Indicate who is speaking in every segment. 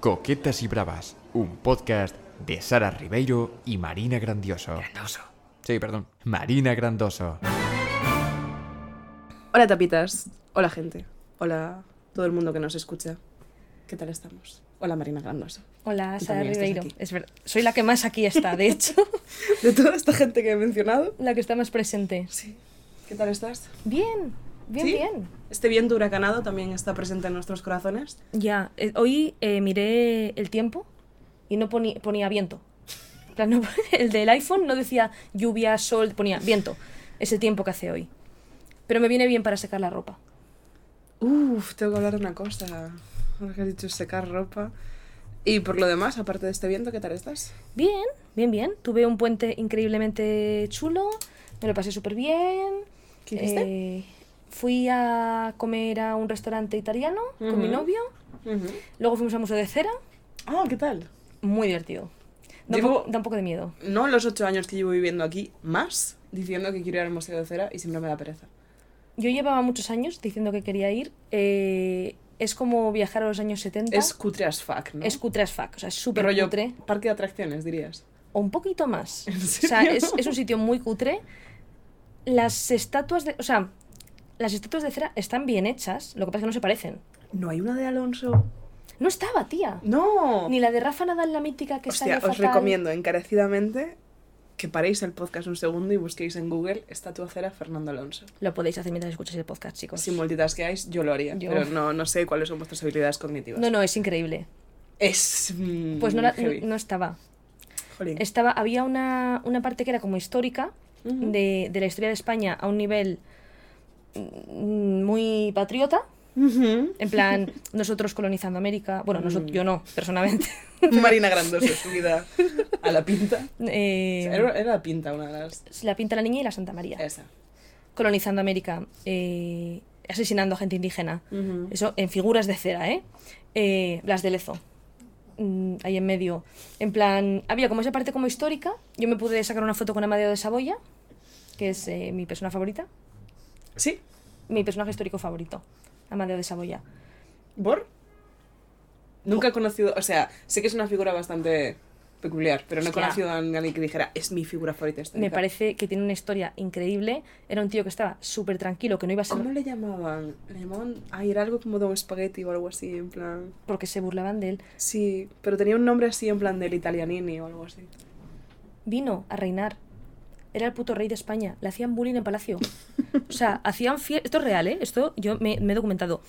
Speaker 1: Coquetas y Bravas, un podcast de Sara Ribeiro y Marina Grandioso.
Speaker 2: Grandoso.
Speaker 1: Sí, perdón, Marina Grandoso.
Speaker 2: Hola tapitas, hola gente, hola todo el mundo que nos escucha. ¿Qué tal estamos? Hola Marina Grandoso.
Speaker 3: Hola, Sara Ribeiro. Es verdad. Soy la que más aquí está, de hecho.
Speaker 2: De toda esta gente que he mencionado.
Speaker 3: la que está más presente.
Speaker 2: Sí. ¿Qué tal estás?
Speaker 3: Bien, bien,
Speaker 2: ¿Sí?
Speaker 3: bien.
Speaker 2: Este viento huracanado también está presente en nuestros corazones.
Speaker 3: Ya, eh, hoy eh, miré el tiempo y no ponía viento. No- el del iPhone no decía lluvia, sol, ponía viento. Es el tiempo que hace hoy. Pero me viene bien para secar la ropa.
Speaker 2: Uf, tengo que hablar de una cosa. Ahora que has dicho secar ropa. Y por lo demás, aparte de este viento, ¿qué tal estás?
Speaker 3: Bien, bien, bien. Tuve un puente increíblemente chulo. Me lo pasé súper bien.
Speaker 2: ¿Qué hiciste?
Speaker 3: Eh, fui a comer a un restaurante italiano con mi novio. Luego fuimos al Museo de Cera.
Speaker 2: Ah, ¿qué tal?
Speaker 3: Muy divertido. Da,
Speaker 2: Llevo-
Speaker 3: un poco, da un poco de miedo.
Speaker 2: No los ocho años que llevo viviendo aquí, más diciendo que quiero ir al Museo de Cera y siempre me da pereza.
Speaker 3: Yo llevaba muchos años diciendo que quería ir. eh, es como viajar a los años 70.
Speaker 2: Es cutre as fuck, ¿no?
Speaker 3: Es cutre as fuck. O sea, es súper cutre.
Speaker 2: parque de atracciones, dirías.
Speaker 3: O un poquito más.
Speaker 2: ¿En
Speaker 3: O sea,
Speaker 2: serio?
Speaker 3: es, es un sitio muy cutre. Las estatuas de. O sea, las estatuas de cera están bien hechas. Lo que pasa es que no se parecen.
Speaker 2: No hay una de Alonso.
Speaker 3: No estaba, tía.
Speaker 2: No.
Speaker 3: Ni la de Rafa Nadal, la mítica que
Speaker 2: Hostia,
Speaker 3: está
Speaker 2: os recomiendo encarecidamente que paréis el podcast un segundo y busquéis en Google estatua cera Fernando Alonso.
Speaker 3: Lo podéis hacer mientras escucháis el podcast, chicos.
Speaker 2: Si multitasqueáis, yo lo haría,
Speaker 3: Yo-
Speaker 2: pero no, no sé cuáles son vuestras habilidades cognitivas.
Speaker 3: No, no, es increíble.
Speaker 2: Es. mm,
Speaker 3: Pues no, la- no estaba.
Speaker 2: Jolín.
Speaker 3: Estaba, había una, una parte que era como histórica de, de la historia de España a un nivel muy patriota. En plan, nosotros colonizando América. Bueno,
Speaker 2: Mm.
Speaker 3: yo no, personalmente.
Speaker 2: Marina Grandoso, subida a la pinta.
Speaker 3: Eh,
Speaker 2: Era, era la pinta una de las.
Speaker 3: la Pinta la Niña y la Santa María.
Speaker 2: Esa.
Speaker 3: Colonizando América. eh, asesinando a gente indígena. Eso en figuras de cera, ¿eh? Eh, Blas de Lezo. Mm, ahí en medio. En plan, había como esa parte como histórica. Yo me pude sacar una foto con Amadeo de Saboya, que es eh, mi persona favorita.
Speaker 2: Sí,
Speaker 3: Mi personaje histórico favorito. Amadeo de Saboya.
Speaker 2: ¿Bor? Nunca he conocido, o sea, sé que es una figura bastante peculiar, pero no he conocido a nadie que dijera, es mi figura favorita histórica.
Speaker 3: Me parece que tiene una historia increíble. Era un tío que estaba súper tranquilo, que no iba a ser...
Speaker 2: ¿Cómo le llamaban? Le llamaban, ay, era algo como Don Spaghetti o algo así, en plan...
Speaker 3: Porque se burlaban de él.
Speaker 2: Sí, pero tenía un nombre así, en plan del Italianini o algo así.
Speaker 3: Vino a reinar. Era el puto rey de España. Le hacían bullying en palacio. O sea, hacían fiestas... Esto es real, ¿eh? Esto yo me, me he documentado.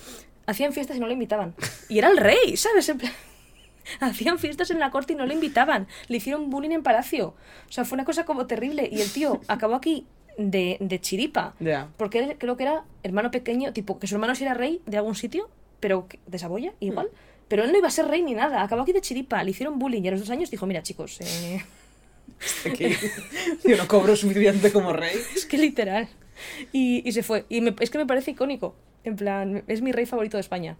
Speaker 3: Hacían fiestas y no le invitaban. Y era el rey, ¿sabes? En plan... Hacían fiestas en la corte y no le invitaban. Le hicieron bullying en palacio. O sea, fue una cosa como terrible. Y el tío acabó aquí de, de chiripa.
Speaker 2: Ya.
Speaker 3: Porque él creo que era hermano pequeño, tipo, que su hermano sí era rey de algún sitio, pero de Saboya, igual. Pero él no iba a ser rey ni nada. Acabó aquí de chiripa. Le hicieron bullying y a los dos años dijo, mira, chicos, eh,
Speaker 2: Aquí, yo no cobro suficiente como rey.
Speaker 3: es que literal. Y, y se fue. Y me- es que me parece icónico. En plan, es mi rey favorito de España.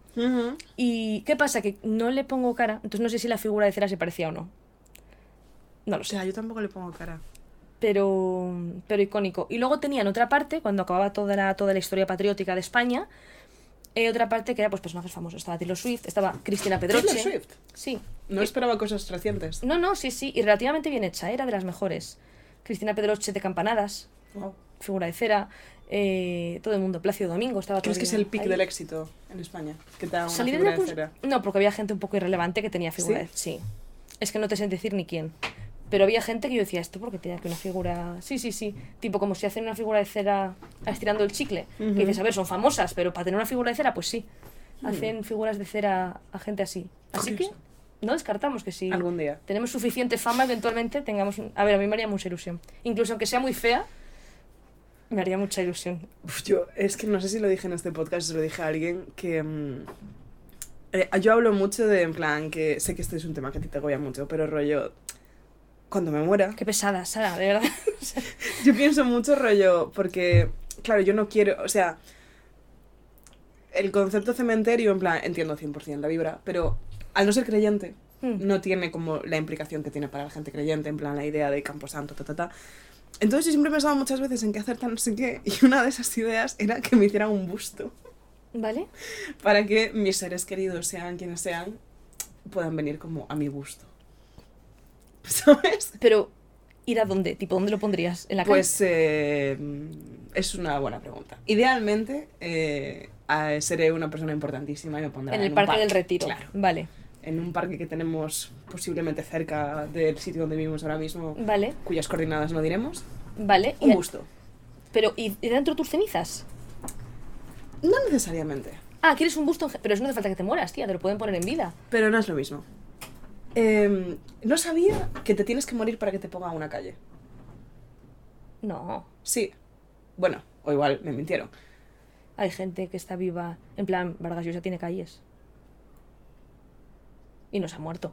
Speaker 3: ¿Y qué pasa? Que no le pongo cara, entonces no sé si la figura de cera se parecía o no. No lo
Speaker 2: O
Speaker 3: sé.
Speaker 2: sea, yo tampoco le pongo cara.
Speaker 3: pero, pero icónico. Y luego tenían otra parte, cuando acababa toda la, toda la historia patriótica de España, eh, otra parte que era pues personajes famosos. Estaba Taylor Swift, estaba Cristina Pedroche.
Speaker 2: Taylor Swift.
Speaker 3: Sí.
Speaker 2: No esperaba cosas recientes.
Speaker 3: No, no, sí, sí. Y relativamente bien hecha, era de las mejores. Cristina Pedroche de Campanadas,
Speaker 2: Wow.
Speaker 3: figura de cera. eh, todo el mundo, Plácido Domingo estaba
Speaker 2: ¿Crees que es el pic del éxito en España? Que te da una
Speaker 3: Salir
Speaker 2: figura
Speaker 3: de
Speaker 2: de
Speaker 3: cons-
Speaker 2: cera.
Speaker 3: No, porque había gente un poco irrelevante que tenía figura
Speaker 2: ¿Sí?
Speaker 3: de... Sí. Es que no te sé decir ni quién. Pero había gente que yo decía, esto porque tiene que una figura... Sí, sí, sí. Tipo como si hacen una figura de cera estirando el chicle. Que dices, a ver, son famosas, pero para tener una figura de cera, pues sí.
Speaker 2: Mm.
Speaker 3: Hacen figuras de cera a gente así. Así que no descartamos que sí.
Speaker 2: Algún día.
Speaker 3: Tenemos suficiente fama, eventualmente tengamos... un- A ver, a mí me haría mucha ilusión. Incluso aunque sea muy fea, me haría mucha ilusión.
Speaker 2: Uf, yo, es que no sé si lo dije en este podcast, se lo dije a alguien que... mm, eh, yo hablo mucho de, en plan, que sé que este es un tema que a ti te agobia mucho, pero rollo... Cuando me muera,
Speaker 3: Qué pesada, Sara, de verdad.
Speaker 2: yo pienso mucho rollo, porque, claro, yo no quiero, o sea, el concepto cementerio, en plan, entiendo 100% la vibra, pero al no ser creyente,
Speaker 3: Mm.
Speaker 2: no tiene como la implicación que tiene para la gente creyente, en plan, la idea de camposanto, ta, ta, ta. Entonces yo siempre he pensado muchas veces en qué hacer tan no sé qué, y una de esas ideas era que me hicieran un busto
Speaker 3: ¿Vale?
Speaker 2: para que mis seres queridos sean quienes sean, puedan venir como a mi gusto. ¿Sabes?
Speaker 3: Pero, ¿ir a dónde? Tipo, ¿dónde lo pondrías? ¿En la calle?
Speaker 2: Pues eh, es una buena pregunta. Idealmente, eh, seré una persona importantísima y me pondré
Speaker 3: en el
Speaker 2: un
Speaker 3: Parque del Retiro.
Speaker 2: Claro.
Speaker 3: Vale.
Speaker 2: En un parque que tenemos posiblemente cerca del sitio donde vivimos ahora mismo,
Speaker 3: Vale.
Speaker 2: cuyas coordenadas no diremos.
Speaker 3: Vale.
Speaker 2: Un
Speaker 3: y-
Speaker 2: gusto.
Speaker 3: Pero, ¿y dentro tus cenizas?
Speaker 2: No necesariamente,
Speaker 3: Ah, ¿quieres un busto? en Pero eso no hace falta que te mueras, tía. Te lo pueden poner en vida.
Speaker 2: pero no es lo mismo. Em, no sabía que te tienes que morir para que te pongan una calle.
Speaker 3: No.
Speaker 2: Sí. Bueno, o igual me mintieron.
Speaker 3: Hay gente que está viva. En plan, Vargas Llosa tiene calles. Y no se ha muerto.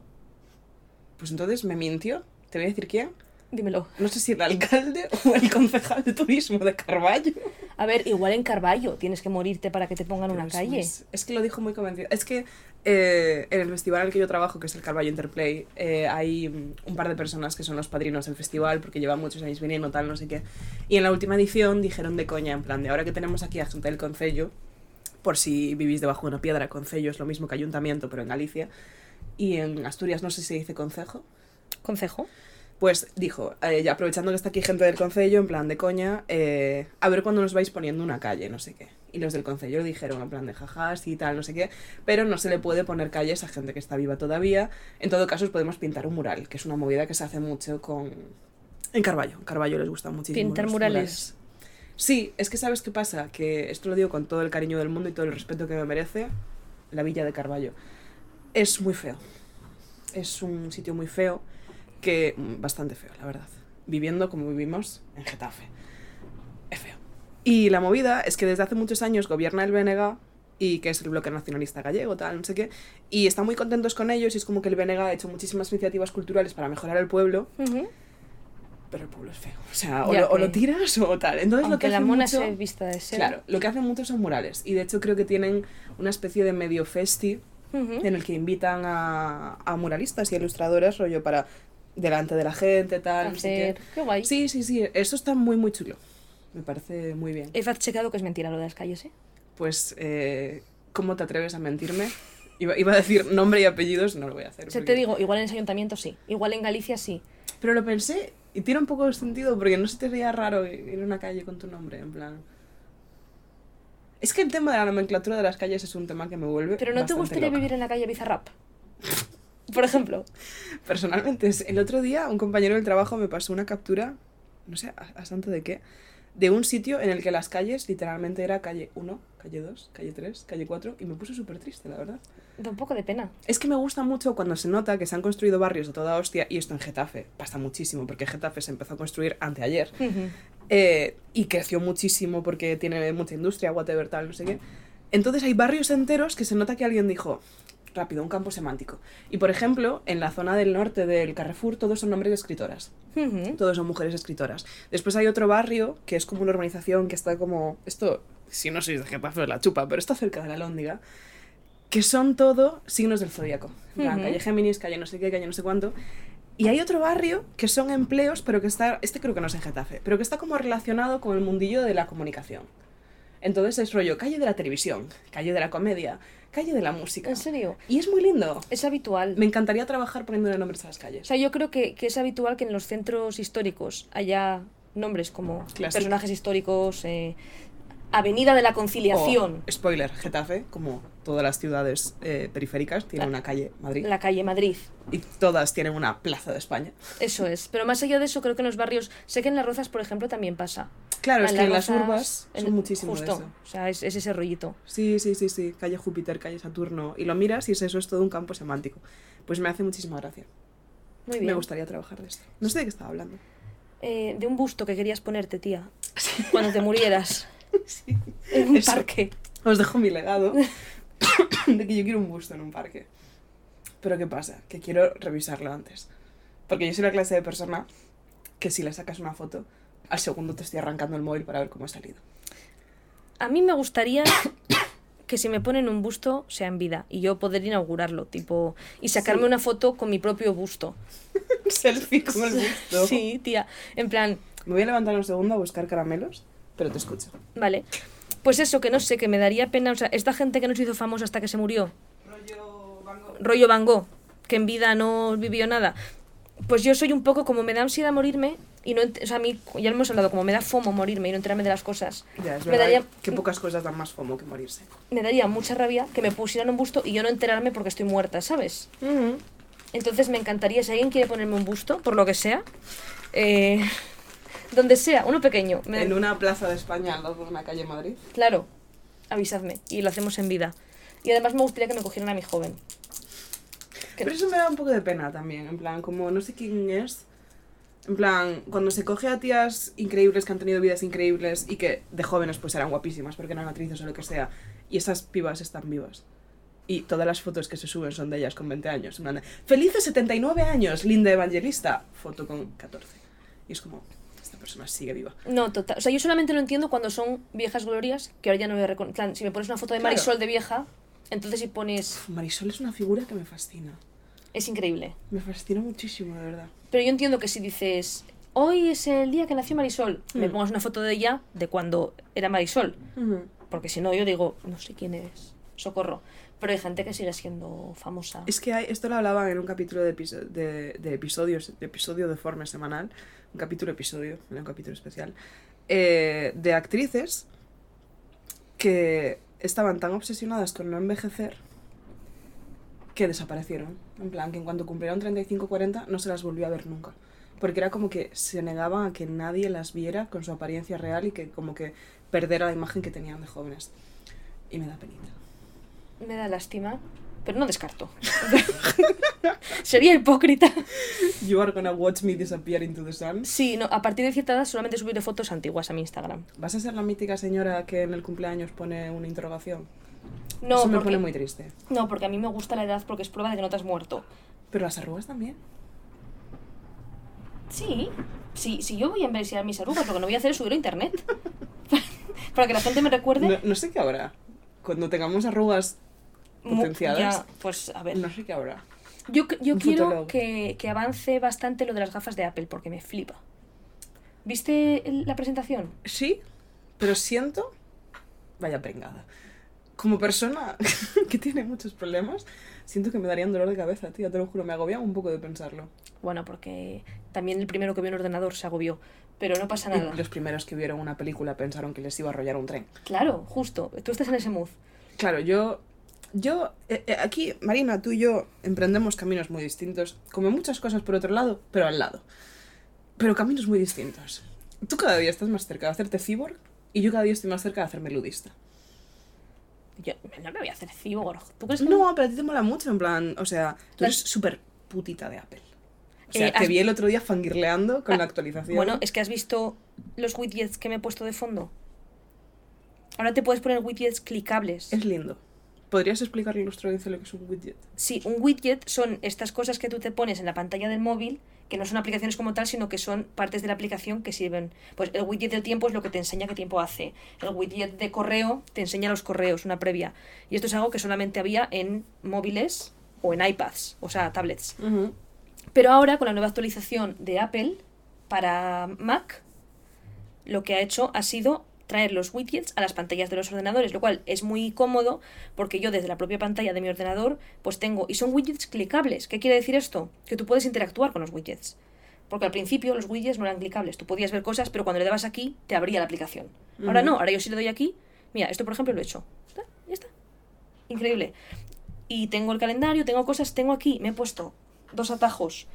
Speaker 2: Pues entonces me mintió. Te voy a decir quién.
Speaker 3: Dímelo.
Speaker 2: No sé si el alcalde o el concejal de turismo de Carballo.
Speaker 3: A ver, igual en Carballo tienes que morirte para que te pongan una
Speaker 2: Pero es
Speaker 3: calle.
Speaker 2: más- Es, que lo dijo muy convencido. Es que eh, en el festival en el que yo trabajo, que es el Carballo Interplay, eh, hay un par de personas que son los padrinos del festival porque llevan muchos años viniendo, tal, no sé qué. Y en la última edición dijeron de coña, en plan de ahora que tenemos aquí a gente del Concello, por si vivís debajo de una piedra, Concello es lo mismo que ayuntamiento, pero en Galicia. Y en Asturias no sé si se dice concejo.
Speaker 3: ¿Concejo?
Speaker 2: Pues dijo, eh, aprovechando que está aquí gente del concello, en plan de coña, eh, a ver cuándo nos vais poniendo una calle, no sé qué. Y los del concello dijeron en plan de jajas y tal, no sé qué, pero no se le puede poner calles a gente que está viva todavía. En todo caso, os podemos pintar un mural, que es una movida que se hace mucho con... En Carballo, en Carballo les gusta muchísimo.
Speaker 3: Pintar
Speaker 2: los
Speaker 3: murales.
Speaker 2: Sí, es que sabes qué pasa, que esto lo digo con todo el cariño del mundo y todo el respeto que me merece, la villa de Carballo. Es muy feo. Es un sitio muy feo, que mm, bastante feo, la verdad. Viviendo como vivimos en Getafe. Es feo. Y la movida es que desde hace muchos años gobierna el BNG y que es el bloque nacionalista gallego, tal, no sé qué, y están muy contentos con ellos y es como que el BNG ha hecho muchísimas iniciativas culturales para mejorar el pueblo,
Speaker 3: Ujú.
Speaker 2: pero el pueblo es feo. O sea, o, lo, o lo
Speaker 3: que-
Speaker 2: tiras o tal. Entonces lo que
Speaker 3: la
Speaker 2: hacen
Speaker 3: mona
Speaker 2: mucho-
Speaker 3: se vista de ser.
Speaker 2: Claro, lo que hacen mucho son murales. Y de hecho creo que tienen una especie de medio festi en el que invitan a, a muralistas y a ilustradores, rollo para delante de la gente, tal, no sé
Speaker 3: Hacer-
Speaker 2: qué.
Speaker 3: Qué guay.
Speaker 2: Sí, sí, sí, eso está muy, muy chulo. Me parece muy bien.
Speaker 3: He fact-checado que es mentira lo de las calles, ¿eh?
Speaker 2: Pues, eh, ¿cómo te atreves a mentirme? Iba, iba a decir nombre y apellidos, no lo voy a hacer.
Speaker 3: O sea,
Speaker 2: porque-
Speaker 3: te digo, igual en ese ayuntamiento sí. Igual en Galicia sí.
Speaker 2: Pero lo pensé y tiene un poco de sentido porque no se te haría raro ir a una calle con tu nombre, en plan... Es que el tema de la nomenclatura de las calles es un tema que me vuelve
Speaker 3: Pero ¿no te gustaría
Speaker 2: loca.
Speaker 3: vivir en la calle Bizarrap? Por ejemplo.
Speaker 2: Personalmente, el otro día un compañero del trabajo me pasó una captura, no sé a, a santo de qué, de un sitio en el que las calles literalmente era calle 1, calle 2, calle 3, calle 4 y me puso súper triste, la verdad.
Speaker 3: Da un poco de pena.
Speaker 2: Es que me gusta mucho cuando se nota que se han construido barrios de toda hostia y esto en Getafe pasa muchísimo porque Getafe se empezó a construir anteayer eh, y creció muchísimo porque tiene mucha industria, whatever, tal, no sé qué. Entonces hay barrios enteros que se nota que alguien dijo, rápido, un campo semántico. Y por ejemplo, en la zona del norte del Carrefour todos son nombres de escritoras.
Speaker 3: Ujú.
Speaker 2: Todos son mujeres escritoras. Después hay otro barrio que es como una urbanización que está como. Esto, si no sois de Getafe, la chupa, pero está cerca de la Lóndiga. Que son todo signos del. En plan,
Speaker 3: Ujú.
Speaker 2: Calle Géminis, calle no sé qué, calle no sé cuánto. Y hay otro barrio que son empleos, pero que está. Este creo que no es en Getafe, pero que está como relacionado con el mundillo de la comunicación. Entonces es rollo calle de la televisión, calle de la comedia, calle de la música.
Speaker 3: ¿En serio?
Speaker 2: Y es muy lindo.
Speaker 3: Es habitual.
Speaker 2: Me encantaría trabajar poniéndole nombres a las
Speaker 3: O
Speaker 2: calles.
Speaker 3: sea, yo creo que, que es habitual que en los centros históricos haya nombres como personajes históricos, eh, Avenida de la Conciliación,
Speaker 2: O, spoiler, Getafe, como todas las ciudades eh, periféricas, tiene
Speaker 3: La-
Speaker 2: una calle Madrid.
Speaker 3: la calle Madrid.
Speaker 2: Y todas tienen una plaza de España.
Speaker 3: Eso es. Pero más allá de eso, creo que en los barrios, sé que en las Rozas, por ejemplo, también pasa.
Speaker 2: Claro, es que en las urbas son
Speaker 3: en-
Speaker 2: muchísimo
Speaker 3: Justo.
Speaker 2: de eso.
Speaker 3: O sea, es, es ese rollito.
Speaker 2: Sí, sí, sí, sí. Calle Júpiter, calle Saturno. Y lo miras y es eso, es todo un campo semántico. Pues me hace muchísima gracia.
Speaker 3: Muy bien.
Speaker 2: Me gustaría trabajar de esto. No sé de qué estaba hablando.
Speaker 3: Eh, de un busto que querías ponerte, tía. Cuando te murieras.
Speaker 2: Sí.
Speaker 3: En un
Speaker 2: Eso.
Speaker 3: parque.
Speaker 2: Os dejo mi legado de que yo quiero un busto en un parque. Pero ¿qué pasa? Que quiero revisarlo antes. Porque yo soy la clase de persona que si le sacas una foto, al segundo te estoy arrancando el móvil para ver cómo ha salido.
Speaker 3: A mí me gustaría que si me ponen un busto sea en vida y yo poder inaugurarlo, tipo, y sacarme
Speaker 2: Sí.
Speaker 3: una foto con mi propio busto.
Speaker 2: Selfie con el busto.
Speaker 3: Sí, tía. En plan,
Speaker 2: Me voy a levantar un segundo a buscar caramelos, pero te escucho.
Speaker 3: vale. Pues eso, que no sé, que me daría pena. O sea, esta gente que no se hizo famosa hasta que se murió,
Speaker 2: Rollo
Speaker 3: rollo Van Gogh, que en vida no vivió nada. Pues yo soy un poco como me da ansiedad morirme y no, o sea, a mí ya lo hemos hablado, como me da fomo morirme y no enterarme de las cosas.
Speaker 2: Ya, es
Speaker 3: me
Speaker 2: verdad
Speaker 3: daría
Speaker 2: que pocas cosas dan más fomo que morirse.
Speaker 3: me daría mucha rabia que me pusieran un busto y yo no enterarme porque estoy muerta, ¿sabes? Entonces me encantaría, si alguien quiere ponerme un busto, por lo que sea, eh, donde sea, uno pequeño, me-
Speaker 2: En una plaza de España al lado de una calle en Madrid.
Speaker 3: claro, avisadme y lo hacemos en vida. Y además me gustaría que me cogieran a mi joven. Que-
Speaker 2: Pero eso me da un poco de pena también, en plan, como no sé quién es. En plan, cuando se coge a tías increíbles que han tenido vidas increíbles y que de jóvenes pues eran guapísimas porque eran actrices o lo que sea, y esas pibas están vivas. Y todas las fotos que se suben son de ellas con 20 años. de, Felices 79 años, linda evangelista. Foto con 14. Y es como, persona sigue viva.
Speaker 3: No, total. O sea, yo solamente lo entiendo cuando son viejas glorias, que ahora ya no voy a reconocer. Si me pones una foto de
Speaker 2: Claro.
Speaker 3: Marisol de vieja, entonces si pones...
Speaker 2: Marisol es una figura que me fascina.
Speaker 3: Es increíble.
Speaker 2: Me fascina muchísimo, de verdad.
Speaker 3: Pero yo entiendo que si dices, hoy es el día que nació Marisol, me
Speaker 2: Mm.
Speaker 3: pongas una foto de ella de cuando era Marisol. Porque si no, yo digo, no sé quién es, socorro. Pero hay gente que sigue siendo famosa.
Speaker 2: Es que hay, esto lo hablaban en un capítulo de, episo- de, de episodios, de episodio de forma semanal, un capítulo episodio, un capítulo especial, eh, de actrices que estaban tan obsesionadas con no envejecer que desaparecieron. En plan, que en cuanto cumplieron 35-40 no se las volvió a ver nunca. Porque era como que se negaban a que nadie las viera con su apariencia real y que como que perdiera la imagen que tenían de jóvenes. Y me da penita.
Speaker 3: Me da lástima, pero no descarto. Sería hipócrita.
Speaker 2: You are gonna watch me disappear into the sun.
Speaker 3: Sí, no, a partir de cierta edad solamente subiré fotos antiguas a mi Instagram.
Speaker 2: ¿Vas a ser la mítica señora que en el cumpleaños pone una interrogación?
Speaker 3: No,
Speaker 2: Eso me
Speaker 3: porque,
Speaker 2: pone muy triste.
Speaker 3: no, porque a mí me gusta la edad porque es prueba de que no te has muerto.
Speaker 2: Pero las arrugas también.
Speaker 3: Sí, sí, si yo voy a envejecer mis arrugas, lo que no voy a hacer es subirlo a internet. Para que la gente me recuerde.
Speaker 2: No, no sé qué habrá. Cuando tengamos arrugas potenciadas.
Speaker 3: ya, pues a ver.
Speaker 2: No sé qué habrá.
Speaker 3: Yo, yo quiero que, que avance bastante lo de las gafas de Apple porque me flipa. ¿Viste la presentación?
Speaker 2: Sí, pero siento. Vaya pringada. Como persona que tiene muchos problemas, siento que me darían dolor de cabeza, tía, te lo juro, me agobia un poco de pensarlo.
Speaker 3: Bueno, porque también el primero que vio un ordenador se agobió. Pero no pasa nada.
Speaker 2: Y los primeros que vieron una película pensaron que les iba a arrollar un tren.
Speaker 3: Claro, justo. Tú estás en ese mood.
Speaker 2: Claro, yo. Yo. eh, eh, aquí, Marina, tú y yo emprendemos caminos muy distintos. Como muchas cosas por otro lado, pero al lado. Pero caminos muy distintos. Tú cada día estás más cerca de hacerte cyborg y yo cada día estoy más cerca de hacerme ludista.
Speaker 3: Yo no me voy a hacer cyborg. ¿Tú crees que
Speaker 2: No, pero a ti te mola mucho, en plan. O sea, tú eres súper putita de Apple. O sea,
Speaker 3: Eh,
Speaker 2: te vi el otro día fangirleando con
Speaker 3: Ah,
Speaker 2: la actualización.
Speaker 3: Bueno, es que has visto los widgets que me he puesto de fondo. Ahora te puedes poner widgets clicables.
Speaker 2: Es lindo. ¿Podrías explicarle a nuestra audiencia lo que es un widget?
Speaker 3: Sí, un widget son estas cosas que tú te pones en la pantalla del móvil, que no son aplicaciones como tal, sino que son partes de la aplicación que sirven. Pues el widget del tiempo es lo que te enseña qué tiempo hace. El widget de correo te enseña los correos, una previa. Y esto es algo que solamente había en móviles o en iPads, o sea, tablets. Pero ahora, con la nueva actualización de Apple para Mac, lo que ha hecho ha sido traer los widgets a las pantallas de los ordenadores, lo cual es muy cómodo porque yo desde la propia pantalla de mi ordenador pues tengo, y son widgets clicables. ¿Qué quiere decir esto? Que tú puedes interactuar con los widgets. Porque al principio los widgets no eran clicables, tú podías ver cosas, pero cuando le dabas aquí te abría la aplicación. Ahora no, ahora yo sí le doy aquí, mira, esto por ejemplo lo he hecho. ¿Está? Ya está. Increíble. Y tengo el calendario, tengo cosas, tengo aquí, me he puesto dos atajos.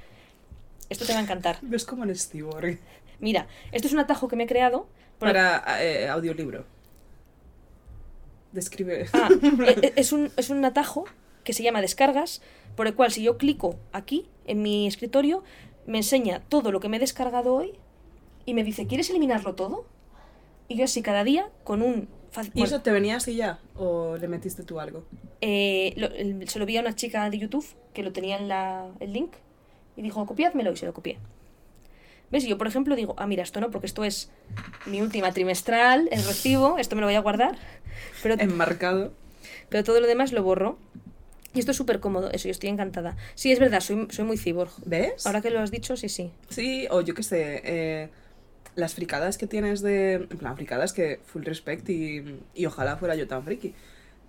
Speaker 3: Esto te va a encantar.
Speaker 2: ¿Ves cómo eres cyborg?
Speaker 3: Mira, esto es un atajo que me he creado.
Speaker 2: Para eh, audiolibro. Describe.
Speaker 3: Ah, e- e- es, un, es un atajo que se llama descargas, por el cual si yo clico aquí, en mi escritorio, me enseña todo lo que me he descargado hoy y me dice, ¿quieres eliminarlo todo? Y yo así cada día, con un...
Speaker 2: ¿Y
Speaker 3: bueno,
Speaker 2: eso te venía así ya? ¿O le metiste tú algo?
Speaker 3: eh, lo- se lo vi a una chica de YouTube que lo tenía en la, el link y dijo, copiádmelo y se lo copié. ¿Ves? Yo, por ejemplo, digo, ah, mira, esto no, porque esto es mi última trimestral, el recibo, esto me lo voy a guardar. Pero
Speaker 2: Enmarcado.
Speaker 3: pero todo lo demás lo borro. Y esto es súper cómodo, eso, yo estoy encantada. Sí, es verdad, soy, soy muy cyborg.
Speaker 2: ¿Ves?
Speaker 3: Ahora que lo has dicho, sí, sí.
Speaker 2: Sí, o yo qué sé, eh, las fricadas que tienes de... En plan, fricadas que full respect y, y ojalá fuera yo tan friki.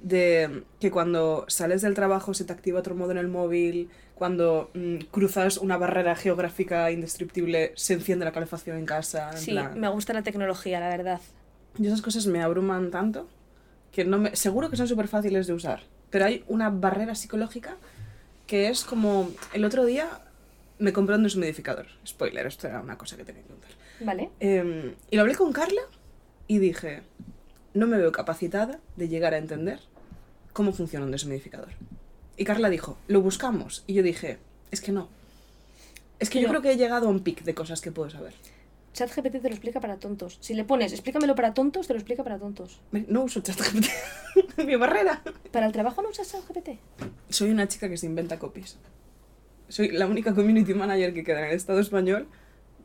Speaker 2: de que cuando sales del trabajo se te activa otro modo en el móvil, cuando mm, cruzas una barrera geográfica indescriptible se enciende la calefacción en casa. En
Speaker 3: Sí,
Speaker 2: plan.
Speaker 3: me gusta la tecnología, la verdad.
Speaker 2: Y esas cosas me abruman tanto que no me... seguro que son súper fáciles de usar, pero hay una barrera psicológica que es como el otro día me compré un deshumidificador. Spoiler, esto era una cosa que tenía que contar.
Speaker 3: ¿Vale?
Speaker 2: Eh, y lo hablé con Carla y dije, no me veo capacitada de llegar a entender cómo funciona un deshumidificador. Y Carla dijo, lo buscamos. Y yo dije, es que no. Es que yo
Speaker 3: Pero-
Speaker 2: creo que he llegado a un pic de cosas que puedo saber.
Speaker 3: ChatGPT te lo explica para tontos. Si le pones, explícamelo para tontos, te lo explica para tontos.
Speaker 2: No uso ChatGPT. Mi barrera.
Speaker 3: ¿Para el trabajo no usas ChatGPT?
Speaker 2: Soy una chica que se inventa copies. Soy la única community manager que queda en el Estado español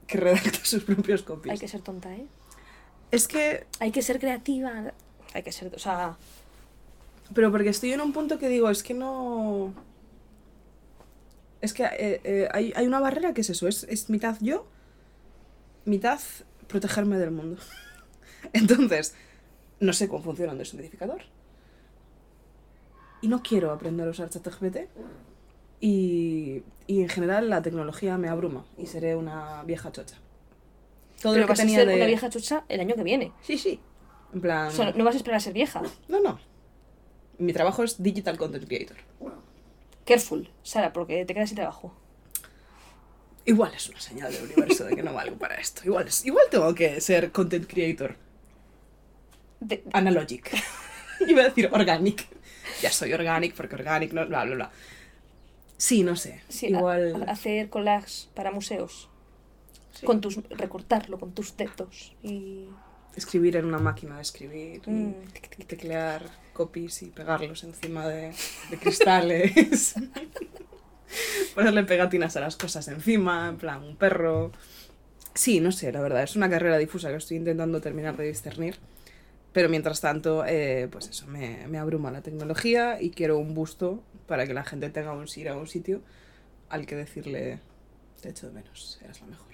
Speaker 2: que redacta sus propios copies.
Speaker 3: Hay que ser tonta, ¿eh?
Speaker 2: Es que
Speaker 3: Hay que ser creativa. Hay que ser, o sea,
Speaker 2: Pero porque estoy en un punto que digo, es que no... Es que eh, eh, hay, hay una barrera que es eso, es, es mitad yo, mitad protegerme del mundo. Entonces, no sé cómo funciona un deshumidificador. Y no quiero aprender a usar ChatGPT. Y, y en general la tecnología me abruma y seré una vieja chocha. Todo
Speaker 3: pero
Speaker 2: lo que
Speaker 3: vas a
Speaker 2: tenía
Speaker 3: ser
Speaker 2: de...
Speaker 3: una vieja chucha el año que viene.
Speaker 2: Sí, sí. En plan...
Speaker 3: O sea, no vas a esperar a ser vieja.
Speaker 2: No, no. Mi trabajo es Digital Content Creator.
Speaker 3: Careful, Sara, porque te quedas sin trabajo.
Speaker 2: Igual es una señal del universo de que no valgo para esto. Igual, es, igual tengo que ser Content Creator.
Speaker 3: De-
Speaker 2: Analogic. Iba a decir organic. Ya soy organic porque organic no... Bla, bla, bla. Sí, no sé.
Speaker 3: sí,
Speaker 2: igual...
Speaker 3: a- hacer collages para museos.
Speaker 2: sí.
Speaker 3: Con tus, recortarlo con tus dedos. Y.
Speaker 2: Escribir en una máquina de escribir. y
Speaker 3: Mm.
Speaker 2: teclear copies y pegarlos encima de, de cristales. Ponerle pegatinas a las cosas encima, en plan un perro. Sí, no sé, la verdad, es una carrera difusa que estoy intentando terminar de discernir. Pero mientras tanto, eh, pues eso, me, abruma la tecnología y quiero un busto para que la gente tenga un ir un sitio al que decirle, te echo de menos, eras la mejor.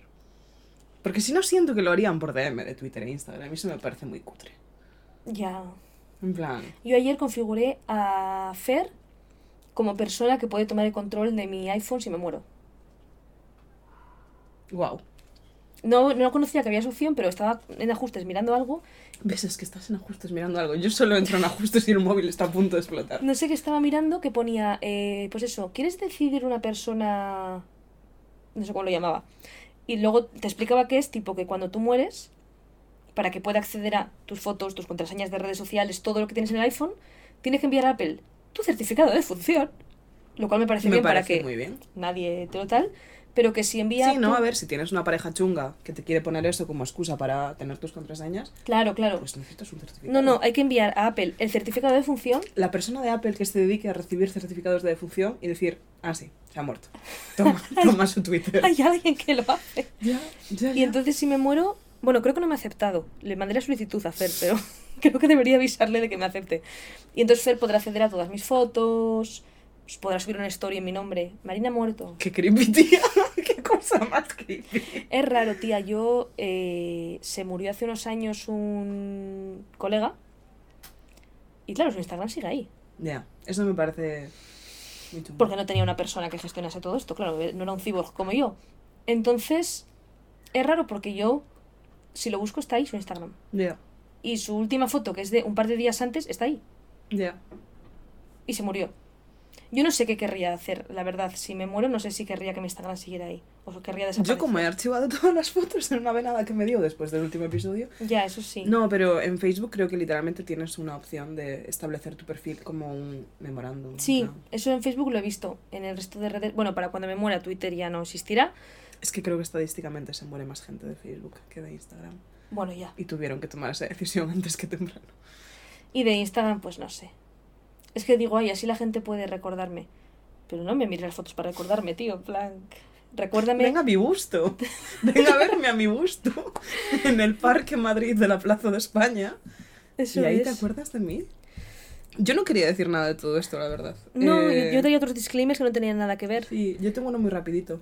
Speaker 2: Porque si no siento que lo harían por DM de Twitter e Instagram, a mí eso me parece muy cutre.
Speaker 3: Ya.
Speaker 2: En plan,
Speaker 3: Yo ayer configuré a Fer como persona que puede tomar el control de mi iPhone si me muero.
Speaker 2: wow.
Speaker 3: No, no conocía que había esa opción, pero estaba en ajustes mirando algo.
Speaker 2: ¿Ves? Es que estás en ajustes mirando algo. Yo solo entro en ajustes y el móvil está a punto de explotar.
Speaker 3: No sé qué estaba mirando que ponía, eh, pues eso, ¿quieres decidir una persona? No sé cómo lo llamaba. Y luego te explicaba que es tipo que cuando tú mueres, para que pueda acceder a tus fotos, tus contraseñas de redes sociales, todo lo que tienes en el iPhone, tienes que enviar a Apple tu certificado de función. Lo cual me parece
Speaker 2: Me
Speaker 3: bien para que
Speaker 2: muy bien.
Speaker 3: nadie te lo tal. Pero que si envía.
Speaker 2: Sí, no,
Speaker 3: tu-
Speaker 2: a ver, si tienes una pareja chunga que te quiere poner eso como excusa para tener tus contraseñas,
Speaker 3: Claro, claro.
Speaker 2: pues necesitas un certificado.
Speaker 3: No, no, hay que enviar a Apple el certificado de función.
Speaker 2: La persona de Apple que se dedique a recibir certificados de defunción y decir, ah, sí, se ha muerto. Toma, toma su Twitter.
Speaker 3: Hay alguien que lo hace.
Speaker 2: Ya, ya,
Speaker 3: Y
Speaker 2: ya.
Speaker 3: entonces si me muero, bueno, creo que no me ha aceptado. Le mandé la solicitud a Fer, pero creo que debería avisarle de que me acepte. Y entonces Fer podrá acceder a todas mis fotos, pues podrá subir una story en mi nombre. Marina ha muerto.
Speaker 2: Qué creepy, tía. Qué cosa más creepy.
Speaker 3: Es raro, tía. Yo eh, se murió hace unos años un colega. Y claro, su Instagram sigue ahí.
Speaker 2: Ya, eso me parece muy chungo.
Speaker 3: Porque no tenía una persona que gestionase todo esto, claro, no era un cyborg como yo. Entonces, es raro porque yo, si lo busco, está ahí su Instagram.
Speaker 2: Ya,
Speaker 3: Y su última foto, que es de un par de días antes, está ahí.
Speaker 2: ya.
Speaker 3: Y se murió. Yo no sé qué querría hacer, la verdad. Si me muero, no sé si querría que mi Instagram siguiera ahí. O si querría desaparecer.
Speaker 2: Yo como he archivado todas las fotos en una venada que me dio después del último episodio.
Speaker 3: Ya, eso sí.
Speaker 2: No, pero en Facebook creo que literalmente tienes una opción de establecer tu perfil como un memorándum.
Speaker 3: Sí, eso en Facebook lo he visto. En el resto de redes... Bueno, para cuando me muera Twitter ya no existirá.
Speaker 2: Es que creo que estadísticamente se muere más gente de Facebook que de Instagram.
Speaker 3: Bueno, ya.
Speaker 2: Y tuvieron que tomar esa decisión antes que temprano.
Speaker 3: Y de Instagram, pues no sé. Es que digo, ay, así la gente puede recordarme. Pero no me mires las fotos para recordarme, tío. En plan, recuérdame.
Speaker 2: Venga a mi busto. Venga a verme a mi busto. En el Parque Madrid de la Plaza de España.
Speaker 3: Eso
Speaker 2: ¿Y ahí te acuerdas de mí? Yo no quería decir nada de todo esto, la verdad.
Speaker 3: No, yo-
Speaker 2: Eh,
Speaker 3: yo tenía otros disclaimers que no tenían nada que ver.
Speaker 2: Sí, yo tengo uno muy rapidito.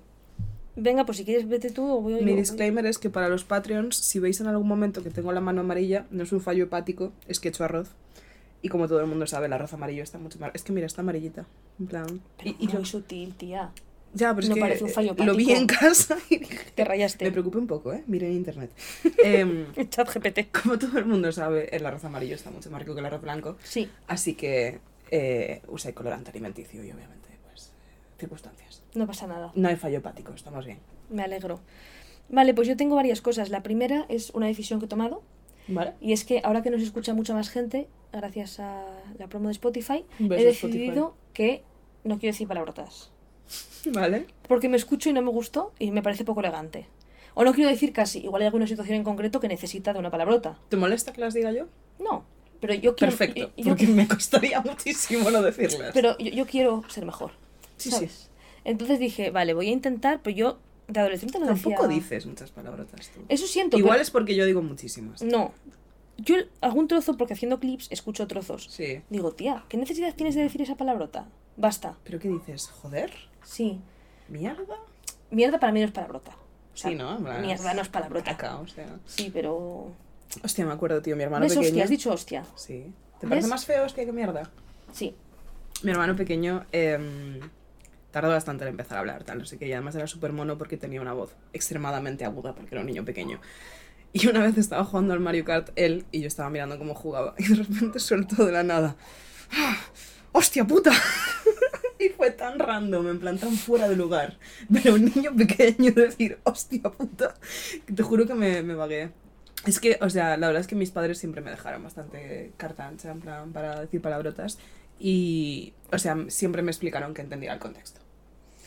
Speaker 3: Venga, pues si quieres vete tú o voy
Speaker 2: Mi
Speaker 3: yo.
Speaker 2: disclaimer es que para los Patreons, si veis en algún momento que tengo la mano amarilla, no es un fallo hepático, es que he hecho arroz. Y como todo el mundo sabe, el arroz amarillo está mucho más... Es que mira, está amarillita. En plan...
Speaker 3: Pero
Speaker 2: y, y
Speaker 3: muy
Speaker 2: lo-
Speaker 3: sutil, tía.
Speaker 2: Ya, pero es
Speaker 3: no
Speaker 2: que
Speaker 3: parece un fallo
Speaker 2: lo vi en casa y dije...
Speaker 3: Te rayaste.
Speaker 2: Me preocupé un poco, ¿eh? Miré en internet. Em,
Speaker 3: Chat GPT.
Speaker 2: como todo el mundo sabe, el arroz amarillo está mucho más rico que el arroz blanco.
Speaker 3: Sí.
Speaker 2: Así que eh, usé colorante alimenticio y obviamente, circunstancias.
Speaker 3: No pasa nada.
Speaker 2: No hay fallo hepático, estamos bien.
Speaker 3: Me alegro. Vale, pues yo tengo varias cosas. La primera es una decisión que he tomado.
Speaker 2: ¿Vale?
Speaker 3: Y es que ahora que nos escucha mucha más gente, gracias a la promo de Spotify, he decidido que no quiero decir palabrotas.
Speaker 2: Vale.
Speaker 3: Porque me escucho y no me gustó y me parece poco elegante. O no quiero decir casi. Igual hay alguna situación en concreto que necesita de una palabrota.
Speaker 2: ¿Te molesta que las diga yo?
Speaker 3: No. Pero yo quiero.
Speaker 2: Perfecto,
Speaker 3: yo- yo-
Speaker 2: porque me costaría muchísimo no decirlas.
Speaker 3: pero yo, yo quiero ser mejor.
Speaker 2: Sí,
Speaker 3: ¿sabes?
Speaker 2: sí.
Speaker 3: Entonces dije, vale, voy a intentar, pero yo de adolescente no
Speaker 2: Tampoco
Speaker 3: decía...
Speaker 2: dices muchas palabrotas tú.
Speaker 3: Eso siento.
Speaker 2: Igual
Speaker 3: pero-
Speaker 2: es porque yo digo muchísimas.
Speaker 3: No. Yo algún trozo, porque haciendo clips escucho trozos.
Speaker 2: Sí.
Speaker 3: Digo, tía, ¿qué necesidad tienes de decir esa palabrota? Basta.
Speaker 2: ¿Pero qué dices? ¿Joder?
Speaker 3: Sí.
Speaker 2: ¿Mierda?
Speaker 3: Mierda para mí no es palabrota. O sea,
Speaker 2: Sí, ¿no?
Speaker 3: Mierda no es palabrota.
Speaker 2: caca, o sea.
Speaker 3: Sí, pero...
Speaker 2: Hostia, me acuerdo, tío, mi hermano
Speaker 3: ¿Ves
Speaker 2: pequeño.
Speaker 3: hostia? Has dicho hostia.
Speaker 2: Sí. ¿Te parece más feo hostia que mierda?
Speaker 3: Sí.
Speaker 2: Mi hermano pequeño em, tardó bastante en empezar a hablar, tal, no sé qué, y además era súper mono porque tenía una voz extremadamente aguda porque era un niño pequeño. Y una vez estaba jugando al Mario Kart él y yo estaba mirando cómo jugaba y de repente soltó de la nada. ¡Ah! ¡Hostia puta! y fue tan random, en plan tan fuera de lugar. Pero un niño pequeño decir hostia puta, te juro que me, me vagué. Es que, o sea, la verdad es que mis padres siempre me dejaron bastante carta ancha, en plan, para decir palabrotas. Y, o sea, siempre me explicaron que entendiera el contexto.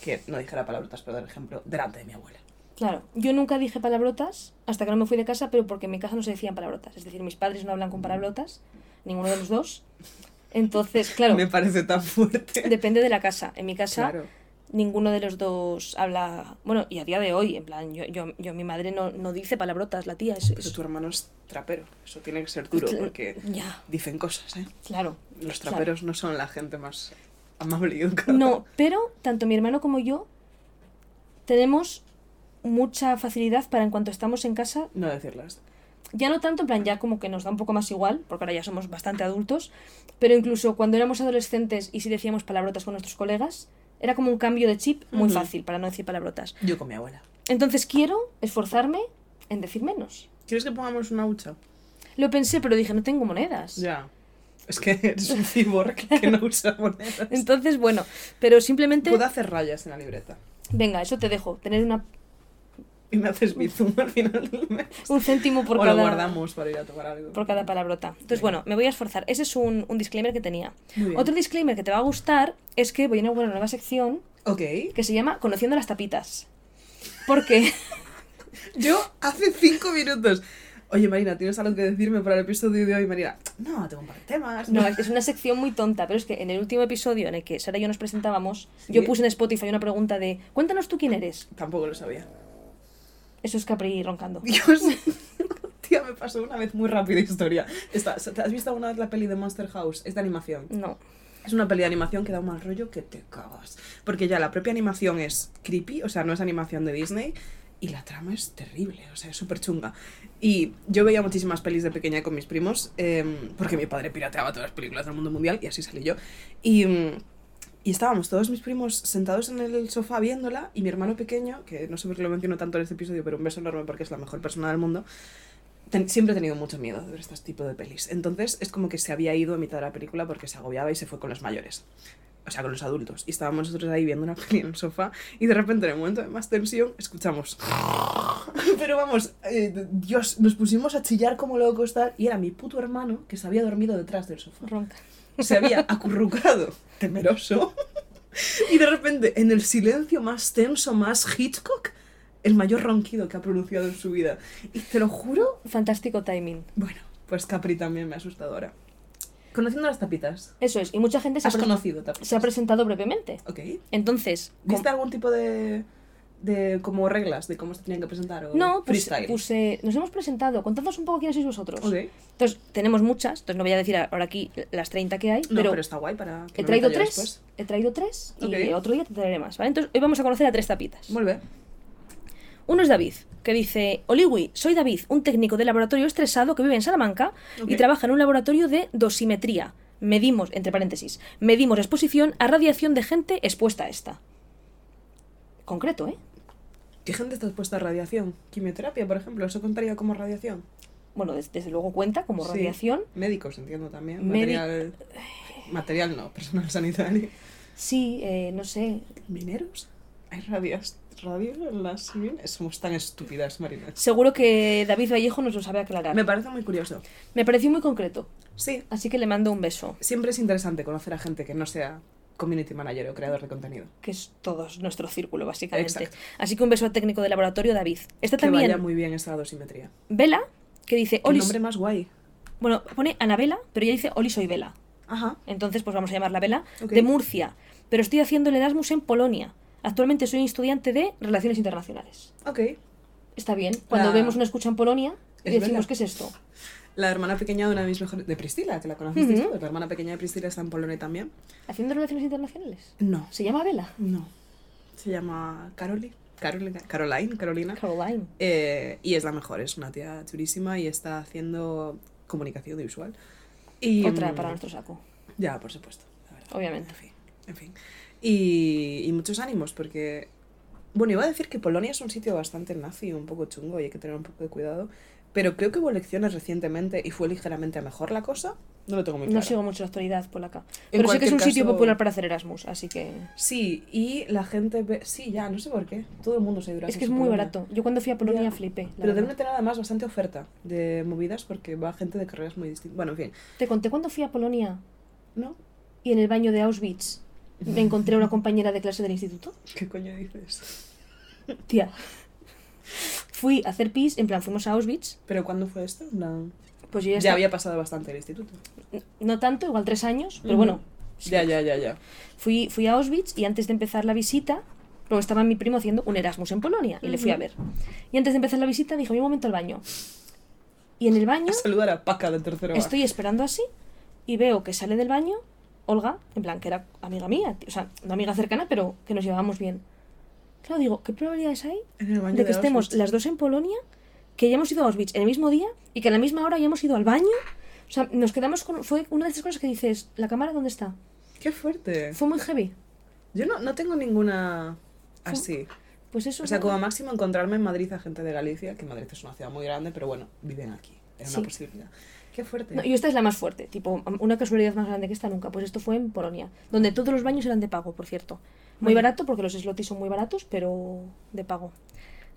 Speaker 2: Que no dijera palabrotas, por dar ejemplo, delante de mi abuela.
Speaker 3: Claro. Yo nunca dije palabrotas hasta que no me fui de casa, pero porque en mi casa no se decían palabrotas. Es decir, mis padres no hablan con palabrotas, ninguno de los dos. Entonces, claro,
Speaker 2: Me parece tan fuerte.
Speaker 3: depende de la casa. En mi casa
Speaker 2: Claro.
Speaker 3: ninguno de los dos habla, bueno, y a día de hoy, en plan, yo, yo, yo mi madre no, no dice palabrotas, la tía es...
Speaker 2: Pero
Speaker 3: es-
Speaker 2: tu hermano es trapero. Eso tiene que ser duro porque
Speaker 3: Ya,
Speaker 2: dicen cosas, ¿eh?
Speaker 3: claro.
Speaker 2: Los
Speaker 3: Claro.
Speaker 2: traperos no son la gente más amable y educada.
Speaker 3: No, pero tanto mi hermano como yo tenemos mucha facilidad para en cuanto estamos en casa,
Speaker 2: No decirlas.
Speaker 3: ya no tanto, en plan, ya como que nos da un poco más igual, porque ahora ya somos bastante adultos, pero incluso cuando éramos adolescentes y si decíamos palabrotas con nuestros colegas, era como un cambio de chip muy fácil para no decir palabrotas.
Speaker 2: Yo con mi abuela.
Speaker 3: Entonces quiero esforzarme en decir menos.
Speaker 2: ¿Quieres que pongamos una hucha?
Speaker 3: Lo pensé, pero dije, no tengo monedas.
Speaker 2: Ya. Es que eres un cyborg que no usa monedas.
Speaker 3: Entonces, bueno, pero simplemente,
Speaker 2: Puedo hacer rayas en la libreta.
Speaker 3: venga, eso te dejo, tener una,
Speaker 2: Y me haces bizum al final del mes.
Speaker 3: un céntimo por
Speaker 2: o lo
Speaker 3: cada,
Speaker 2: guardamos para ir a tomar algo.
Speaker 3: por cada palabrota. Entonces,
Speaker 2: Venga.
Speaker 3: bueno, me voy a esforzar. Ese es un, un disclaimer que tenía. Otro disclaimer que te va a gustar es que voy a inaugurar una nueva sección
Speaker 2: Ok.
Speaker 3: que se llama Conociendo las tapitas. Porque,
Speaker 2: Yo hace cinco minutos. Oye, Marina, ¿tienes algo que decirme para el episodio de hoy, Marina? No, tengo un par de temas.
Speaker 3: no, es una sección muy tonta, pero es que en el último episodio en el que Sara y yo nos presentábamos,
Speaker 2: Sí.
Speaker 3: yo puse en Spotify una pregunta de, cuéntanos tú quién eres.
Speaker 2: Tampoco lo sabía.
Speaker 3: Eso es Capri roncando.
Speaker 2: Dios. Tía, me pasó una vez muy rápida historia. Esta, ¿te ¿Has visto alguna vez la peli de Monster House? Es de animación.
Speaker 3: No.
Speaker 2: Es una peli de animación que da un mal rollo que te cagas. Porque ya la propia animación es creepy, o sea, no es animación de Disney. Y la trama es terrible, o sea, es súper chunga. Y yo veía muchísimas pelis de pequeña con mis primos, em, porque mi padre pirateaba todas las películas del mundo mundial y así salí yo. Y, mm, y estábamos todos mis primos sentados en el sofá viéndola y mi hermano pequeño, que no sé por qué lo menciono tanto en este episodio, pero un beso enorme porque es la mejor persona del mundo, siempre he tenido mucho miedo de ver este tipo de pelis. Entonces es como que se había ido a mitad de la película porque se agobiaba y se fue con los mayores. O sea, con los adultos. Y estábamos nosotros ahí viendo una peli en el sofá y de repente en el momento de más tensión escuchamos... Pero vamos, eh, Dios, nos pusimos a chillar como locos tal y era mi puto hermano que se había dormido detrás del sofá
Speaker 3: Ronca.
Speaker 2: se había acurrucado, temeroso, y de repente, en el silencio más tenso, más Hitchcock, el mayor ronquido que ha pronunciado en su vida. Y te lo juro,
Speaker 3: Fantástico timing.
Speaker 2: bueno, pues Capri también me ha asustado ahora. Conociendo las tapitas.
Speaker 3: Eso es. Y mucha gente se ha,
Speaker 2: ¿Has
Speaker 3: pre-
Speaker 2: conocido tapitas?
Speaker 3: se ha presentado brevemente.
Speaker 2: Ok.
Speaker 3: Entonces,
Speaker 2: ¿Viste algún tipo de, de como reglas de cómo se tenían que presentar? O
Speaker 3: no, pues,
Speaker 2: freestyle?
Speaker 3: puse, nos hemos presentado. Contadnos un poco quiénes sois vosotros.
Speaker 2: Ok.
Speaker 3: Entonces, tenemos muchas. Entonces, no voy a decir ahora aquí las 30 que hay.
Speaker 2: No,
Speaker 3: pero
Speaker 2: pero, está guay para que
Speaker 3: he traído
Speaker 2: meta yo
Speaker 3: tres.
Speaker 2: después.
Speaker 3: He traído tres. Y otro día te traeré más. ¿vale? Entonces, hoy vamos a conocer a tres tapitas.
Speaker 2: Muy bien.
Speaker 3: Uno es David, que dice: Oliwi, soy David, un técnico de laboratorio estresado que vive en Salamanca y trabaja en un laboratorio de dosimetría. Medimos, entre paréntesis, medimos exposición a radiación de gente expuesta a esta. Concreto, ¿eh?
Speaker 2: ¿Qué gente está expuesta a radiación? Quimioterapia, por ejemplo, ¿eso contaría como radiación?
Speaker 3: Bueno, des- desde, luego cuenta como
Speaker 2: Sí.
Speaker 3: radiación.
Speaker 2: Médicos, entiendo también.
Speaker 3: Medi-
Speaker 2: Material... Material no, personal sanitario.
Speaker 3: Sí, eh, no sé.
Speaker 2: ¿Mineros? ¿Hay radios? ¿Radio en las minas? Somos tan estúpidas, Marina.
Speaker 3: Seguro que David Vallejo nos lo sabe aclarar.
Speaker 2: Me
Speaker 3: Me,
Speaker 2: parece muy curioso.
Speaker 3: pareció muy concreto,
Speaker 2: Sí,
Speaker 3: así que le mando un beso,
Speaker 2: siempre es interesante conocer a gente que no sea community manager o creador de contenido.
Speaker 3: que es todo nuestro círculo, básicamente.
Speaker 2: Exacto.
Speaker 3: Así que un beso al técnico de laboratorio, David. Está
Speaker 2: Que
Speaker 3: también
Speaker 2: vaya muy bien esa dosimetría.
Speaker 3: Vela, que dice,
Speaker 2: ¿Qué
Speaker 3: Oli...
Speaker 2: nombre más guay?
Speaker 3: Bueno, pone Anabela, pero ella dice, Oli, soy Vela.
Speaker 2: Ajá.
Speaker 3: Entonces, pues vamos a llamarla Vela, de Murcia. Pero estoy haciendo el Erasmus en Polonia. Actualmente soy estudiante de Relaciones Internacionales.
Speaker 2: Ok.
Speaker 3: Está bien. Cuando
Speaker 2: La-
Speaker 3: vemos una escucha en Polonia,
Speaker 2: Es
Speaker 3: decimos. ¿qué es esto?
Speaker 2: La hermana pequeña de una de mis mejores... De Priscila, que la conociste
Speaker 3: Ujú.
Speaker 2: todos. La hermana pequeña de Priscila está en Polonia también.
Speaker 3: ¿Haciendo Relaciones Internacionales?
Speaker 2: No.
Speaker 3: ¿Se llama Vela?
Speaker 2: No. Se llama Caroli. Carolina. Caroline. Carolina.
Speaker 3: Caroline.
Speaker 2: Eh, y es la mejor. Es una tía chulísima y está haciendo comunicación visual. Y,
Speaker 3: Otra
Speaker 2: mm,
Speaker 3: para nuestro saco,
Speaker 2: Ya, por supuesto. la
Speaker 3: obviamente.
Speaker 2: En fin. En fin. Y, y muchos ánimos porque... Bueno, iba a decir que Polonia es un sitio bastante nazi, un poco chungo y hay que tener un poco de cuidado. Pero creo que hubo elecciones recientemente y fue ligeramente mejor la cosa. No lo tengo muy claro.
Speaker 3: No sigo mucho la actualidad polaca.
Speaker 2: En
Speaker 3: Pero sé que es un
Speaker 2: cualquier
Speaker 3: sitio
Speaker 2: caso-
Speaker 3: popular para hacer Erasmus, así que...
Speaker 2: Sí, y la gente ve... Sí, ya, no sé por qué. Todo el mundo se dura
Speaker 3: Es que es muy barato. Yo cuando fui a Polonia
Speaker 2: Ya.
Speaker 3: flipé.
Speaker 2: Pero deben tener además bastante oferta de movidas porque va gente de carreras muy distintas. Bueno, en fin.
Speaker 3: Te conté cuando fui a Polonia
Speaker 2: ¿No?
Speaker 3: y en el baño de Auschwitz me encontré a una compañera de clase del instituto.
Speaker 2: ¿Qué coño dices?
Speaker 3: Tía. Fui a hacer pis, en plan, fuimos a Auschwitz.
Speaker 2: ¿Pero cuándo fue esto? Plan,
Speaker 3: Pues yo ya,
Speaker 2: Ya, había pasado bastante el instituto.
Speaker 3: No tanto, igual tres años, pero
Speaker 2: Ujú.
Speaker 3: bueno. sí.
Speaker 2: Ya, ya, ya, ya.
Speaker 3: Fui, fui a Auschwitz y antes de empezar la visita, luego estaba mi primo haciendo un Erasmus en Polonia y le fui a ver. Y antes de empezar la visita dije, voy un momento al baño. Y en el baño
Speaker 2: A saludar a Paca de tercero
Speaker 3: estoy esperando así y veo que sale del baño Olga, en plan, que era amiga mía, o sea, no amiga cercana, pero que nos llevábamos bien. Claro, digo, ¿qué probabilidades hay de que estemos las dos en Polonia, que hayamos ido a Auschwitz en el mismo día y que a la misma hora hayamos ido al baño? O sea, nos quedamos con... Fue una de esas cosas que dices, ¿la cámara dónde está?
Speaker 2: ¡Qué fuerte!
Speaker 3: Fue muy heavy.
Speaker 2: Yo no, no tengo ninguna así.
Speaker 3: Pues eso...
Speaker 2: O sea, como máximo encontrarme en Madrid a gente de Galicia, que Madrid es una ciudad muy grande, pero bueno, viven aquí. Es
Speaker 3: Sí.
Speaker 2: una posibilidad. ¡Qué fuerte!
Speaker 3: No, y esta es la más fuerte, tipo, una casualidad más grande que esta nunca. Pues esto fue en Polonia, donde todos los baños eran de pago, por cierto. Muy barato, porque los slotis son muy baratos, pero de pago.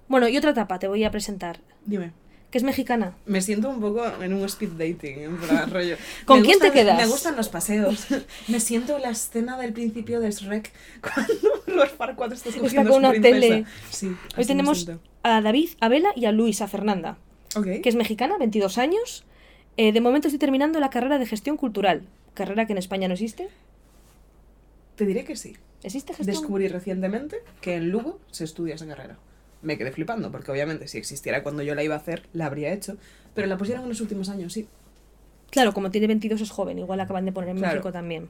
Speaker 3: Bueno, y otra etapa te voy a presentar,
Speaker 2: Dime.
Speaker 3: que es mexicana.
Speaker 2: Me siento un poco en un speed dating, en plan rollo.
Speaker 3: ¿Con
Speaker 2: Me
Speaker 3: quién te quedas?
Speaker 2: Me gustan los paseos. Me siento en la escena del principio de Shrek cuando los Farquaad está
Speaker 3: Está
Speaker 2: cogiendo
Speaker 3: con una
Speaker 2: princesa.
Speaker 3: tele.
Speaker 2: Sí,
Speaker 3: Hoy tenemos a David, a Bela y a Luisa Fernanda,
Speaker 2: Ok.
Speaker 3: que es mexicana, 22 años. Eh, de momento estoy terminando la carrera de gestión cultural, carrera que en España no existe.
Speaker 2: Te diré que sí.
Speaker 3: ¿Existe gestión?
Speaker 2: Descubrí recientemente que en Lugo se estudia esa carrera. Me quedé flipando, porque obviamente si existiera cuando yo la iba a hacer, la habría hecho. Pero la pusieron en los últimos años, sí.
Speaker 3: Claro, como tiene 22 es joven, igual la acaban de poner en
Speaker 2: Claro.
Speaker 3: México también.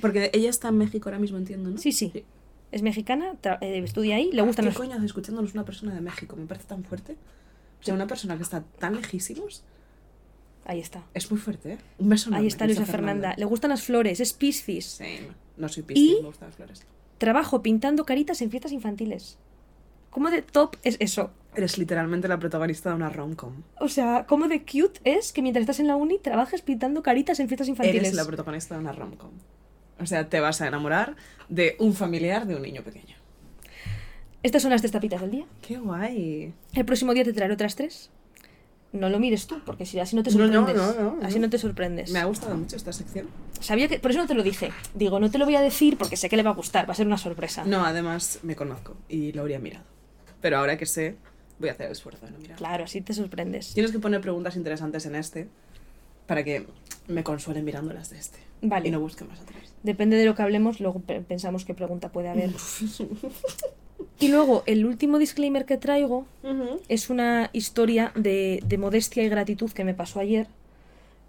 Speaker 2: Porque ella está en México ahora mismo, entiendo, ¿no?
Speaker 3: Sí, sí. Es mexicana, eh, estudia ahí, le gustan
Speaker 2: ¿Qué
Speaker 3: los...
Speaker 2: coño escuchándonos una persona de México? Me parece tan fuerte. O sea, una persona que está tan lejísimos
Speaker 3: Ahí está.
Speaker 2: es muy fuerte, ¿eh? Un beso
Speaker 3: Ahí está Luisa Fernanda. Le gustan las flores, es Piscis.
Speaker 2: Same. No soy piscis,
Speaker 3: Y-
Speaker 2: me gustan las flores.
Speaker 3: Trabajo pintando caritas en fiestas infantiles. ¿Cómo de top es eso?
Speaker 2: Eres literalmente la protagonista de una rom-com.
Speaker 3: O sea, ¿cómo de cute es que mientras estás en la uni trabajes pintando caritas en fiestas infantiles?
Speaker 2: Eres la protagonista de una rom-com. O sea, te vas a enamorar de un familiar de un niño pequeño.
Speaker 3: Estas son las tres tapitas del día.
Speaker 2: ¡Qué guay!
Speaker 3: El próximo día te traeré otras tres. No lo mires tú, porque si así no te
Speaker 2: No, no,
Speaker 3: sorprendes.
Speaker 2: no, no,
Speaker 3: así
Speaker 2: no.
Speaker 3: te sorprendes.
Speaker 2: Me ha gustado mucho esta sección.
Speaker 3: Sabía que. Por eso no te lo dije. Digo, no te lo voy a decir porque sé que le va a gustar, va a ser una sorpresa.
Speaker 2: No, además me conozco y lo habría mirado. Pero ahora que sé, voy a hacer el esfuerzo de no mirar.
Speaker 3: Claro, así te sorprendes.
Speaker 2: Tienes que poner preguntas interesantes en este para que me consuele mirando las de este.
Speaker 3: Vale.
Speaker 2: Y no busque más atrás.
Speaker 3: Depende de lo que hablemos, luego pe- pensamos qué pregunta puede haber. y luego, el último disclaimer que traigo es una historia de, de modestia y gratitud que me pasó ayer.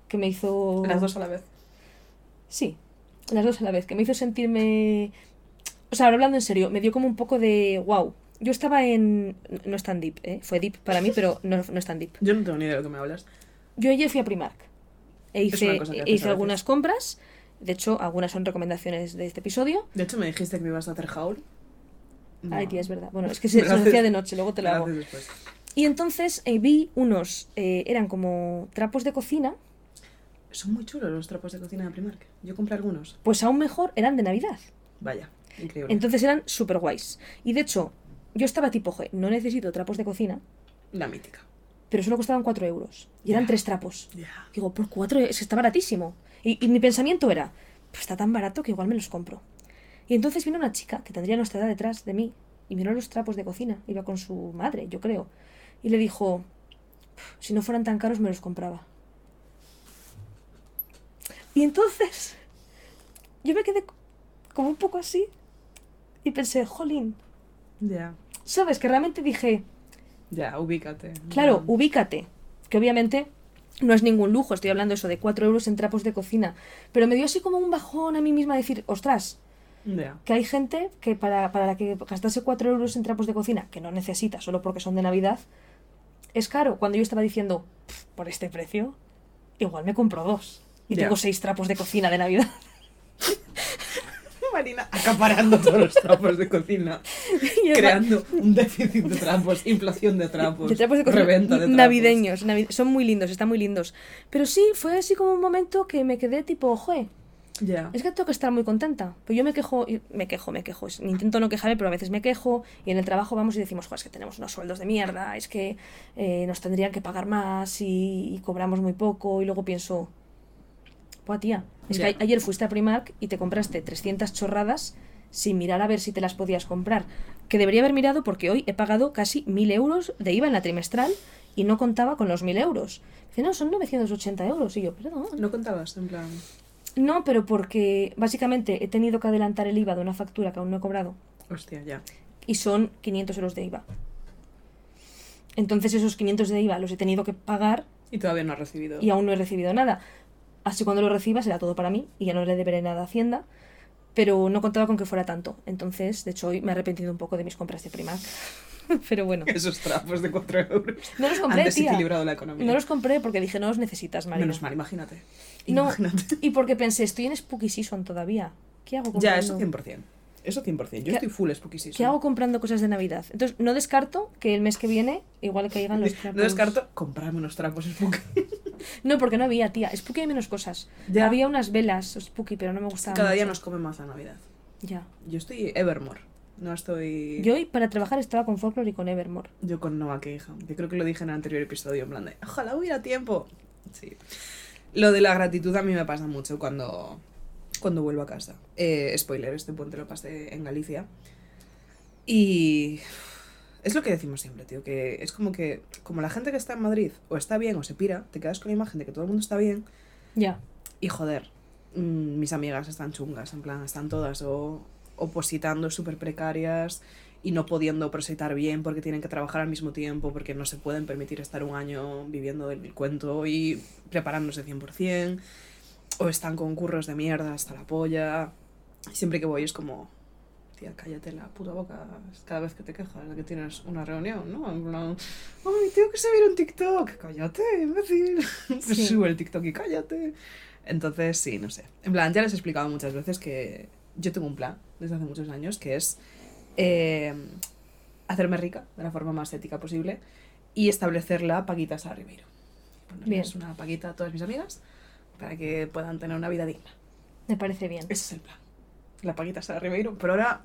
Speaker 3: Que me hizo.
Speaker 2: Las dos a la vez.
Speaker 3: Sí, las dos a la vez. Que me hizo sentirme. O sea, ahora hablando en serio, me dio como un poco de. ¡Wow! Yo estaba en. No es tan deep, ¿eh? Fue deep para mí, pero no, no es tan deep.
Speaker 2: Yo no tengo ni idea de lo que me hablas.
Speaker 3: Yo ayer fui a Primark. E hice, e hice algunas compras. De hecho, algunas son recomendaciones de este episodio.
Speaker 2: De hecho, me dijiste que me ibas a hacer haul.
Speaker 3: Ay, tía, es verdad. Bueno, es que se, se
Speaker 2: Gracias.
Speaker 3: lo hacía de noche, luego te lo hago. Y entonces eh, vi unos, eh, eran como trapos de cocina,
Speaker 2: Son muy chulos los trapos de cocina de Primark. Yo compré algunos.
Speaker 3: pues aún mejor eran de Navidad.
Speaker 2: Vaya, increíble.
Speaker 3: Entonces eran súper guays. Y de hecho, yo estaba tipo, "Joder, no necesito trapos de cocina,
Speaker 2: La mítica.
Speaker 3: pero solo costaban 4 euros. Y eran
Speaker 2: Ya.
Speaker 3: tres trapos.
Speaker 2: Ya.
Speaker 3: Digo, por 4 es que está baratísimo. Y, y mi pensamiento era, pues está tan barato que igual me los compro. Y entonces vino una chica que tendría nuestra edad detrás de mí y miró los trapos de cocina. Iba con su madre, yo creo. Y le dijo, si no fueran tan caros me los compraba. Y entonces yo me quedé como un poco así y pensé, jolín,
Speaker 2: Ya.
Speaker 3: ¿sabes? Que realmente dije,
Speaker 2: Ya, ubícate.
Speaker 3: Claro, ubícate. Que obviamente no es ningún lujo, estoy hablando eso de 4 euros en trapos de cocina. Pero me dio así como un bajón a mí misma decir, ostras,
Speaker 2: Ya.
Speaker 3: que hay gente que para, para la que gastarse 4 euros en trapos de cocina, que no necesita solo porque son de Navidad, es caro. Cuando yo estaba diciendo, "Pff, por este precio, igual me compro dos. Y
Speaker 2: Ya.
Speaker 3: tengo seis trapos de cocina de Navidad.
Speaker 2: Marina acaparando todos los trapos de cocina. Creando un déficit de trapos, inflación de trapos,
Speaker 3: de trapos de cocina
Speaker 2: reventa de trapos.
Speaker 3: navideños, navi- son muy lindos, están muy lindos. Pero sí, fue así como un momento que me quedé tipo, joe, Es que tengo que estar muy contenta. Pues yo me quejo, me quejo, me quejo. Intento no quejarme, pero a veces me quejo. Y en el trabajo vamos y decimos, "Jo, es que tenemos unos sueldos de mierda, es que eh, nos tendrían que pagar más y, y cobramos muy poco. Y luego pienso, pues tía, es que a- ayer fuiste a Primark y te compraste 300 chorradas sin mirar a ver si te las podías comprar. Que debería haber mirado porque hoy he pagado casi 1000 euros de IVA en la trimestral y no contaba con los 1000 euros. Dice, no, son 980 euros. Y yo, perdón.
Speaker 2: No contabas, en plan.
Speaker 3: No, pero porque básicamente he tenido que adelantar el IVA de una factura que aún no he cobrado
Speaker 2: Hostia, ya.
Speaker 3: y son 500 euros de IVA. Entonces esos 500 de IVA los he tenido que pagar
Speaker 2: Y todavía no has recibido.
Speaker 3: y aún no he recibido nada. Así cuando lo reciba será todo para mí y ya no le deberé nada a Hacienda, pero no contaba con que fuera tanto. Entonces, de hecho, hoy me he arrepentido un poco de mis compras de Primark. pero bueno,
Speaker 2: Esos trapos de 4 euros.
Speaker 3: no los compré,
Speaker 2: Han
Speaker 3: tía.
Speaker 2: desequilibrado la economía.
Speaker 3: No los compré porque dije, no los necesitas, Marina.
Speaker 2: Menos mal, imagínate.
Speaker 3: No,
Speaker 2: Imagínate.
Speaker 3: y porque pensé, estoy en Spooky Season todavía. ¿Qué hago
Speaker 2: Ya,
Speaker 3: comprando?
Speaker 2: eso 100%. Eso 100%. Yo
Speaker 3: ¿Qué-
Speaker 2: estoy full spooky season.
Speaker 3: ¿Qué hago comprando cosas de Navidad? Entonces, no descarto que el mes que viene igual caigan los trapos.
Speaker 2: No descarto comprarme unos trapos spooky.
Speaker 3: No, porque no había, tía. Spooky hay menos cosas.
Speaker 2: Ya.
Speaker 3: Había unas velas Spooky, pero no me gustaban.
Speaker 2: Cada día nos come más la Navidad.
Speaker 3: Ya.
Speaker 2: Yo estoy Evermore. No estoy.
Speaker 3: Yo hoy para trabajar estaba con Folklore y con Evermore.
Speaker 2: Yo con Nova que hija. Yo creo que lo dije en el anterior episodio, en plan de, ojalá hubiera tiempo. Sí. Lo de la gratitud a mí me pasa mucho cuando, cuando vuelvo a casa. Eh, spoiler, este puente lo pasé en Galicia. Y es lo que decimos siempre, tío, que es como que, como la gente que está en Madrid o está bien o se pira, te quedas con la imagen de que todo el mundo está bien
Speaker 3: Ya.
Speaker 2: y joder, mm, mis amigas están chungas, en plan, están todas o opositando súper precarias y no pudiendo prosetar bien porque tienen que trabajar al mismo tiempo, porque no se pueden permitir estar un año viviendo del cuento y preparándose 100%, o están con curros de mierda hasta la polla. Siempre que voy es como, tía, cállate la puta boca cada vez que te quejas de que tienes una reunión, ¿no? En plan, ay, tengo que subir un TikTok, cállate, imbécil.
Speaker 3: Sí.
Speaker 2: Sube el TikTok y cállate. Entonces, sí, no sé. En plan, ya les he explicado muchas veces que yo tengo un plan desde hace muchos años que es eh, hacerme rica de la forma más ética posible y establecer la paguita Sara Ribeiro. Ponerles
Speaker 3: Bien.
Speaker 2: una paguita a todas mis amigas para que puedan tener una vida digna.
Speaker 3: Me parece bien.
Speaker 2: Ese es el plan. La paguita Sara Ribeiro, pero ahora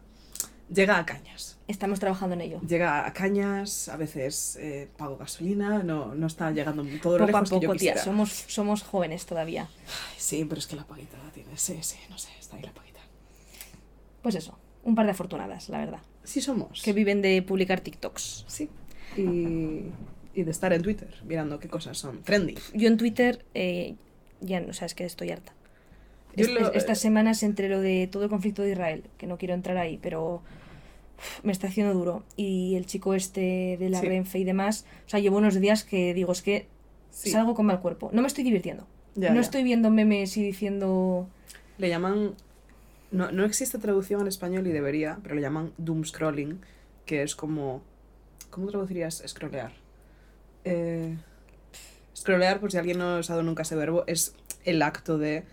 Speaker 2: llega a cañas.
Speaker 3: Estamos trabajando en ello.
Speaker 2: Llega a cañas, a veces eh, pago gasolina, no, no está llegando todo lo
Speaker 3: Poco a
Speaker 2: lejos que yo
Speaker 3: tía. Somos, somos jóvenes todavía.
Speaker 2: Ay, sí, pero es que la paguita la tiene. Sí, sí, no sé, está ahí la paguita.
Speaker 3: Pues eso. Un par de afortunadas, la verdad.
Speaker 2: Sí somos.
Speaker 3: Que viven de publicar TikToks.
Speaker 2: Sí. Y, y de estar en Twitter mirando qué cosas son trendy.
Speaker 3: Yo en Twitter, eh, ya no sabes que estoy harta.
Speaker 2: Lo-
Speaker 3: estas semanas entre lo de todo el conflicto de Israel, que no quiero entrar ahí, pero uf, me está haciendo duro. Y el chico este de la
Speaker 2: Sí.
Speaker 3: Renfe y demás, o sea, llevo unos días que digo, es que
Speaker 2: Sí.
Speaker 3: salgo con mal cuerpo. No me estoy divirtiendo.
Speaker 2: Ya,
Speaker 3: no
Speaker 2: ya.
Speaker 3: estoy viendo memes y diciendo...
Speaker 2: Le llaman. No, no existe traducción en español y debería, pero le llaman doom scrolling, que es como. ¿Cómo traducirías scrollear? Eh, scrollear, por si alguien no ha usado nunca ese verbo, es el acto de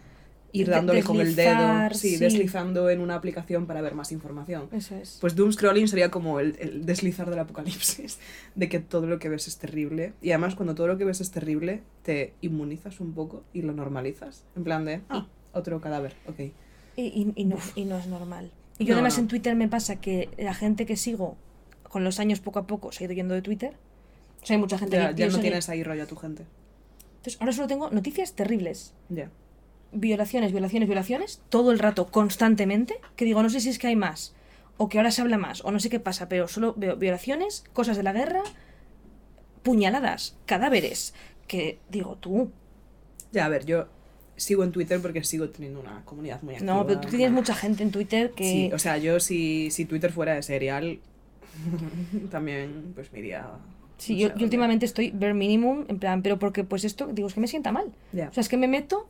Speaker 2: ir dándole con el dedo, sí. deslizando en una aplicación para ver más información.
Speaker 3: Eso es.
Speaker 2: Pues doom scrolling sería como el, el deslizar del apocalipsis, de que todo lo que ves es terrible. Y además cuando todo lo que ves es terrible, te inmunizas un poco y lo normalizas. En plan de, ah, otro cadáver, ok.
Speaker 3: Y, y- no, y no es normal. Y yo
Speaker 2: No,
Speaker 3: además
Speaker 2: no.
Speaker 3: en Twitter me pasa que la gente que sigo con los años poco a poco se ha ido yendo de Twitter. O sea, hay mucha gente
Speaker 2: Ya,
Speaker 3: que
Speaker 2: ya no tienes ahí rollo a tu gente.
Speaker 3: Entonces, ahora solo tengo noticias terribles.
Speaker 2: Ya.
Speaker 3: Violaciones, violaciones, violaciones, todo el rato, constantemente. Que digo, no sé si es que hay más, o que ahora se habla más, o no sé qué pasa, pero solo veo violaciones, cosas de la guerra, puñaladas, cadáveres. Que digo, tú,
Speaker 2: Ya, a ver, yo sigo en Twitter porque sigo teniendo una comunidad muy activa.
Speaker 3: no, pero tú tienes mucha gente en Twitter que.
Speaker 2: Sí, o sea, yo si, si Twitter fuera de serial, también pues me iría...
Speaker 3: Sí,
Speaker 2: no
Speaker 3: yo, últimamente estoy bare minimum, en plan, pero porque pues esto, digo, es que me sienta mal. O sea, es que me meto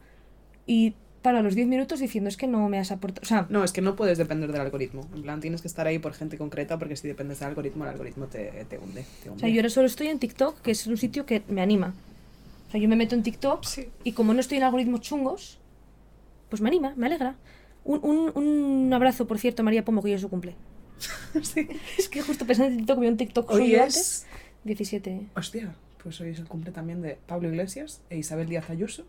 Speaker 3: y paro a los 10 minutos diciendo, es que no me has aportado. O sea,
Speaker 2: No, es que no puedes depender del algoritmo. En plan, tienes que estar ahí por gente concreta porque si dependes del algoritmo, el algoritmo te, te hunde. Te
Speaker 3: o sea, yo ahora solo estoy en TikTok, que es un sitio que me anima. O sea, yo me meto en TikTok
Speaker 2: Sí.
Speaker 3: y como no estoy en algoritmos chungos, pues me anima, me alegra. Un, un, un abrazo, por cierto, a María Pomo, que hoy es su cumple.
Speaker 2: Sí.
Speaker 3: Es que justo pensando en TikTok, vi un TikTok
Speaker 2: Hoy es...
Speaker 3: antes. 17.
Speaker 2: Hostia, pues hoy es el cumple también de Pablo Iglesias e Isabel Díaz Ayuso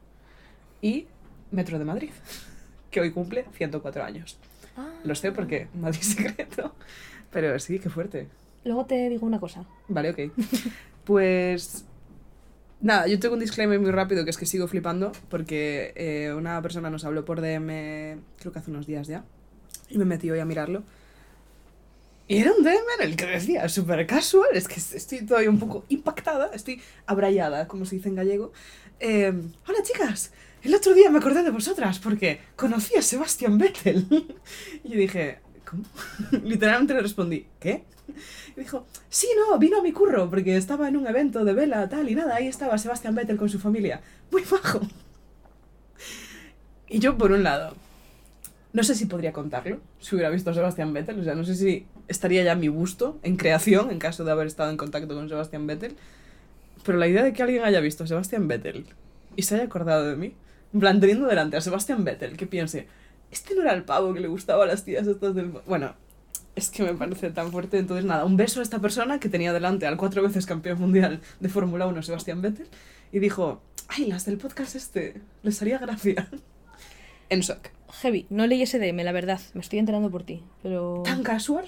Speaker 2: y Metro de Madrid, que hoy cumple 104 años.
Speaker 3: Ah.
Speaker 2: Lo sé porque Madrid secreto, pero sí, qué fuerte.
Speaker 3: Luego te digo una cosa.
Speaker 2: Vale, ok. Pues nada, yo tengo un disclaimer muy rápido que es que sigo flipando porque eh, una persona nos habló por DM, creo que hace unos días ya, y me metí hoy a mirarlo. Y era un DM en el que decía, súper casual, es que estoy todavía un poco impactada, estoy abrayada, como se dice en gallego. Eh, Hola chicas, el otro día me acordé de vosotras porque conocí a Sebastián Vettel. y dije, Literalmente le respondí, ¿qué? Y dijo, sí, no, vino a mi curro porque estaba en un evento de vela, tal y nada, ahí estaba Sebastián Vettel con su familia. Muy bajo. Y yo, por un lado, no sé si podría contarlo, si hubiera visto a Sebastián Vettel, o sea, no sé si estaría ya a mi gusto en creación en caso de haber estado en contacto con Sebastián Vettel, pero la idea de que alguien haya visto a Sebastián Vettel y se haya acordado de mí, en delante a Sebastián Vettel, que piense, este no era el pavo que le gustaba a las tías estas del... Bueno, es que me parece tan fuerte. Entonces, nada, un beso a esta persona que tenía delante al cuatro veces campeón mundial de Fórmula 1, Sebastián Vettel, y dijo, ay, las del podcast este, les haría gracia. en shock.
Speaker 3: Heavy, no leí ese DM, la verdad. Me estoy enterando por ti. Pero.
Speaker 2: Tan casual.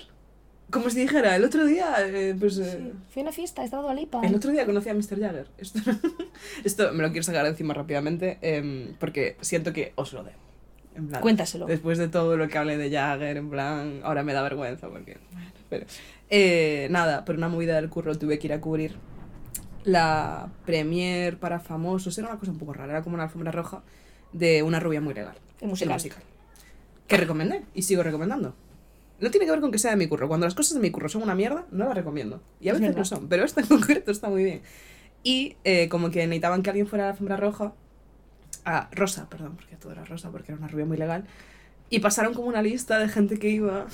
Speaker 2: Como si dijera, el otro día, eh, pues... eh,
Speaker 3: Sí, fui a una fiesta, estaba Dua Lipa.
Speaker 2: El otro día conocí a Mr. Jagger. Esto, esto me lo quiero sacar encima rápidamente em, porque siento que os lo debo. En plan,
Speaker 3: Cuéntaselo.
Speaker 2: Después de todo lo que hablé de Jagger, en plan, ahora me da vergüenza porque... Bueno, pero... Eh, nada, por una movida del curro tuve que ir a cubrir la premier para famosos. Era una cosa un poco rara, era como una alfombra roja de una rubia muy legal.
Speaker 3: El musical.
Speaker 2: Que recomendé y sigo recomendando. No tiene que ver con que sea de mi curro. Cuando las cosas de mi curro son una mierda, no las recomiendo. Y a
Speaker 3: Es
Speaker 2: veces lo son, pero esta en concreto está muy bien. Y eh, como que necesitaban que alguien fuera a la alfombra roja. Ah, rosa, perdón, porque todo era rosa, porque era una rubia muy legal. Y pasaron como una lista de gente que iba.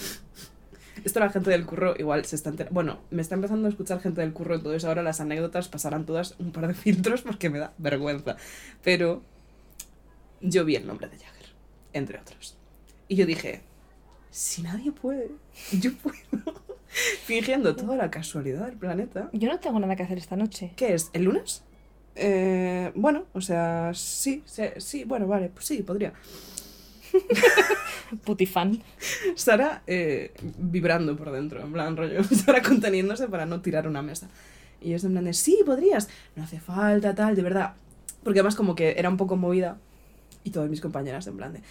Speaker 2: Esto la gente del curro igual se está enterando. Bueno, me está empezando a escuchar gente del curro, entonces ahora las anécdotas pasarán todas un par de filtros porque me da vergüenza. Pero yo vi el nombre de Jagger, entre otros. Y yo dije, si nadie puede, yo puedo. Fingiendo toda la casualidad del planeta.
Speaker 3: Yo no tengo nada que hacer esta noche.
Speaker 2: ¿Qué es? ¿El lunes? Eh, bueno, o sea, sí, sí, sí, bueno, vale, pues sí, podría.
Speaker 3: Putifan.
Speaker 2: Sara eh, vibrando por dentro, en plan rollo, Sara conteniéndose para no tirar una mesa. Y yo en plan de, sí, podrías, no hace falta, tal, de verdad. Porque además como que era un poco movida y todas mis compañeras en plan de,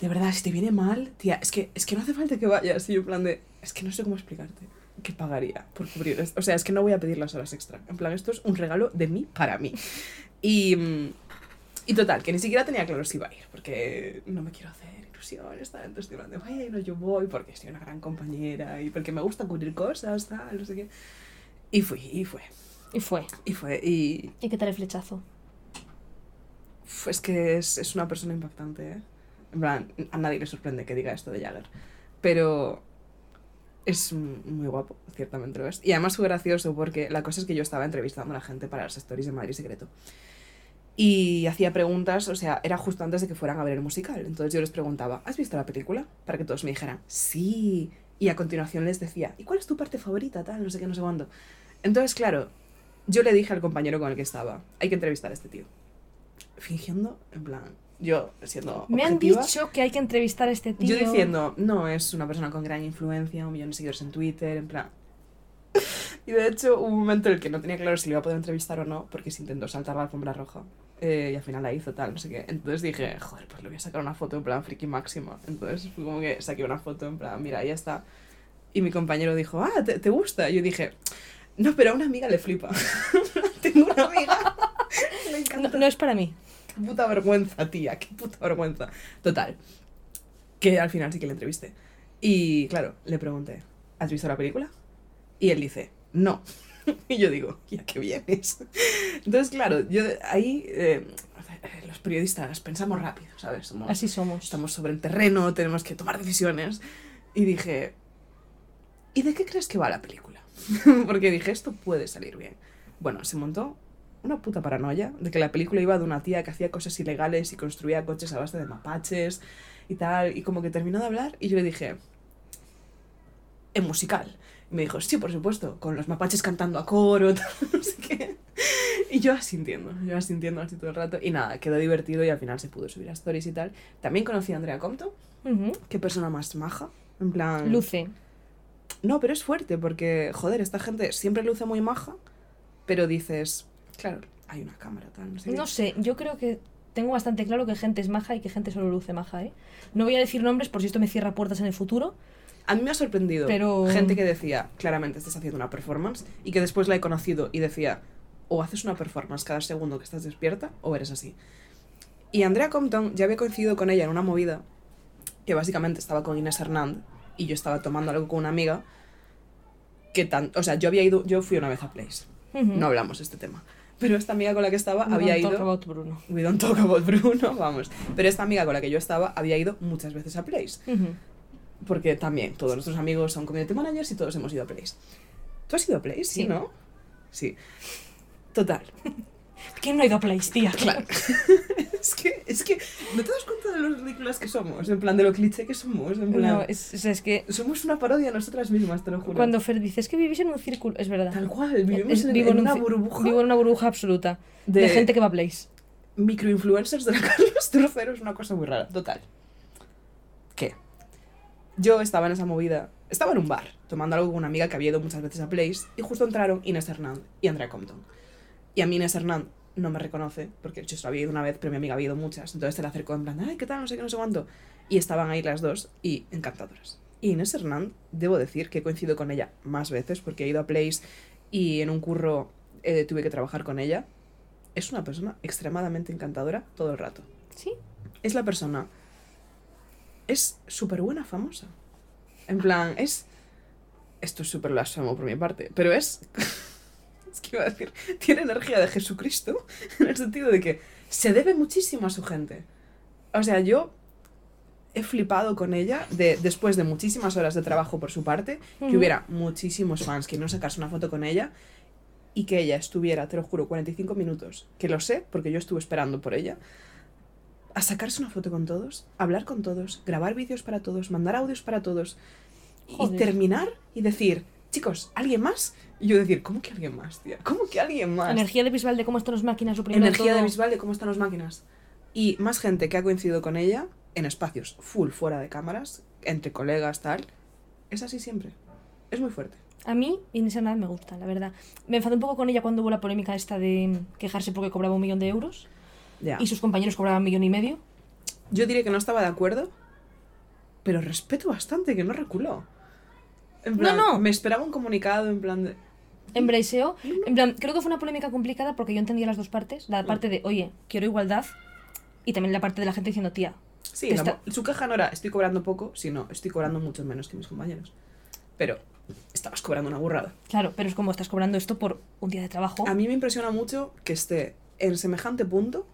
Speaker 2: de verdad, si te viene mal, tía, es que, es que no hace falta que vayas. Y yo en plan de, es que no sé cómo explicarte que pagaría por cubrir esto. O sea, es que no voy a pedir las horas extra. En plan, esto es un regalo de mí para mí. Y, y total, que ni siquiera tenía claro si iba a ir, porque no me quiero hacer ilusiones, tal. Entonces estoy hablando, bueno, yo voy porque soy una gran compañera y porque me gusta cubrir cosas, tal, no sé qué. Y fui, y fue,
Speaker 3: Y fue.
Speaker 2: y fue, y
Speaker 3: ¿Y qué tal el flechazo?
Speaker 2: es que es, es una persona impactante, ¿eh? En plan, a nadie le sorprende que diga esto de Jagger, pero es muy guapo, ciertamente lo es. Y además fue gracioso porque la cosa es que yo estaba entrevistando a la gente para las stories de Madrid Secreto. Y hacía preguntas, o sea, era justo antes de que fueran a ver el musical. Entonces yo les preguntaba, ¿has visto la película? Para que todos me dijeran, sí. Y a continuación les decía, ¿y cuál es tu parte favorita? Tal, no sé qué, no sé cuándo. Entonces, claro, yo le dije al compañero con el que estaba, hay que entrevistar a este tío. Fingiendo, en plan, yo siendo
Speaker 3: Me han
Speaker 2: objetiva,
Speaker 3: dicho que hay que entrevistar a este tío.
Speaker 2: yo diciendo, no, es una persona con gran influencia, un millón de seguidores en Twitter, en plan. Y de hecho hubo un momento en el que no tenía claro si le iba a poder entrevistar o no, porque se intentó saltar la alfombra roja. Eh, y al final la hizo tal, no sé qué. Entonces dije, joder, pues le voy a sacar una foto en plan friki máxima. Entonces fue como que saqué una foto en plan, mira, ahí está. Y mi compañero dijo, ah, ¿te, te gusta? Y yo dije, no, pero a una amiga le flipa. Tengo una amiga.
Speaker 3: No, no es para mí.
Speaker 2: Qué puta vergüenza, tía, qué puta vergüenza. Total. Que al final sí que le entrevisté. Y claro, le pregunté, ¿has visto la película? Y él dice, no. Y yo digo, ¿y a qué vienes? Entonces, claro, yo ahí eh, los periodistas pensamos rápido, ¿sabes? Somos-
Speaker 3: Así somos.
Speaker 2: estamos sobre el terreno, tenemos que tomar decisiones. Y dije, ¿y de qué crees que va la película? Porque dije, esto puede salir bien. Bueno, se montó una puta paranoia de que la película iba de una tía que hacía cosas ilegales y construía coches a base de mapaches y tal. Y como que terminó de hablar y yo le dije, en musical. Y me dijo, sí, por supuesto, con los mapaches cantando a coro, tal, no sé qué. Y yo asintiendo, yo asintiendo así todo el rato. Y nada, quedó divertido y al final se pudo subir a stories y tal. También conocí a Andrea Compton,
Speaker 3: Ujú.
Speaker 2: qué persona más maja. En plan...
Speaker 3: Luce.
Speaker 2: No, pero es fuerte porque, joder, esta gente siempre luce muy maja, pero dices, claro, hay una cámara, tal, no sé. qué.
Speaker 3: No sé, yo creo que tengo bastante claro que gente es maja y que gente solo luce maja, ¿eh? No voy a decir nombres por si esto me cierra puertas en el futuro.
Speaker 2: A mí me ha sorprendido
Speaker 3: Pero-
Speaker 2: gente que decía, claramente estás haciendo una performance, y que después la he conocido y decía, o haces una performance cada segundo que estás despierta, o eres así. Y Andrea Compton, ya había coincidido con ella en una movida, que básicamente estaba con Inés Hernández, y yo estaba tomando algo con una amiga, que tan, o sea, yo había ido, yo fui una vez a Place, no hablamos de este tema, pero esta amiga con la que estaba
Speaker 3: We
Speaker 2: había
Speaker 3: don't talk
Speaker 2: ido...
Speaker 3: about Bruno.
Speaker 2: We don't talk about Bruno, vamos. Pero esta amiga con la que yo estaba había ido muchas veces a Place. Porque también todos nuestros amigos son community managers y todos hemos ido a Place. ¿Tú has ido a Place? Sí. ¿no? Sí. Total.
Speaker 3: ¿Quién no ha ido a Place, tía?
Speaker 2: Claro. es, que, es que no te das cuenta de lo ridículas que somos, en plan de lo cliché que somos, en plan...
Speaker 3: No, es, o sea, es que
Speaker 2: Somos una parodia nosotras mismas, te lo juro.
Speaker 3: cuando Fer dice es que vivís en un círculo, es verdad.
Speaker 2: Tal cual, vivimos
Speaker 3: Es-
Speaker 2: en,
Speaker 3: vivo
Speaker 2: en
Speaker 3: un
Speaker 2: una burbuja
Speaker 3: Vivo en una burbuja absoluta. De,
Speaker 2: de,
Speaker 3: gente que va a Place.
Speaker 2: microinfluencers de la Carlos III, es una cosa muy rara. Total. ¿Qué? Yo estaba en esa movida, estaba en un bar, tomando algo con una amiga que había ido muchas veces a Place, y justo entraron Inés Hernández y Andrea Compton. Y a mí Inés Hernández no me reconoce, porque yo solo había ido una vez, pero mi amiga había ido muchas, entonces se la acercó en plan, ay, ¿qué tal? No sé qué, no sé cuánto. Y estaban ahí las dos, y encantadoras. Y Inés Hernández, debo decir que he coincidido con ella más veces, porque he ido a Place y en un curro eh, tuve que trabajar con ella. Es una persona extremadamente encantadora todo el rato
Speaker 3: ¿Sí?
Speaker 2: es la persona. Es súper buena famosa. En plan, es. Esto es súper blasfemo por mi parte, pero es. es que iba a decir. Tiene energía de Jesucristo, en el sentido de que se debe muchísimo a su gente. O sea, yo he flipado con ella de, después de muchísimas horas de trabajo por su parte, que hubiera muchísimos fans que no sacarse una foto con ella y que ella estuviera, te lo juro, 45 minutos, que lo sé porque yo estuve esperando por ella, a sacarse una foto con todos, hablar con todos, grabar vídeos para todos, mandar audios para todos y terminar y decir, chicos, ¿alguien más? Y yo decir, ¿cómo que alguien más, tía? ¿Cómo que alguien más?
Speaker 3: Energía de visual de cómo están las máquinas, lo primero
Speaker 2: Energía
Speaker 3: todo.
Speaker 2: de visual de cómo están las máquinas. Y más gente que ha coincidido con ella en espacios full fuera de cámaras, entre colegas, tal. Es así siempre. Es muy fuerte.
Speaker 3: A mí, Inés Hernández me gusta, la verdad. Me enfadé un poco con ella cuando hubo la polémica esta de quejarse porque cobraba un millón de euros
Speaker 2: Ya.
Speaker 3: y sus compañeros cobraban un millón y medio.
Speaker 2: Yo diré que no estaba de acuerdo, pero respeto bastante que no reculó. En plan,
Speaker 3: no.
Speaker 2: Me esperaba un comunicado en plan de.
Speaker 3: Embraceó. En plan, creo que fue una polémica complicada porque yo entendía las dos partes. La parte de, oye, quiero igualdad. Y también la parte de la gente diciendo, tía.
Speaker 2: Sí, la
Speaker 3: está-
Speaker 2: su queja no era estoy cobrando poco, sino estoy cobrando mucho menos que mis compañeros. Pero estabas cobrando una burrada.
Speaker 3: Claro, pero es como estás cobrando esto por un día de trabajo.
Speaker 2: A mí me impresiona mucho que esté en semejante punto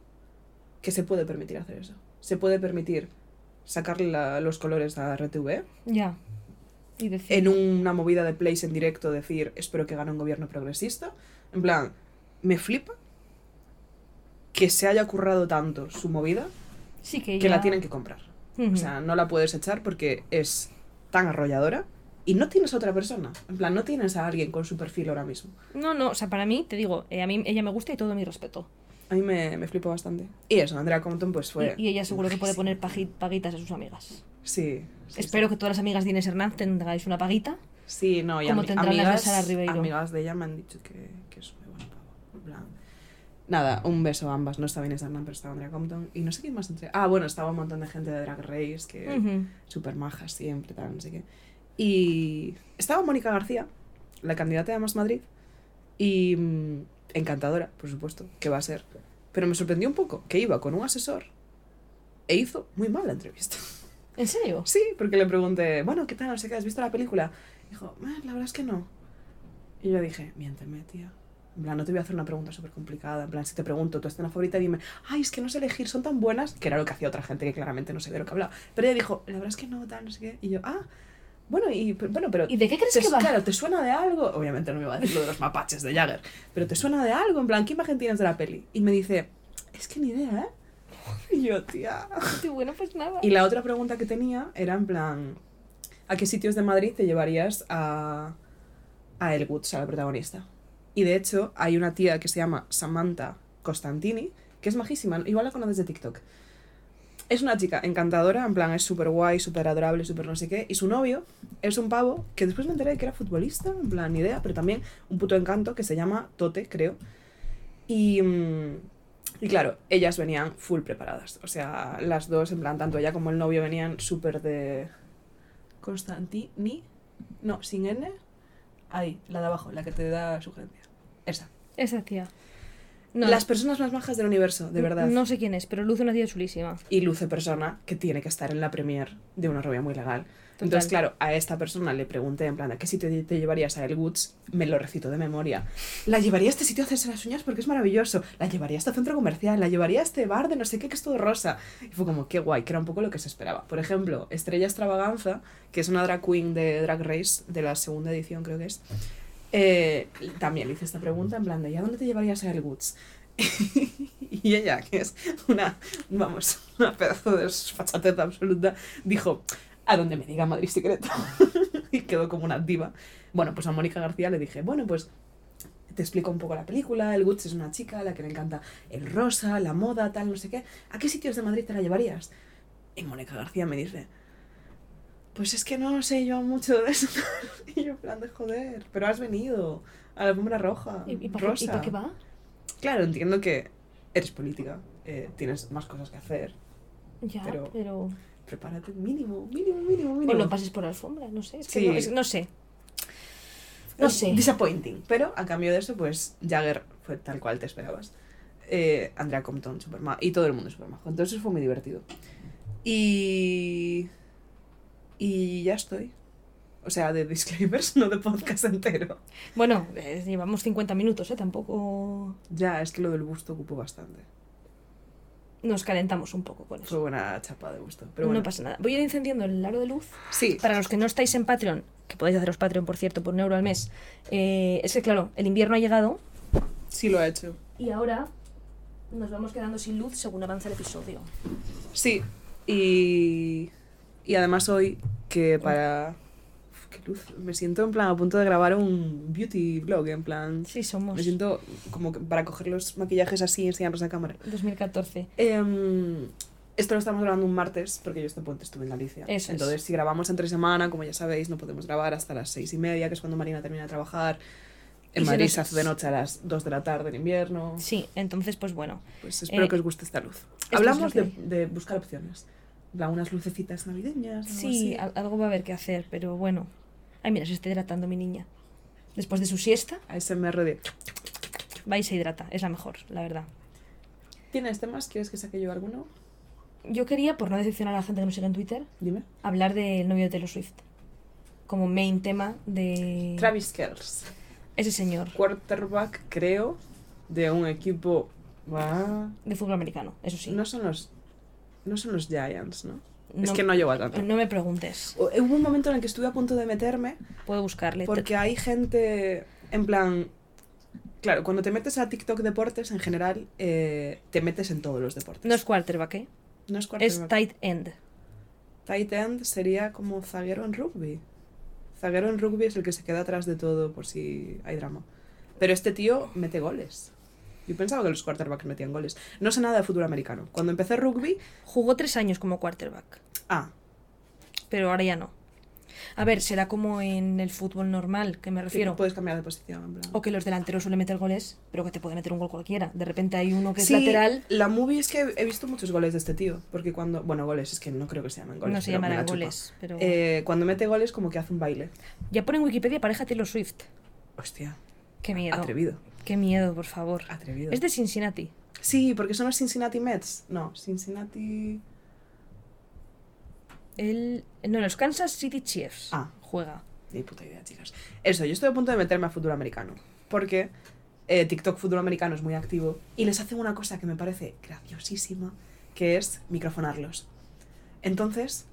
Speaker 2: que se puede permitir hacer eso. Se puede permitir sacarle la- los colores a RTV
Speaker 3: Ya. Y decir.
Speaker 2: en una movida de place en directo decir espero que gane un gobierno progresista. En plan, me flipa que se haya currado tanto su movida
Speaker 3: Sí, que
Speaker 2: que la tienen que comprar. O sea, no la puedes echar porque es tan arrolladora y no tienes a otra persona. En plan, no tienes a alguien con su perfil ahora mismo.
Speaker 3: No, no, o sea, para mí, te digo, eh, a mí ella me gusta y todo mi respeto.
Speaker 2: A mí me, me flipó bastante. Y eso, Andrea Compton pues fue...
Speaker 3: Y, y ella seguro que puede poner paguitas a sus amigas.
Speaker 2: Sí. sí,
Speaker 3: Espero que todas las amigas de Inés Hernández tengáis una paguita.
Speaker 2: Sí, no, y
Speaker 3: Como
Speaker 2: ami-
Speaker 3: tendrán las de
Speaker 2: amigas,
Speaker 3: Sara Ribeiro.
Speaker 2: amigas de ella me han dicho que, que es muy plan, Nada, un beso a ambas. No estaba Inés Hernán, pero estaba Andrea Compton. Y no sé quién más entre. Ah, bueno, estaba un montón de gente de Drag Race que
Speaker 3: Ujú.
Speaker 2: súper majas siempre, tal, no sé qué. Y estaba Mónica García, la candidata de Más Madrid. Y mm, encantadora, por supuesto, que va a ser. Pero me sorprendió un poco que iba con un asesor e hizo muy mal la entrevista.
Speaker 3: ¿En serio?
Speaker 2: Sí, porque le pregunté, bueno, ¿qué tal? No sé qué, ¿has visto la película? Dijo, "Ah, la verdad es que no. Y yo dije, miénteme, tía. En plan, no te voy a hacer una pregunta súper complicada. En plan, si te pregunto tu escena favorita, dime, ay, es que no sé elegir, son tan buenas, que era lo que hacía otra gente que claramente no sabía de lo que hablaba. Pero ella dijo, la verdad es que no, tal, no sé qué. Y yo, ah, bueno, y pero- bueno, pero.
Speaker 3: ¿Y de qué crees
Speaker 2: te-
Speaker 3: que va?
Speaker 2: Claro, ¿te suena de algo? Obviamente no me iba a decir lo de los mapaches de Jagger, pero ¿te suena de algo? En plan, ¿qué imagen tienes de la peli? Y me dice, es que ni idea, ¿eh? Y yo, tía.
Speaker 3: Sí, bueno, pues nada.
Speaker 2: Y la otra pregunta que tenía era en plan, ¿a qué sitios de Madrid te llevarías a, a El Woods, a la protagonista? Y de hecho hay una tía que se llama Samantha Costantini, que es majísima, igual la conoces de TikTok. Es una chica encantadora, en plan es súper guay, súper adorable, súper no sé qué. Y su novio es un pavo que después me enteré que era futbolista, en plan, ni idea, pero también un puto encanto que se llama Tote, creo. Y, mm, y claro, ellas venían full preparadas. O sea, las dos, en plan, tanto ella como el novio venían súper de. Constantini. No, sin N. Ahí, la de abajo, la que te da sugerencia. Esa.
Speaker 3: Esa tía. No,
Speaker 2: Las personas más bajas del universo, de verdad.
Speaker 3: No sé quién es, pero luce una tía chulísima.
Speaker 2: Y luce persona que tiene que estar en la premier de una rubia muy legal.
Speaker 3: Total.
Speaker 2: Entonces, claro, a esta persona le pregunté en plan, ¿a qué sitio te, te llevarías a El Woods? Me lo recito de memoria. La llevaría a este sitio a hacerse las uñas porque es maravilloso. La llevaría a este centro comercial. La llevaría a este bar de no sé qué que es todo rosa. Y fue como, qué guay, que era un poco lo que se esperaba. Por ejemplo, Estrella Extravaganza, que es una drag queen de Drag Race, de la segunda edición creo que es, eh, también le hice esta pregunta en plan de, ¿y a dónde te llevarías a El Woods? y ella, que es una, vamos, una pedazo de fachatez absoluta, dijo, a donde me diga Madrid Secreto. y quedó como una diva. Bueno, pues a Mónica García le dije, bueno, pues te explico un poco la película. El Woods es una chica a la que le encanta el rosa, la moda, tal, no sé qué. ¿A qué sitios de Madrid te la llevarías? Y Mónica García me dice, pues es que no sé yo mucho de eso. y yo, en plan de joder, pero has venido a la alfombra roja.
Speaker 3: ¿Y, y para qué,
Speaker 2: rosa.
Speaker 3: ¿y para qué va?
Speaker 2: Claro, entiendo que eres política, eh, tienes más cosas que hacer.
Speaker 3: Ya,
Speaker 2: Pero-
Speaker 3: pero...
Speaker 2: Prepárate, mínimo, mínimo, mínimo, mínimo.
Speaker 3: O lo pases por la alfombra, no sé. Es que
Speaker 2: Sí.
Speaker 3: no, es- no sé. No sé.
Speaker 2: Disappointing. Pero a cambio de eso, pues Jagger fue tal cual te esperabas. Eh, Andrea Compton, super majo. Y todo el mundo super majo. Entonces fue muy divertido. Y. Y ya estoy. O sea, de disclaimers, no de podcast entero.
Speaker 3: Bueno, eh, llevamos 50 minutos, ¿eh? Tampoco
Speaker 2: Ya, es que lo del busto ocupó bastante.
Speaker 3: nos calentamos un poco con
Speaker 2: Fue
Speaker 3: eso.
Speaker 2: buena chapa de busto. Pero
Speaker 3: no pasa nada. Voy a ir encendiendo el aro de luz.
Speaker 2: Sí,
Speaker 3: Para los que no estáis en Patreon, que podéis haceros Patreon, por cierto, por un euro al mes, eh, es que, claro, el invierno ha llegado
Speaker 2: sí lo ha hecho.
Speaker 3: y ahora nos vamos quedando sin luz según avanza el episodio.
Speaker 2: Sí, y, y además hoy que para... Uf, qué luz. Me siento en plan a punto de grabar un beauty vlog, en plan...
Speaker 3: Sí, somos.
Speaker 2: Me siento como que para coger los maquillajes así y enseñarlos a cámara.
Speaker 3: 2014.
Speaker 2: Em, esto lo estamos grabando un martes porque yo este puente estuve en Galicia.
Speaker 3: Eso es.
Speaker 2: Entonces, si grabamos entre semana, como ya sabéis, no podemos grabar hasta las seis y media, que es cuando Marina termina de trabajar. En Madrid se hace de noche a las 2 de la tarde en invierno.
Speaker 3: Sí, entonces, pues bueno.
Speaker 2: Pues espero
Speaker 3: Eh,
Speaker 2: que os guste esta luz.
Speaker 3: es
Speaker 2: Hablamos
Speaker 3: lo
Speaker 2: de, de buscar opciones. Plan, unas lucecitas navideñas. algo
Speaker 3: Sí,
Speaker 2: así.
Speaker 3: algo va a haber que hacer, pero bueno. Ay, mira, se está hidratando mi niña. Después de su siesta,
Speaker 2: ASMR de.
Speaker 3: va y se hidrata. Es la mejor, la verdad.
Speaker 2: ¿Tienes temas? ¿Quieres que saque yo alguno?
Speaker 3: Yo quería, por no decepcionar a la gente que nos sigue en Twitter,
Speaker 2: Dime.
Speaker 3: hablar del novio de Taylor Swift. Como main tema de
Speaker 2: Travis Kells,
Speaker 3: ese señor
Speaker 2: quarterback, creo, de un equipo.
Speaker 3: De fútbol americano, eso sí.
Speaker 2: No son los. No son los Giants, ¿no? Es
Speaker 3: No-
Speaker 2: que no llego a tanto.
Speaker 3: No me preguntes.
Speaker 2: O- Hubo un momento en el que estuve a punto de meterme
Speaker 3: Puedo buscarle.
Speaker 2: porque hay gente. En plan. Claro, cuando te metes a TikTok deportes, en general, eh, te metes en todos los deportes.
Speaker 3: No es quarterback, ¿eh?
Speaker 2: No es
Speaker 3: Es
Speaker 2: quarterback.
Speaker 3: tight end.
Speaker 2: Tight end sería como zaguero en rugby. Zaguero en rugby es el que se queda atrás de todo por si hay drama. Pero este tío mete goles. Yo pensaba que los quarterbacks metían goles. No sé nada de fútbol americano. Cuando empecé rugby,
Speaker 3: Jugó tres años como quarterback,
Speaker 2: ah,
Speaker 3: pero ahora ya no. A ver, será como en el fútbol normal, que me
Speaker 2: que
Speaker 3: refiero.
Speaker 2: puedes cambiar de posición. en plan.
Speaker 3: O que los delanteros suelen meter goles, pero que te puede meter un gol cualquiera. De repente hay uno que es lateral.
Speaker 2: La movie es que he visto muchos goles de este tío. Porque cuando. Bueno, goles, es que no creo que se llamen goles.
Speaker 3: no se llamarán goles, pero.
Speaker 2: Eh, cuando mete goles, como que hace un baile.
Speaker 3: Ya pone en Wikipedia pareja Taylor Swift.
Speaker 2: Hostia.
Speaker 3: Qué miedo.
Speaker 2: Atrevido.
Speaker 3: Qué miedo, por favor.
Speaker 2: Atrevido.
Speaker 3: Es de Cincinnati.
Speaker 2: Sí, porque son los Cincinnati Mets. No, Cincinnati.
Speaker 3: El... No, los Kansas City Chiefs.
Speaker 2: Ah.
Speaker 3: Juega.
Speaker 2: Ni puta idea, chicas. Eso, yo estoy a punto de meterme a fútbol americano. Porque eh, TikTok fútbol americano es muy activo. Y les hacen una cosa que me parece graciosísima, que es microfonarlos. Entonces,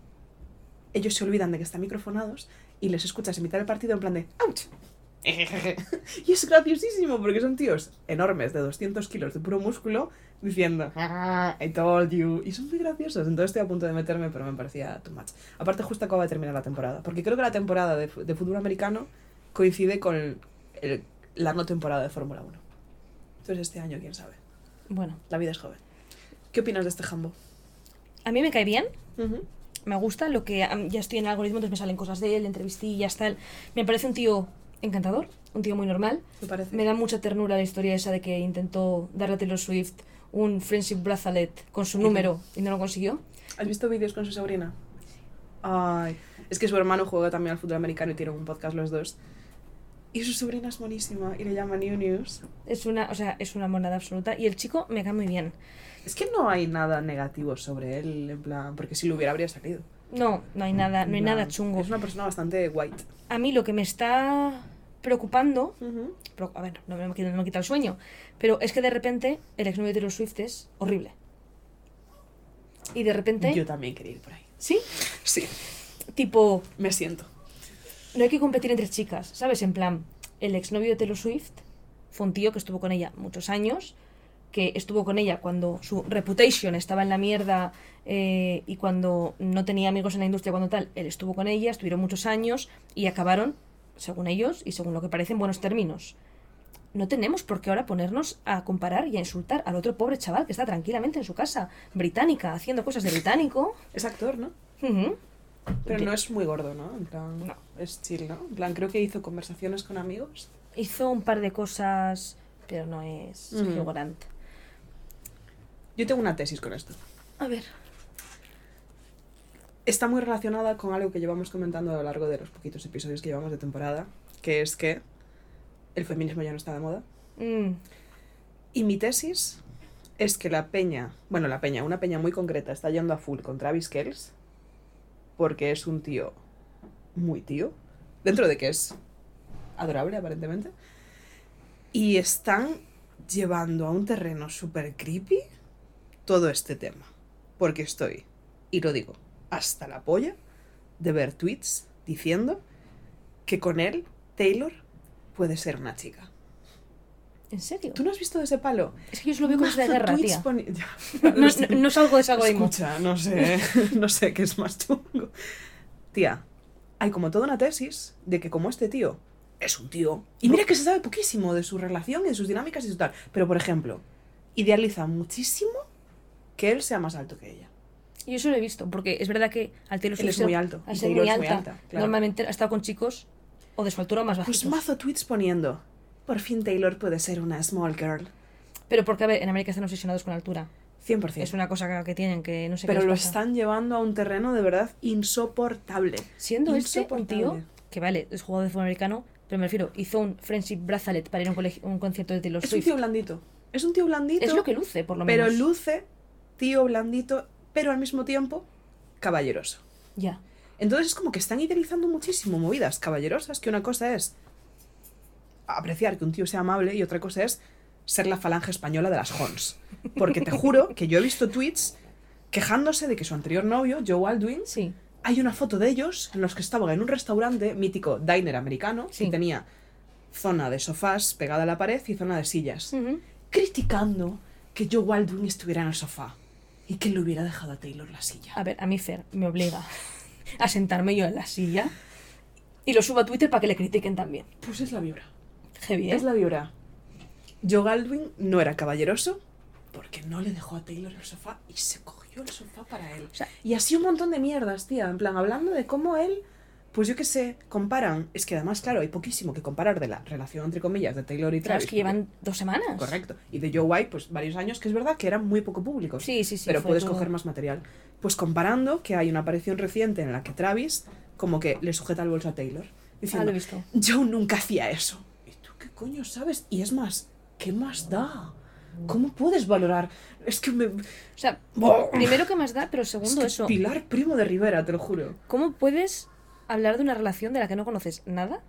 Speaker 2: ellos se olvidan de que están microfonados y les escuchas en mitad del partido en plan de ¡Ouch! y es graciosísimo porque son tíos enormes de 200 kilos de puro músculo diciendo "Ah, I told you y son muy graciosos. Entonces estoy a punto de meterme pero me parecía too much. Aparte justo acaba de terminar la temporada. Porque creo que la temporada de, de fútbol americano coincide con el- el- la no temporada de Fórmula 1 entonces este año quién sabe.
Speaker 3: Bueno,
Speaker 2: la vida es joven. ¿qué opinas de este jambo?
Speaker 3: a mí me cae bien. Me gusta lo que ya estoy en el algoritmo, entonces me salen cosas de él, entrevistillas, tal. Me parece un tío encantador, un tío muy normal.
Speaker 2: ¿me parece?
Speaker 3: Me da mucha ternura la historia esa de que intentó darle a Taylor Swift un friendship bracelet con su número y no lo consiguió.
Speaker 2: ¿Has visto vídeos con su sobrina? Ay, es que su hermano juega también al fútbol americano y tienen un podcast los dos. Y su sobrina es monísima y le llama New News.
Speaker 3: Es una, o sea, es una monada absoluta. Y el chico me cae muy bien.
Speaker 2: Es que no hay nada negativo sobre él, en plan, porque si lo hubiera habría salido.
Speaker 3: No, no hay nada, no hay nada chungo.
Speaker 2: Es una persona bastante white.
Speaker 3: A mí lo que me está preocupando, pero, a ver, no me, quita- no me quita el sueño, pero es que de repente el exnovio de Taylor Swift es horrible. Y de repente,
Speaker 2: Yo también quería ir por ahí.
Speaker 3: sí,
Speaker 2: Sí,
Speaker 3: tipo,
Speaker 2: me siento.
Speaker 3: no hay que competir entre chicas, ¿sabes? En plan, el exnovio de Taylor Swift fue un tío que estuvo con ella muchos años, que estuvo con ella cuando su reputation estaba en la mierda eh, y cuando no tenía amigos en la industria cuando tal, él estuvo con ella, estuvieron muchos años y acabaron, según ellos y según lo que parece, en buenos términos. No tenemos por qué ahora ponernos a comparar y a insultar al otro pobre chaval que está tranquilamente en su casa, británica, haciendo cosas de británico.
Speaker 2: Es actor, ¿no? Pero no es muy gordo, ¿no? En plan,
Speaker 3: No.
Speaker 2: es chill, ¿no? En plan, creo que hizo conversaciones con amigos.
Speaker 3: Hizo un par de cosas, pero no es.
Speaker 2: Yo tengo una tesis con esto.
Speaker 3: A ver.
Speaker 2: está muy relacionada con algo que llevamos comentando a lo largo de los poquitos episodios que llevamos de temporada, que es que el feminismo ya no está de moda.
Speaker 3: Mm,
Speaker 2: Y mi tesis es que la peña, bueno, la peña, una peña muy concreta, está yendo a full con Travis Kells porque es un tío muy tío, dentro de que es adorable aparentemente, y están llevando a un terreno súper creepy todo este tema, porque estoy, y lo digo, hasta la polla de ver tweets diciendo que con él, Taylor, puede ser una chica.
Speaker 3: ¿En serio?
Speaker 2: ¿Tú no has visto ese palo?
Speaker 3: Es que yo lo veo como de guerra, tía.
Speaker 2: poni-
Speaker 3: No, no, no salgo de algoritmo.
Speaker 2: Escucha, no sé, no sé qué es más chungo. Tía, hay como toda una tesis de que como este tío es un tío, y mira que se sabe poquísimo de su relación y de sus dinámicas y su tal, pero por ejemplo, idealiza muchísimo que él sea más alto que ella.
Speaker 3: Yo eso lo he visto, porque es verdad que al Taylor
Speaker 2: Él
Speaker 3: Swift
Speaker 2: es muy alto,
Speaker 3: Al ser muy alta,
Speaker 2: claro.
Speaker 3: normalmente ha estado con chicos o de su altura o más
Speaker 2: Pues
Speaker 3: bajitos.
Speaker 2: mazo tweets poniendo, por fin Taylor puede ser una small girl.
Speaker 3: Pero porque, a ver, en América están obsesionados con altura.
Speaker 2: 100%.
Speaker 3: Es una cosa que- tienen, que no sé
Speaker 2: pero
Speaker 3: qué
Speaker 2: lo
Speaker 3: pasa.
Speaker 2: están llevando a un terreno de verdad insoportable.
Speaker 3: Siendo este un
Speaker 2: Insoportable.
Speaker 3: tío que, vale, es jugador de fútbol americano, pero me refiero, hizo un friendship bracelet para ir a un, un concierto de Taylor
Speaker 2: Es un
Speaker 3: Swift.
Speaker 2: tío blandito. Es un tío blandito.
Speaker 3: Es lo que luce, por lo
Speaker 2: pero
Speaker 3: menos.
Speaker 2: luce tío blandito, pero al mismo tiempo caballeroso.
Speaker 3: Ya.
Speaker 2: Entonces es como que están idealizando muchísimo movidas caballerosas, que una cosa es apreciar que un tío sea amable y otra cosa es ser la falange española de las Hons. Porque te juro que yo he visto tweets quejándose de que su anterior novio, Joe Aldwin,
Speaker 3: Sí.
Speaker 2: hay una foto de ellos en los que estaban en un restaurante mítico diner americano
Speaker 3: Sí.
Speaker 2: que tenía zona de sofás pegada a la pared y zona de sillas. Criticando que Joe Baldwin estuviera en el sofá y que le hubiera dejado a Taylor la silla.
Speaker 3: A ver, a mí Fer me obliga a sentarme yo en la silla y lo subo a Twitter para que le critiquen también.
Speaker 2: Pues es la vibra.
Speaker 3: Heavy, ¿eh?
Speaker 2: Es la vibra. Joe Baldwin no era caballeroso porque no le dejó a Taylor el sofá y se cogió el sofá para él.
Speaker 3: O sea-
Speaker 2: y así un montón de mierdas, tía. En plan, hablando de cómo él, pues yo qué sé, comparan. Es que además, claro, hay poquísimo que comparar de la relación, entre comillas, de Taylor y
Speaker 3: Claro,
Speaker 2: Travis.
Speaker 3: es que llevan dos semanas.
Speaker 2: Correcto. Y de Joe White, pues varios años, que es verdad que eran muy poco públicos.
Speaker 3: Sí, sí, sí.
Speaker 2: pero puedes
Speaker 3: todo-
Speaker 2: coger más material. Pues comparando que hay una aparición reciente en la que Travis como que le sujeta el bolso a Taylor.
Speaker 3: Ah, lo
Speaker 2: Diciendo,
Speaker 3: he visto.
Speaker 2: Joe nunca hacía eso. ¿Y tú qué coño sabes? Y es más, ¿qué más da? ¿Cómo puedes valorar? Es que me...
Speaker 3: O sea, primero que más da, pero
Speaker 2: Es
Speaker 3: segundo
Speaker 2: que
Speaker 3: eso.
Speaker 2: Pilar Primo de Rivera, te lo juro.
Speaker 3: ¿Cómo puedes hablar de una relación de la que no conoces nada?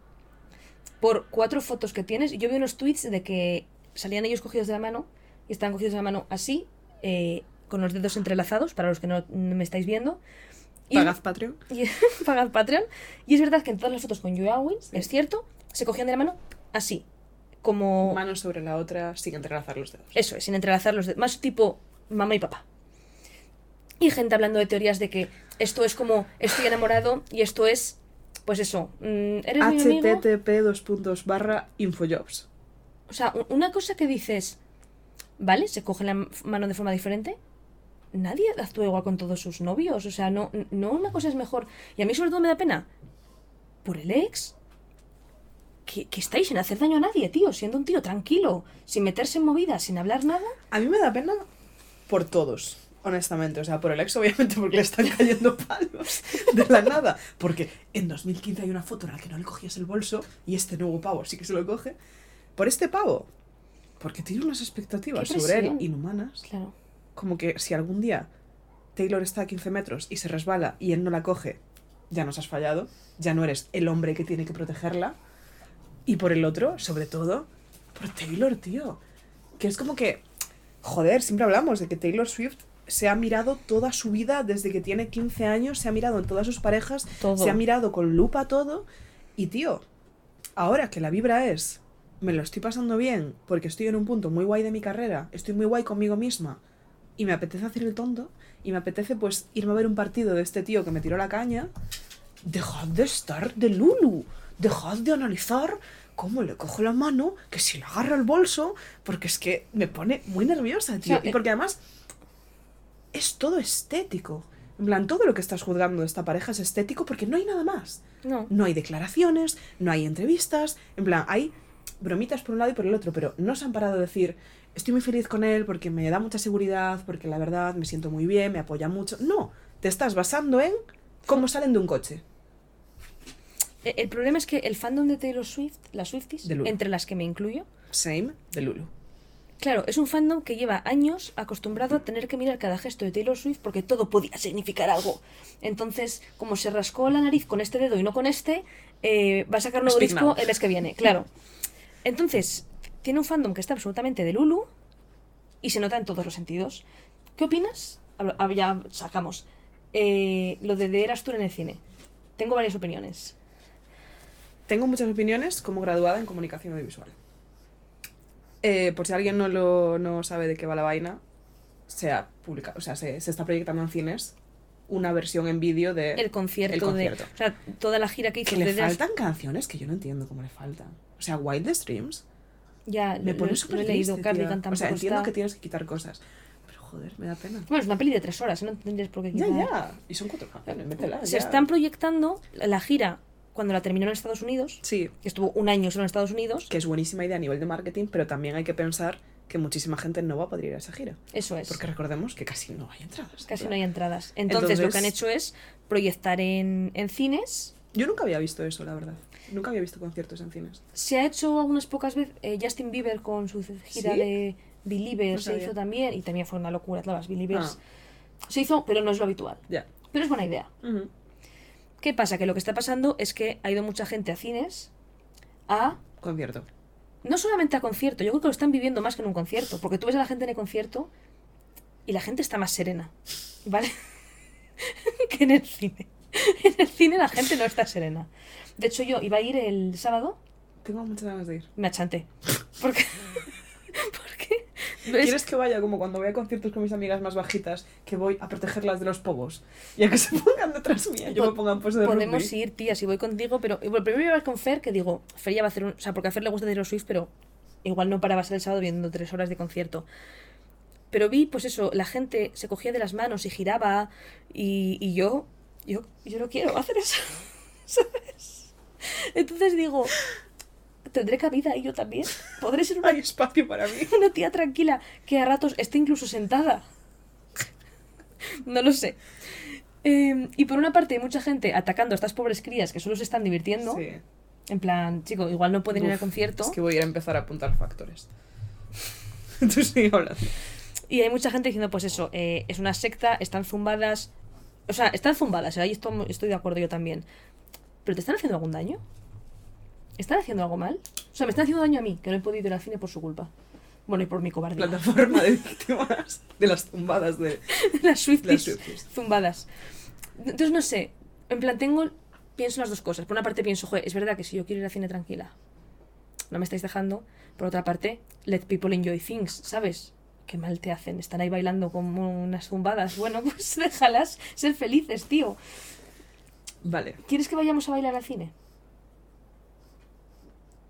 Speaker 3: Por cuatro fotos que tienes. Yo vi unos tweets de que salían ellos cogidos de la mano y estaban cogidos de la mano así, eh, con los dedos entrelazados, para los que no, no me estáis viendo. Y,
Speaker 2: Pagad Patreon.
Speaker 3: y- pagad Patreon. Y es verdad que en todas las fotos con Joe Alwyn, es cierto, se cogían de la mano así. Como.
Speaker 2: Mano sobre la otra sin entrelazar los dedos.
Speaker 3: Eso es, sin entrelazar los dedos. Más tipo mamá y papá. Y gente hablando de teorías de que esto es como estoy enamorado y esto es, pues eso, mm, eres mi amigo.
Speaker 2: http dos puntos barra infojobs.
Speaker 3: O sea, una cosa que dices, vale, se coge la mano de forma diferente. Nadie actúa igual con todos sus novios. O sea, no, no una cosa es mejor. Y a mí sobre todo me da pena por el ex. Que, que estáis sin hacer daño a nadie, tío. Siendo un tío tranquilo, sin meterse en movidas, sin hablar nada.
Speaker 2: A mí me da pena por todos, honestamente. O sea, por el ex, obviamente, porque le están cayendo palos de la nada. Porque en 2015 hay una foto en la que no le cogías el bolso y este nuevo pavo sí que se lo coge. Por este pavo. Porque tiene unas expectativas sobre él inhumanas.
Speaker 3: Claro.
Speaker 2: Como que si algún día Taylor está a 15 metros y se resbala y él no la coge, ya nos has fallado. Ya no eres el hombre que tiene que protegerla. Y por el otro, sobre todo, por Taylor, tío. Que es como que, joder, siempre hablamos de que Taylor Swift se ha mirado toda su vida desde que tiene 15 años, se ha mirado en todas sus parejas,
Speaker 3: Todo.
Speaker 2: se ha mirado con lupa todo. Y tío, ahora que la vibra es, me lo estoy pasando bien porque estoy en un punto muy guay de mi carrera, estoy muy guay conmigo misma y me apetece hacer el tonto y me apetece pues irme a ver un partido de este tío que me tiró la caña, dejad de estar de Lulu, dejad de analizar cómo le cojo la mano, que si le agarra el bolso, porque es que me pone muy nerviosa, tío. Y porque además es todo estético. En plan, todo lo que estás juzgando de esta pareja es estético porque no hay nada más.
Speaker 3: No.
Speaker 2: No hay declaraciones, no hay entrevistas, en plan, hay bromitas por un lado y por el otro, pero no se han parado a decir, estoy muy feliz con él porque me da mucha seguridad, porque la verdad me siento muy bien, me apoya mucho. No, te estás basando en cómo salen de un coche.
Speaker 3: E- El problema es que el fandom de Taylor Swift, las Swifties,
Speaker 2: De
Speaker 3: entre las que me incluyo,
Speaker 2: Same de Lulu.
Speaker 3: Claro, es un fandom que lleva años acostumbrado a tener que mirar cada gesto de Taylor Swift porque todo podía significar algo. Entonces, como se rascó la nariz con este dedo y no con este, eh, va a sacar un nuevo
Speaker 2: Speak
Speaker 3: disco
Speaker 2: now.
Speaker 3: el mes que viene, claro. Entonces, tiene un fandom que está absolutamente de Lulu y se nota en todos los sentidos. ¿Qué opinas? Ah, Ya sacamos. Eh, lo de The Eras Tour en el cine. Tengo varias opiniones.
Speaker 2: Tengo muchas opiniones como graduada en comunicación audiovisual. Eh, por si alguien no, lo, no sabe de qué va la vaina, se, ha publicado, o sea, se, se está proyectando en cines una versión en vídeo de
Speaker 3: El concierto,
Speaker 2: el concierto.
Speaker 3: de. O sea, toda la gira que hizo
Speaker 2: que le faltan canciones que yo no entiendo cómo le faltan. O sea, Wildest Dreams
Speaker 3: Ya,
Speaker 2: me pone súper
Speaker 3: leído. Cardigan
Speaker 2: O sea, entiendo
Speaker 3: está.
Speaker 2: que tienes que quitar cosas. Pero joder, me da pena.
Speaker 3: Bueno, es una peli de tres horas, no tendrías por qué
Speaker 2: Ya,
Speaker 3: quitar.
Speaker 2: ya. Y son cuatro canciones, métela.
Speaker 3: Se
Speaker 2: ya.
Speaker 3: están proyectando la gira cuando la terminó en Estados Unidos,
Speaker 2: Sí,
Speaker 3: que estuvo un año solo en Estados Unidos.
Speaker 2: que es buenísima idea a nivel de marketing, pero también hay que pensar que muchísima gente no va a poder ir a esa gira.
Speaker 3: Eso es.
Speaker 2: Porque recordemos que casi no hay entradas.
Speaker 3: Casi no hay entradas. Entonces, lo que han
Speaker 2: Entonces-
Speaker 3: hecho es proyectar en, en cines.
Speaker 2: Yo nunca había visto eso, la verdad. Nunca había visto conciertos en cines.
Speaker 3: Se ha hecho algunas pocas veces. eh, Justin Bieber con su gira
Speaker 2: ¿Sí?
Speaker 3: de Believer
Speaker 2: No
Speaker 3: se hizo también. Y también fue una locura, las Believers.
Speaker 2: Ah.
Speaker 3: Se hizo, pero no es lo habitual.
Speaker 2: Ya.
Speaker 3: Pero es buena idea.
Speaker 2: Ujú.
Speaker 3: ¿Qué pasa? Que lo que está pasando es que ha ido mucha gente a cines a
Speaker 2: Concierto.
Speaker 3: no solamente a concierto, yo creo que lo están viviendo más que en un concierto, porque tú ves a la gente en el concierto y la gente está más serena, ¿vale? que en el cine. En el cine la gente no está serena. De hecho, yo iba a ir el sábado
Speaker 2: Tengo muchas ganas de ir.
Speaker 3: Me achante. ¿Por qué? ¿Por qué? ¿Ves?
Speaker 2: ¿Quieres que vaya como cuando voy a conciertos con mis amigas más bajitas, que voy a protegerlas de los pobos? Y a que se pongan detrás mía, yo me
Speaker 3: Po-
Speaker 2: ponga en pose de
Speaker 3: Podemos
Speaker 2: rugby.
Speaker 3: ir, tía, si voy contigo, pero bueno, primero voy a hablar con Fer, que digo, Fer ya va a hacer un... O sea, porque a Fer le gusta Taylor Swift, pero igual no paraba a ser el sábado viendo tres horas de concierto. Pero vi, pues eso, la gente se cogía de las manos y giraba, y, y yo, yo, yo no quiero hacer eso, ¿sabes? Entonces digo, ¿tendré cabida y yo también? ¿Podré ser una
Speaker 2: Hay espacio para mí.
Speaker 3: una tía tranquila que a ratos esté incluso sentada. No lo sé. Eh, y por una parte hay mucha gente atacando a estas pobres crías que solo se están divirtiendo.
Speaker 2: Sí.
Speaker 3: En plan, chico, igual no pueden ir al concierto.
Speaker 2: Es que voy a empezar a apuntar factores. Tú sigue hablando.
Speaker 3: Y hay mucha gente diciendo, pues eso, eh, es una secta, están zumbadas. O sea, están zumbadas, ahí estoy, estoy de acuerdo yo también. ¿Pero te están haciendo algún daño? ¿Están haciendo algo mal? O sea, me están haciendo daño a mí, que no he podido ir al cine por su culpa. Bueno, y por mi cobardía.
Speaker 2: Plataforma de víctimas de las tumbadas de
Speaker 3: las Swifties
Speaker 2: las Swifties.
Speaker 3: zumbadas. Entonces, no sé. En plan, tengo. Pienso las dos cosas. Por una parte, pienso, joder, es verdad que si yo quiero ir al cine tranquila, no me estáis dejando. Por otra parte, let people enjoy things, ¿sabes? Qué mal te hacen. Están ahí bailando como unas zumbadas. Bueno, pues déjalas ser felices, tío.
Speaker 2: Vale.
Speaker 3: ¿Quieres que vayamos a bailar al cine?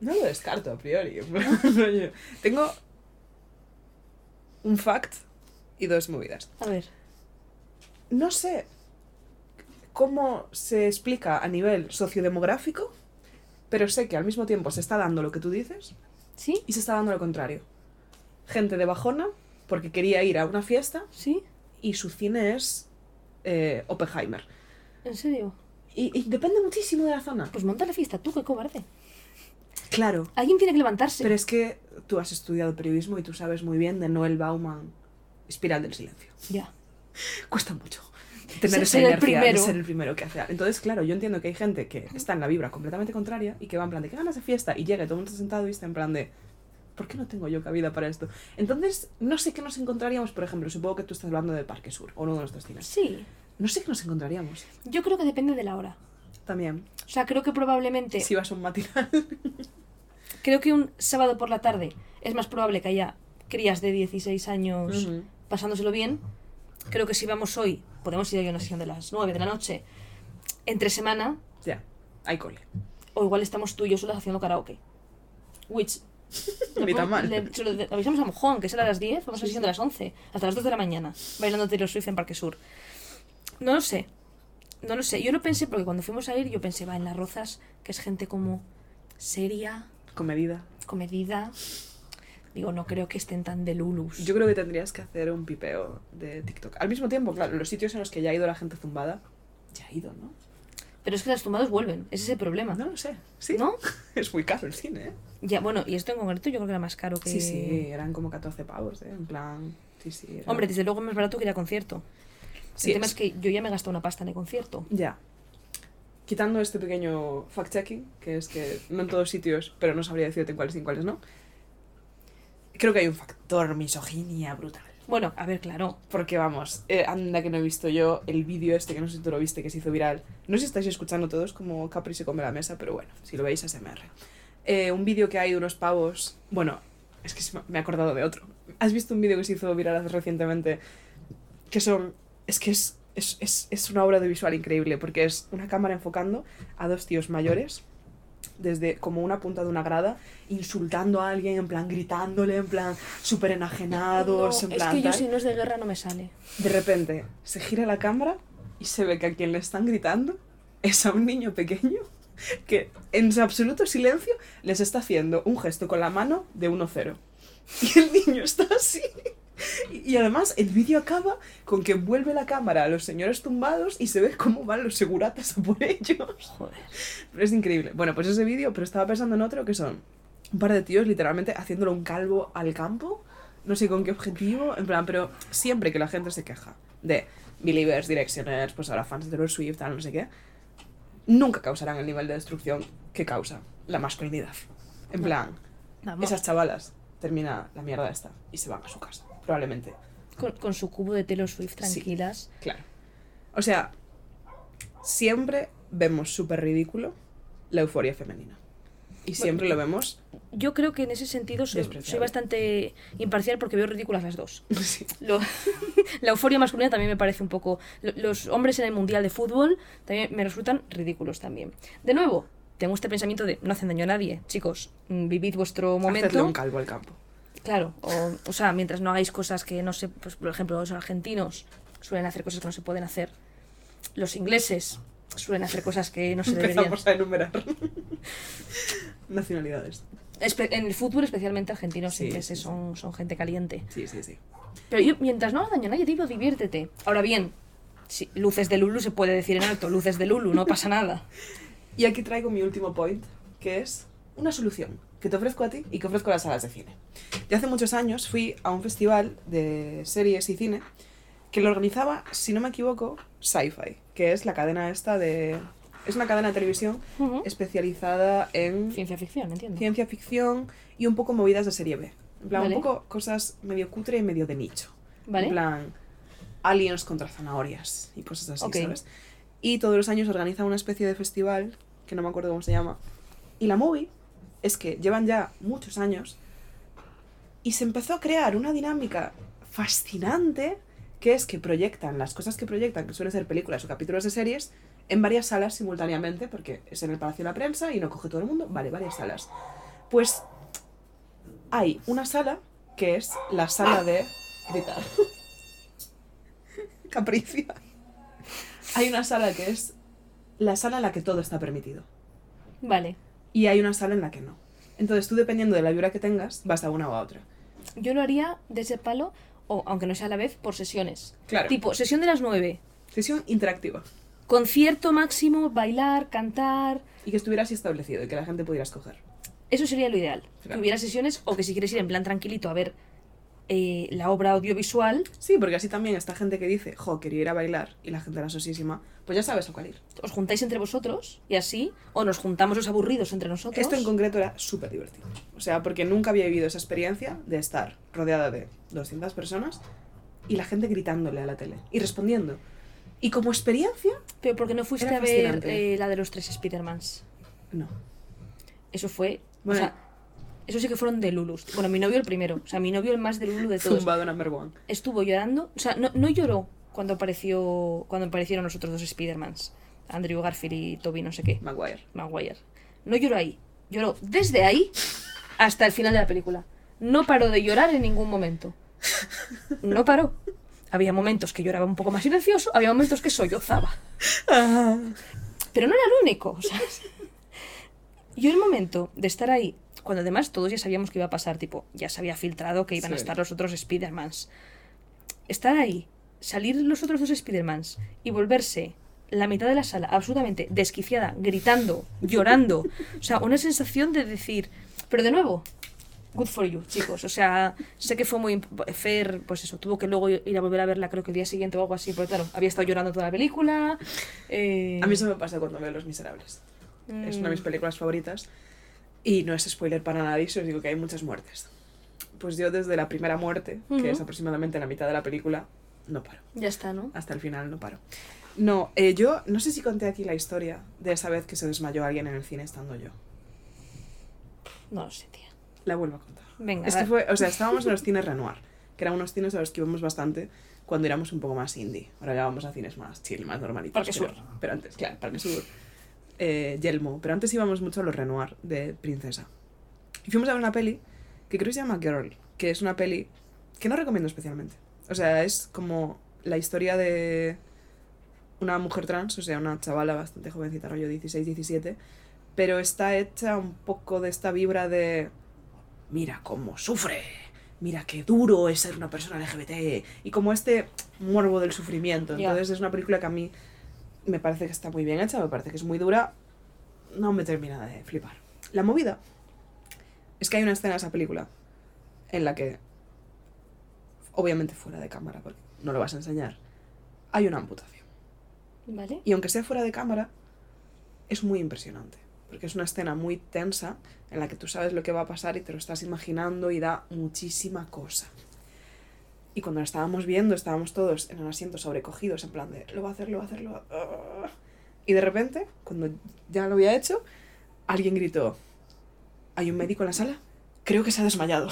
Speaker 2: No lo descarto a priori. Tengo un fact y dos movidas.
Speaker 3: A ver.
Speaker 2: No sé cómo se explica a nivel sociodemográfico, pero sé que al mismo tiempo se está dando lo que tú dices
Speaker 3: ¿Sí?
Speaker 2: y se está dando lo contrario. Gente de bajona porque quería ir a una fiesta
Speaker 3: ¿Sí?
Speaker 2: y su cine es eh, Oppenheimer.
Speaker 3: ¿En serio?
Speaker 2: Y, y depende muchísimo de la zona.
Speaker 3: Pues monta la fiesta, tú, qué cobarde.
Speaker 2: Claro.
Speaker 3: Alguien tiene que levantarse.
Speaker 2: Pero es que tú has estudiado periodismo y tú sabes muy bien de Noel Bauman, Espiral del Silencio.
Speaker 3: Ya.
Speaker 2: Cuesta mucho tener
Speaker 3: Ser-
Speaker 2: esa
Speaker 3: ser el
Speaker 2: energía
Speaker 3: primero.
Speaker 2: ser el primero que hace. Entonces, claro, yo entiendo que hay gente que está en la vibra completamente contraria y que va en plan de que ganas de fiesta y llega y todo el mundo está sentado y está en plan de ¿por qué no tengo yo cabida para esto? Entonces, no sé qué nos encontraríamos, por ejemplo, supongo que tú estás hablando de Parque Sur o uno de nuestros cines.
Speaker 3: Sí.
Speaker 2: No sé qué nos encontraríamos.
Speaker 3: Yo creo que depende de la hora.
Speaker 2: También.
Speaker 3: O sea, creo que probablemente.
Speaker 2: Si vas a un matinal.
Speaker 3: Creo que un sábado por la tarde es más probable que haya crías de 16 años
Speaker 2: Ujú.
Speaker 3: pasándoselo bien. Creo que si vamos hoy, podemos ir a una sesión de las 9 de la noche, entre semana,
Speaker 2: ya, hay cole.
Speaker 3: o igual estamos tú y yo solas haciendo karaoke. Which.
Speaker 2: Ni tan mal.
Speaker 3: le- se lo de- avisamos a Mojón, que será a las 10, vamos a la sesión de las 11, hasta las 2 de la mañana, bailando Taylor Swift en Parque Sur. No lo sé. No lo sé. Yo lo pensé porque cuando fuimos a ir, yo pensé, va, en las rozas, que es gente como seria,
Speaker 2: Con medida.
Speaker 3: comedida. Digo, no creo que estén tan de lulus.
Speaker 2: Yo creo que tendrías que hacer un pipeo de TikTok. Al mismo tiempo, claro, los sitios en los que ya ha ido la gente zumbada, ya ha ido, ¿no?
Speaker 3: Pero es que las tumbados vuelven, ese es el problema.
Speaker 2: No lo sé. ¿Sí?
Speaker 3: ¿No?
Speaker 2: Es muy caro el cine, ¿eh?
Speaker 3: Ya, bueno, y esto en concreto yo creo que era más caro que...
Speaker 2: Sí, sí, eran como 14 pavos, ¿eh? En plan, sí, sí. era-
Speaker 3: Hombre, desde luego es más barato que ir a concierto.
Speaker 2: Sí,
Speaker 3: el tema
Speaker 2: es-
Speaker 3: es que yo ya me he gastado una pasta en el concierto.
Speaker 2: Ya. Quitando este pequeño fact-checking, que es que no en todos sitios, pero no sabría decirte en cuáles y en cuáles no, creo que hay un factor misoginia brutal.
Speaker 3: Bueno, a ver, claro.
Speaker 2: Porque vamos, eh, anda que no he visto yo el vídeo este, que no sé si tú lo viste, que se hizo viral. No sé si estáis escuchando todos como Capri se come la mesa, pero bueno, si lo veis ASMR. Eh, un vídeo que hay de unos pavos... Bueno, es que me he acordado de otro. ¿Has visto un vídeo que se hizo viral hace recientemente? Que son... Es que es, es, es, es una obra de visual increíble, porque es una cámara enfocando a dos tíos mayores desde como una punta de una grada, insultando a alguien, en plan gritándole, en plan súper enajenados,
Speaker 3: No,
Speaker 2: en
Speaker 3: es
Speaker 2: plan
Speaker 3: que yo
Speaker 2: tal.
Speaker 3: si no es de guerra no me sale.
Speaker 2: De repente se gira la cámara y se ve que a quien le están gritando es a un niño pequeño que en su absoluto silencio les está haciendo un gesto con la mano de 1-0. Y el niño está así. Y y además el vídeo acaba con que vuelve la cámara a los señores tumbados y se ve cómo van los seguratas a por ellos.
Speaker 3: Joder.
Speaker 2: Pero es increíble. Bueno, pues ese vídeo, pero estaba pensando en otro que son un par de tíos literalmente haciéndole un calvo al campo. No sé con qué objetivo. En plan, pero siempre que la gente se queja de Believers, Directioners, pues ahora fans de Taylor Swift, tal, no sé qué, nunca causarán el nivel de destrucción que causa la masculinidad. En
Speaker 3: No.
Speaker 2: plan, esas chavalas termina la mierda esta y se van a su casa, probablemente.
Speaker 3: Con, con su cubo de Taylor Swift
Speaker 2: Sí.
Speaker 3: tranquilas.
Speaker 2: Claro. O sea, siempre vemos súper ridículo la euforia femenina. Y siempre lo vemos.
Speaker 3: Yo creo que en ese sentido soy, bastante imparcial porque veo ridículas las dos.
Speaker 2: Sí.
Speaker 3: Lo- la euforia masculina también me parece un poco. lo- Los hombres en el mundial de fútbol también me resultan ridículos también. De nuevo, tengo este pensamiento de no hacen daño a nadie, chicos. mm, Vivid vuestro
Speaker 2: Hacedle
Speaker 3: momento.
Speaker 2: un calvo al campo.
Speaker 3: Claro, o, o sea, mientras no hagáis cosas que no se. Pues, por ejemplo, los argentinos suelen hacer cosas que no se pueden hacer. Los ingleses suelen hacer cosas que no se deberían.
Speaker 2: Empezamos a enumerar. Nacionalidades.
Speaker 3: Espe- en el fútbol, especialmente argentinos
Speaker 2: Sí,
Speaker 3: e ingleses,
Speaker 2: sí, sí.
Speaker 3: son, son gente caliente.
Speaker 2: Sí, sí, sí.
Speaker 3: Pero yo, mientras no haga daño a nadie, digo, diviértete. Ahora bien, luces de Lulu se puede decir en alto, luces de Lulu, no pasa nada.
Speaker 2: Y aquí traigo mi último point, que es una solución que te ofrezco a ti y que ofrezco a las salas de cine. Ya hace muchos años fui a un festival de series y cine que lo organizaba, si no me equivoco, Sci-Fi, que es la cadena esta de... Es una cadena de televisión especializada en
Speaker 3: Ciencia ficción, entiendo.
Speaker 2: ciencia ficción y un poco movidas de serie B. En plan,
Speaker 3: Vale.
Speaker 2: un poco cosas medio cutre y medio de nicho.
Speaker 3: ¿Vale?
Speaker 2: En plan, aliens contra zanahorias y cosas así. ¿sabes? Y todos los años organiza una especie de festival, que no me acuerdo cómo se llama. Y la movie es que llevan ya muchos años y se empezó a crear una dinámica fascinante que es que proyectan las cosas que proyectan, que suelen ser películas o capítulos de series, en varias salas simultáneamente, porque es en el Palacio de la Prensa y no coge todo el mundo, vale, varias salas. Pues hay una sala que es la sala de gritar. Capricia. Hay una sala que es la sala en la que todo está permitido.
Speaker 3: Vale.
Speaker 2: Y hay una sala en la que no. Entonces tú, dependiendo de la vibra que tengas, vas a una o a otra.
Speaker 3: Yo lo haría de ese palo, o aunque no sea a la vez, por sesiones.
Speaker 2: Claro.
Speaker 3: Tipo, sesión de las 9.
Speaker 2: Sesión interactiva.
Speaker 3: Concierto máximo, bailar, cantar.
Speaker 2: Y que estuviera así establecido y que la gente pudiera escoger.
Speaker 3: Eso sería lo ideal.
Speaker 2: Claro.
Speaker 3: Que hubiera sesiones, o que si quieres ir en plan tranquilito a ver eh, la obra audiovisual,
Speaker 2: Sí, porque así también esta gente que dice, jo, quería ir a bailar, y la gente era sosísima, pues ya sabes a cuál ir.
Speaker 3: os juntáis entre vosotros y así, o nos juntamos los aburridos entre nosotros.
Speaker 2: Esto en concreto era súper divertido. O sea, porque nunca había vivido esa experiencia de estar rodeada de 200 personas y la gente gritándole a la tele y respondiendo. Y como experiencia,
Speaker 3: Pero porque no fuiste a ver eh, la de los tres Spidermans.
Speaker 2: no.
Speaker 3: Eso fue.
Speaker 2: Bueno.
Speaker 3: O sea, eso sí que fueron de Lulus. Bueno, mi novio el primero. O sea, mi novio el más de Lulu de todos.
Speaker 2: Zumbado number one.
Speaker 3: Estuvo llorando. O sea, no, no lloró cuando apareció. Cuando aparecieron los otros dos Spidermans. Andrew Garfield y Toby no sé qué.
Speaker 2: Maguire.
Speaker 3: Maguire. No lloró ahí. Lloró desde ahí hasta el final de la película. No paró de llorar en ningún momento. No paró. Había momentos que lloraba un poco más silencioso, había momentos que sollozaba. Pero no era el único. Yo el momento de estar ahí, cuando además todos ya sabíamos que iba a pasar, tipo, ya se había filtrado que iban a
Speaker 2: Sí.
Speaker 3: estar los otros Spidermans. Estar ahí, salir los otros dos Spidermans y volverse la mitad de la sala absolutamente desquiciada, gritando, llorando. O sea, una sensación de decir, pero de nuevo, good for you, chicos. O sea, sé que fue muy... Fer, pues eso, tuvo que luego ir a volver a verla creo que el día siguiente o algo así, porque claro, había estado llorando toda la película. eh,
Speaker 2: A mí eso me pasa cuando veo Los Miserables. Es una de mis
Speaker 3: mm,
Speaker 2: películas favoritas. Y no es spoiler para nadie, si os digo que hay muchas muertes. Pues yo desde la primera muerte,
Speaker 3: Ujú.
Speaker 2: que es aproximadamente la mitad de la película, no paro.
Speaker 3: Ya está, ¿no?
Speaker 2: Hasta el final no paro. No, eh, yo no sé si conté aquí la historia de esa vez que se desmayó alguien en el cine estando yo.
Speaker 3: No lo sé, tía.
Speaker 2: La vuelvo a contar.
Speaker 3: Venga,
Speaker 2: Es que fue, o sea, estábamos en los cines Renoir, que eran unos cines a los que íbamos bastante cuando éramos un poco más indie. Ahora ya vamos a cines más chill, más normalitos.
Speaker 3: Parque
Speaker 2: pero,
Speaker 3: Sur.
Speaker 2: Pero antes, claro, Parque Sur. Eh, Yelmo. Pero antes íbamos mucho a los Renoir de Princesa. Y fuimos a ver una peli que creo que se llama Girl, que es una peli que no recomiendo especialmente. O sea, es como la historia de una mujer trans, o sea, una chavala bastante jovencita, rollo 16, 17, pero está hecha un poco de esta vibra de mira cómo sufre, mira qué duro es ser una persona LGBT, y como este morbo del sufrimiento. Entonces es una película que a mí me parece que está muy bien hecha, me parece que es muy dura, no me termina de flipar. La movida es que hay una escena de esa película en la que, obviamente fuera de cámara, porque no lo vas a enseñar, hay una amputación.
Speaker 3: ¿Vale?
Speaker 2: Y aunque sea fuera de cámara, es muy impresionante. Porque es una escena muy tensa en la que tú sabes lo que va a pasar y te lo estás imaginando y da muchísima cosa. Y cuando la estábamos viendo, estábamos todos en el asiento sobrecogidos, en plan de, lo va a hacer, lo va a hacer, lo va a... Y de repente, cuando ya lo había hecho, alguien gritó, hay un médico en la sala, creo que se ha desmayado.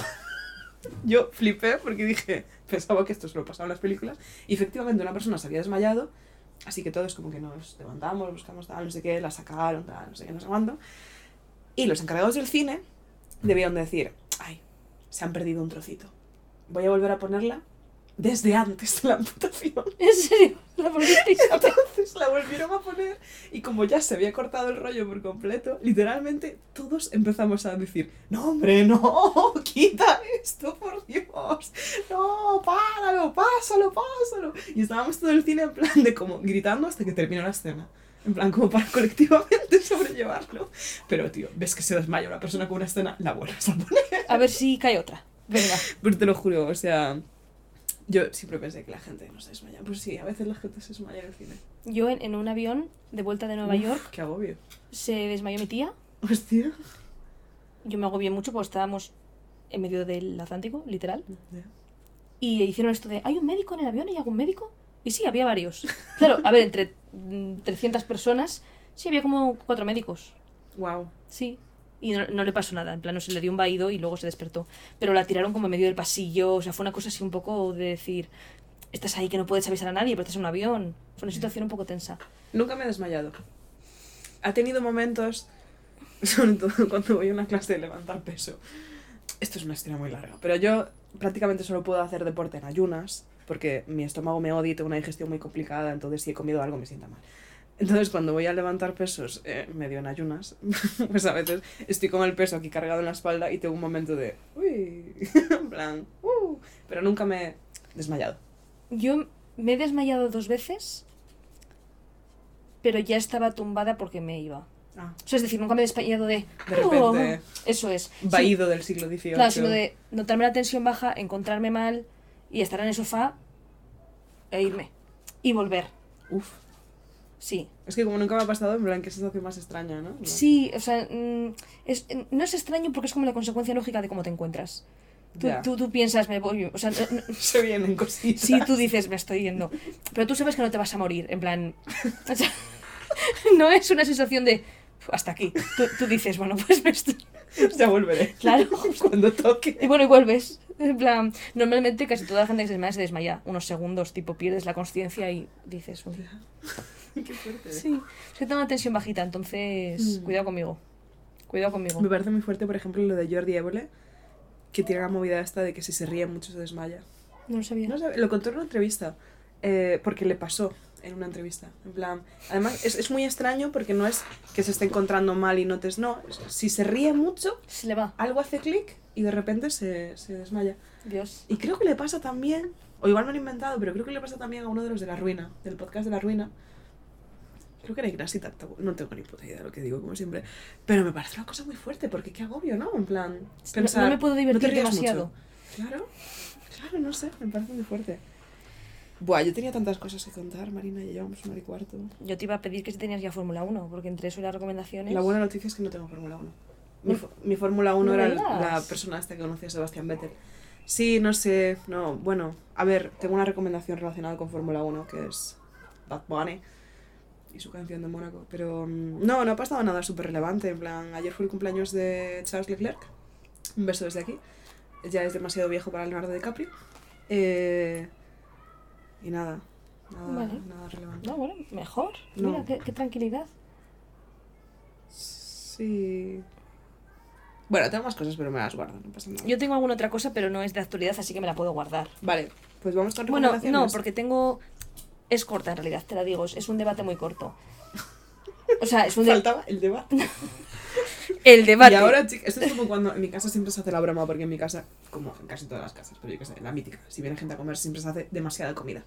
Speaker 2: Yo flipé porque dije, pensaba que esto se lo pasaba en las películas, y efectivamente una persona se había desmayado, así que todos como que nos levantamos, buscamos tal, no sé qué, la sacaron, tal, no sé qué, no sé cuándo. Y los encargados del cine debían decir, ay, se han perdido un trocito. Voy a volver a ponerla desde antes de la amputación.
Speaker 3: ¿En serio? ¿La volvisteis?
Speaker 2: Entonces la volvieron a poner y como ya se había cortado el rollo por completo, literalmente todos empezamos a decir, no hombre, no, quita esto, por Dios, no, páralo, pásalo, pásalo. Y estábamos todo el cine en plan de como gritando hasta que terminó la escena. En plan, como para colectivamente sobrellevarlo. Pero, tío, ves que se desmaya una persona con una escena, la vuelves a poner.
Speaker 3: A ver si cae otra. Venga.
Speaker 2: Pero te lo juro, o sea, yo siempre pensé que la gente no se desmaya. Pues sí, a veces la gente se desmaya en el cine.
Speaker 3: Yo en, en un avión de vuelta de Nueva
Speaker 2: Uf,
Speaker 3: York
Speaker 2: Qué agobio.
Speaker 3: se desmayó mi tía.
Speaker 2: Hostia.
Speaker 3: Yo me agobié mucho porque estábamos en medio del Atlántico, literal. Y hicieron esto de, ¿hay un médico en el avión? ¿Hay algún médico? Y sí, había varios. Claro, a ver, entre mm, 300 personas, sí, había como cuatro médicos.
Speaker 2: Wow.
Speaker 3: Sí. Y no, no le pasó nada, en plan, no se le dio un vaído y luego se despertó. Pero la tiraron como en medio del pasillo, o sea, fue una cosa así un poco de decir, estás ahí que no puedes avisar a nadie, pero estás en un avión. Fue una situación un poco tensa.
Speaker 2: Nunca me he desmayado. Ha tenido momentos, sobre todo cuando voy a una clase de levantar peso. Esto es una historia muy larga, pero yo prácticamente solo puedo hacer deporte en ayunas, porque mi estómago me odia y tengo una digestión muy complicada, entonces si he comido algo me sienta mal. Entonces cuando voy a levantar pesos eh, medio en ayunas, pues a veces estoy con el peso aquí cargado en la espalda y tengo un momento de, uy, en plan, uh, pero nunca me he desmayado.
Speaker 3: Yo me he desmayado dos veces, pero ya estaba tumbada porque me iba.
Speaker 2: Ah,
Speaker 3: O sea, es decir, nunca me he desmayado de...
Speaker 2: de repente,
Speaker 3: Eso es. Sí,
Speaker 2: vaído del siglo XVIII.
Speaker 3: Claro, sino de notarme la tensión baja, encontrarme mal y estar en el sofá e irme. Y volver.
Speaker 2: Uf.
Speaker 3: Sí.
Speaker 2: Es que como nunca me ha pasado, en plan, qué sensación más extraña, ¿no?
Speaker 3: Sí, o sea, mm, es, no es extraño porque es como la consecuencia lógica de cómo te encuentras. Tú, tú, tú piensas, me voy. O sea, no- no-
Speaker 2: Se vienen cositas.
Speaker 3: sí, tú dices, me estoy yendo. Pero tú sabes que no te vas a morir. En plan. o sea, no es una sensación de. Hasta aquí. Tú, tú dices, bueno, pues me estoy.
Speaker 2: Ya volveré.
Speaker 3: Claro.
Speaker 2: Cuando toque.
Speaker 3: Y bueno, y vuelves. En plan, normalmente casi toda la gente que se desmaya se desmaya unos segundos, tipo pierdes la conciencia y dices, "Uy".
Speaker 2: Qué fuerte.
Speaker 3: sí, es que tengo una tensión bajita, entonces
Speaker 2: Mm.
Speaker 3: cuidado conmigo. Cuidado conmigo.
Speaker 2: Me parece muy fuerte, por ejemplo, lo de Jordi Évole, que tiene la movida esta de que si se ríe mucho se desmaya.
Speaker 3: No lo sabía.
Speaker 2: No sé, lo contó en una entrevista, eh, porque le pasó en una entrevista. En plan, además es, es muy extraño porque no es que se esté encontrando mal y notes, no. Si se ríe mucho,
Speaker 3: Se le va.
Speaker 2: algo hace clic y de repente se, se desmaya.
Speaker 3: Dios.
Speaker 2: Y creo que le pasa también, o igual me lo he inventado, pero creo que le pasa también a uno de los de La Ruina, del podcast de La Ruina. Creo que era Ignasi Tartabu- no tengo ni puta idea de lo que digo, como siempre. Pero me parece una cosa muy fuerte, porque qué agobio, ¿no? En plan, pensar,
Speaker 3: no me puedo divertir
Speaker 2: te rías
Speaker 3: demasiado.
Speaker 2: mucho. Claro, claro, no sé, me parece muy fuerte. Buah, yo tenía tantas cosas que contar, Marina, ya llevamos una hora y cuarto.
Speaker 3: Yo te iba a pedir que si tenías ya Fórmula 1, porque entre eso y las recomendaciones.
Speaker 2: La buena noticia es que no tengo Fórmula 1. Mi,
Speaker 3: No-
Speaker 2: fo- mi Fórmula 1
Speaker 3: no
Speaker 2: era la persona esta que conocía a Sebastián Vettel. Sí, no sé, no, bueno, a ver, tengo una recomendación relacionada con Fórmula 1 que es Bad Bunny y su canción de Mónaco, pero mm, no, no ha pasado nada súper relevante, en plan, ayer fue el cumpleaños de Charles Leclerc, un beso desde aquí, ya es demasiado viejo para Leonardo DiCaprio, eh, y nada, nada,
Speaker 3: Vale.
Speaker 2: nada relevante.
Speaker 3: No, bueno, mejor.
Speaker 2: No.
Speaker 3: Mira, qué, qué tranquilidad.
Speaker 2: Sí. Bueno, tengo más cosas, pero me las guardo, no pasa nada.
Speaker 3: Yo tengo alguna otra cosa, pero no es de actualidad, así que me la puedo guardar.
Speaker 2: Vale, pues vamos con
Speaker 3: Bueno, no, porque tengo. Es corta en realidad, te la digo. Es un debate muy corto. O sea, es un debate.
Speaker 2: Faltaba el debate.
Speaker 3: El debate.
Speaker 2: Y ahora, chicas, esto es como cuando en mi casa siempre se hace la broma, porque en mi casa, como en casi todas las casas, pero yo que sé, la mítica, si viene gente a comer siempre se hace demasiada comida.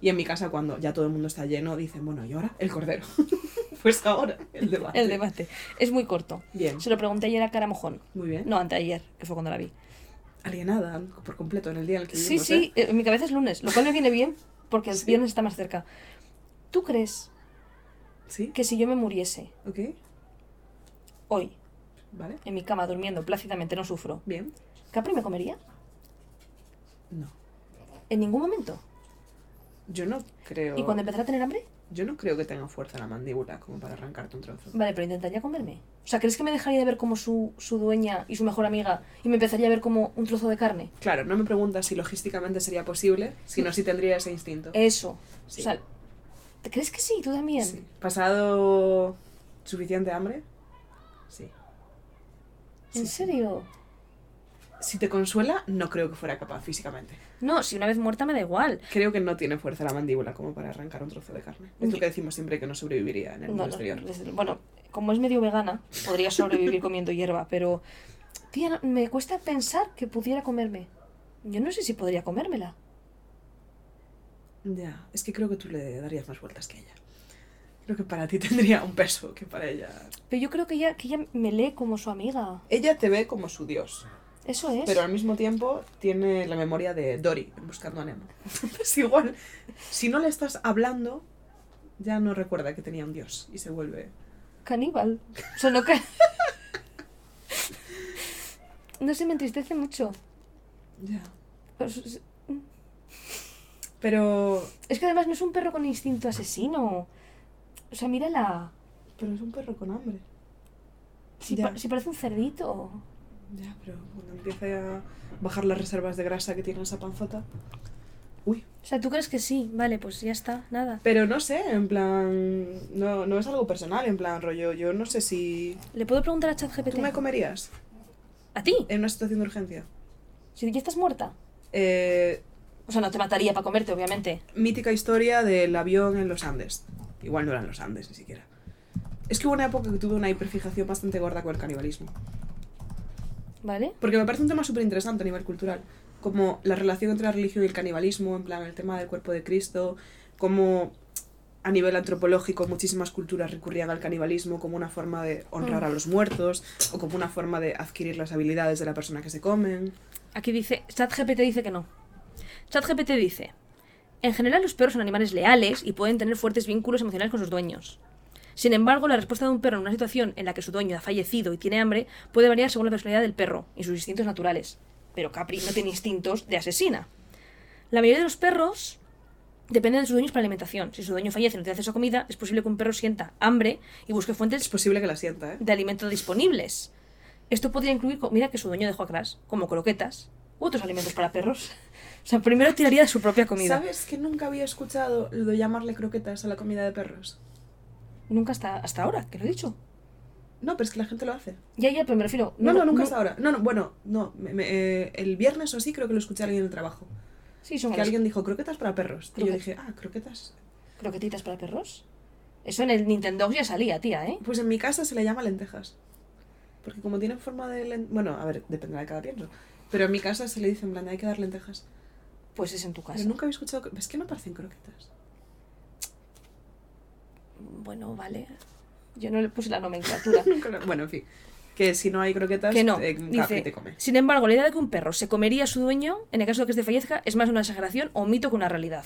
Speaker 2: Y en mi casa, cuando ya todo el mundo está lleno, dicen, bueno, ¿y ahora? El cordero. pues ahora, el debate.
Speaker 3: El debate. Es muy corto.
Speaker 2: Bien,
Speaker 3: Se lo pregunté ayer a Cara Mojón.
Speaker 2: muy bien.
Speaker 3: No, anteayer, que fue cuando la vi.
Speaker 2: Alienada por completo en el día en el que
Speaker 3: Sí,
Speaker 2: vivimos,
Speaker 3: sí,
Speaker 2: ¿eh?
Speaker 3: eh, en mi cabeza es lunes, lo cual me viene bien porque el
Speaker 2: Sí.
Speaker 3: viernes está más cerca. ¿Tú crees
Speaker 2: ¿Sí?
Speaker 3: que si yo me muriese
Speaker 2: ¿Ok?
Speaker 3: hoy,
Speaker 2: ¿Vale?
Speaker 3: en mi cama, durmiendo plácidamente, no sufro,
Speaker 2: Bien.
Speaker 3: ¿Capri me comería?
Speaker 2: No.
Speaker 3: En ningún momento.
Speaker 2: Yo no creo...
Speaker 3: ¿Y cuando empezara a tener hambre?
Speaker 2: Yo no creo que tenga fuerza la mandíbula como para arrancarte un trozo.
Speaker 3: Vale, pero intentaría comerme. O sea, ¿crees que me dejaría de ver como su, su dueña y su mejor amiga y me empezaría a ver como un trozo de carne?
Speaker 2: Claro, no me preguntas si logísticamente sería posible, sino si tendría ese instinto.
Speaker 3: Eso.
Speaker 2: Sí.
Speaker 3: O sea, ¿te crees que sí? ¿Tú también?
Speaker 2: Sí. ¿Pasado suficiente hambre? Sí.
Speaker 3: ¿En
Speaker 2: Sí.
Speaker 3: serio?
Speaker 2: Si te consuela, no creo que fuera capaz físicamente.
Speaker 3: No, si una vez muerta me da igual.
Speaker 2: Creo que no tiene fuerza la mandíbula como para arrancar un trozo de carne. Es lo que decimos siempre que no sobreviviría en el mundo
Speaker 3: no,
Speaker 2: exterior.
Speaker 3: bueno, como es medio vegana, podría sobrevivir comiendo hierba, pero... Tía, me cuesta pensar que pudiera comerme. Yo no sé si podría comérmela.
Speaker 2: Ya, es que creo que tú le darías más vueltas que ella. Creo que para ti tendría un peso que para ella.
Speaker 3: Pero yo creo que ella, que ella me lee como su amiga.
Speaker 2: Ella te ve como su dios,
Speaker 3: Eso es.
Speaker 2: pero al mismo tiempo tiene la memoria de Dory Buscando a Nemo. Es igual, si no le estás hablando, ya no recuerda que tenía un dios y se vuelve.
Speaker 3: Caníbal. O sea, no ca- No sé, me entristece mucho.
Speaker 2: Ya.
Speaker 3: Pero. Es que además no es un perro con instinto asesino. O sea, mírala.
Speaker 2: Pero es un perro con hambre.
Speaker 3: Si, pa- si parece un cerdito.
Speaker 2: Ya, pero cuando empiece a bajar las reservas de grasa que tiene esa panzota. Uy.
Speaker 3: O sea, ¿tú crees que sí? Vale, pues ya está, nada.
Speaker 2: Pero no sé, en plan. No, no es algo personal, en plan rollo. Yo no sé si.
Speaker 3: ¿Le puedo preguntar a ChatGPT?
Speaker 2: ¿Tú me comerías
Speaker 3: ¿A ti?
Speaker 2: en una situación de urgencia?
Speaker 3: Si ya estás muerta.
Speaker 2: Eh,
Speaker 3: O sea, no te mataría para comerte, obviamente.
Speaker 2: mítica historia del avión en los Andes. Igual no eran los Andes ni siquiera. Es que hubo una época que tuve una hiperfijación bastante gorda con el canibalismo.
Speaker 3: ¿Vale?
Speaker 2: Porque me parece un tema súper interesante a nivel cultural. Como la relación entre la religión y el canibalismo, en plan el tema del cuerpo de Cristo, como a nivel antropológico muchísimas culturas recurrían al canibalismo como una forma de honrar
Speaker 3: Mm.
Speaker 2: a los muertos o como una forma de adquirir las habilidades de la persona que se comen.
Speaker 3: Aquí dice, ChatGPT dice que no. ChatGPT dice, en general los perros son animales leales y pueden tener fuertes vínculos emocionales con sus dueños. Sin embargo, la respuesta de un perro en una situación en la que su dueño ha fallecido y tiene hambre puede variar según la personalidad del perro y sus instintos naturales. Pero Capri no tiene instintos de asesina. La mayoría de los perros dependen de sus dueños para la alimentación. Si su dueño fallece y no tiene acceso a comida, es posible que un perro sienta hambre y busque
Speaker 2: Es
Speaker 3: fuentes
Speaker 2: posible que la sienta, ¿eh?
Speaker 3: de alimentos disponibles. Esto podría incluir comida que su dueño dejó atrás, como croquetas otros alimentos para perros. O sea, primero tiraría de su propia comida.
Speaker 2: ¿Sabes que nunca había escuchado lo de llamarle croquetas a la comida de perros?
Speaker 3: Nunca hasta, hasta ahora, que lo he dicho.
Speaker 2: No, pero es que la gente lo hace.
Speaker 3: Ya, ya, pero me refiero.
Speaker 2: No, no, nunca hasta ahora. No, no, bueno, no. me- me- eh, el viernes o sí creo que lo escuché a alguien en el trabajo.
Speaker 3: Sí, son
Speaker 2: Que alguien dijo croquetas para perros. Y yo
Speaker 3: Croquet-
Speaker 2: dije, ah, croquetas.
Speaker 3: croquetitas para perros. Eso en el Nintendo ya salía, tía, ¿eh?
Speaker 2: Pues en mi casa se le llama lentejas. Porque como tienen forma de len- Bueno, a ver, dependerá de cada pienso. Pero en mi casa se le dice en plan, hay que dar lentejas.
Speaker 3: Pues es en tu casa.
Speaker 2: Pero nunca había escuchado... Es que no parecen croquetas.
Speaker 3: Bueno, vale. Yo no le puse la nomenclatura.
Speaker 2: Nunca lo- Bueno, en fin. Que si no hay croquetas,
Speaker 3: que no. Dice,
Speaker 2: Capri te come.
Speaker 3: sin embargo, la idea de que un perro se comería a su dueño, en el caso de que este fallezca, es más una exageración o un mito que una realidad.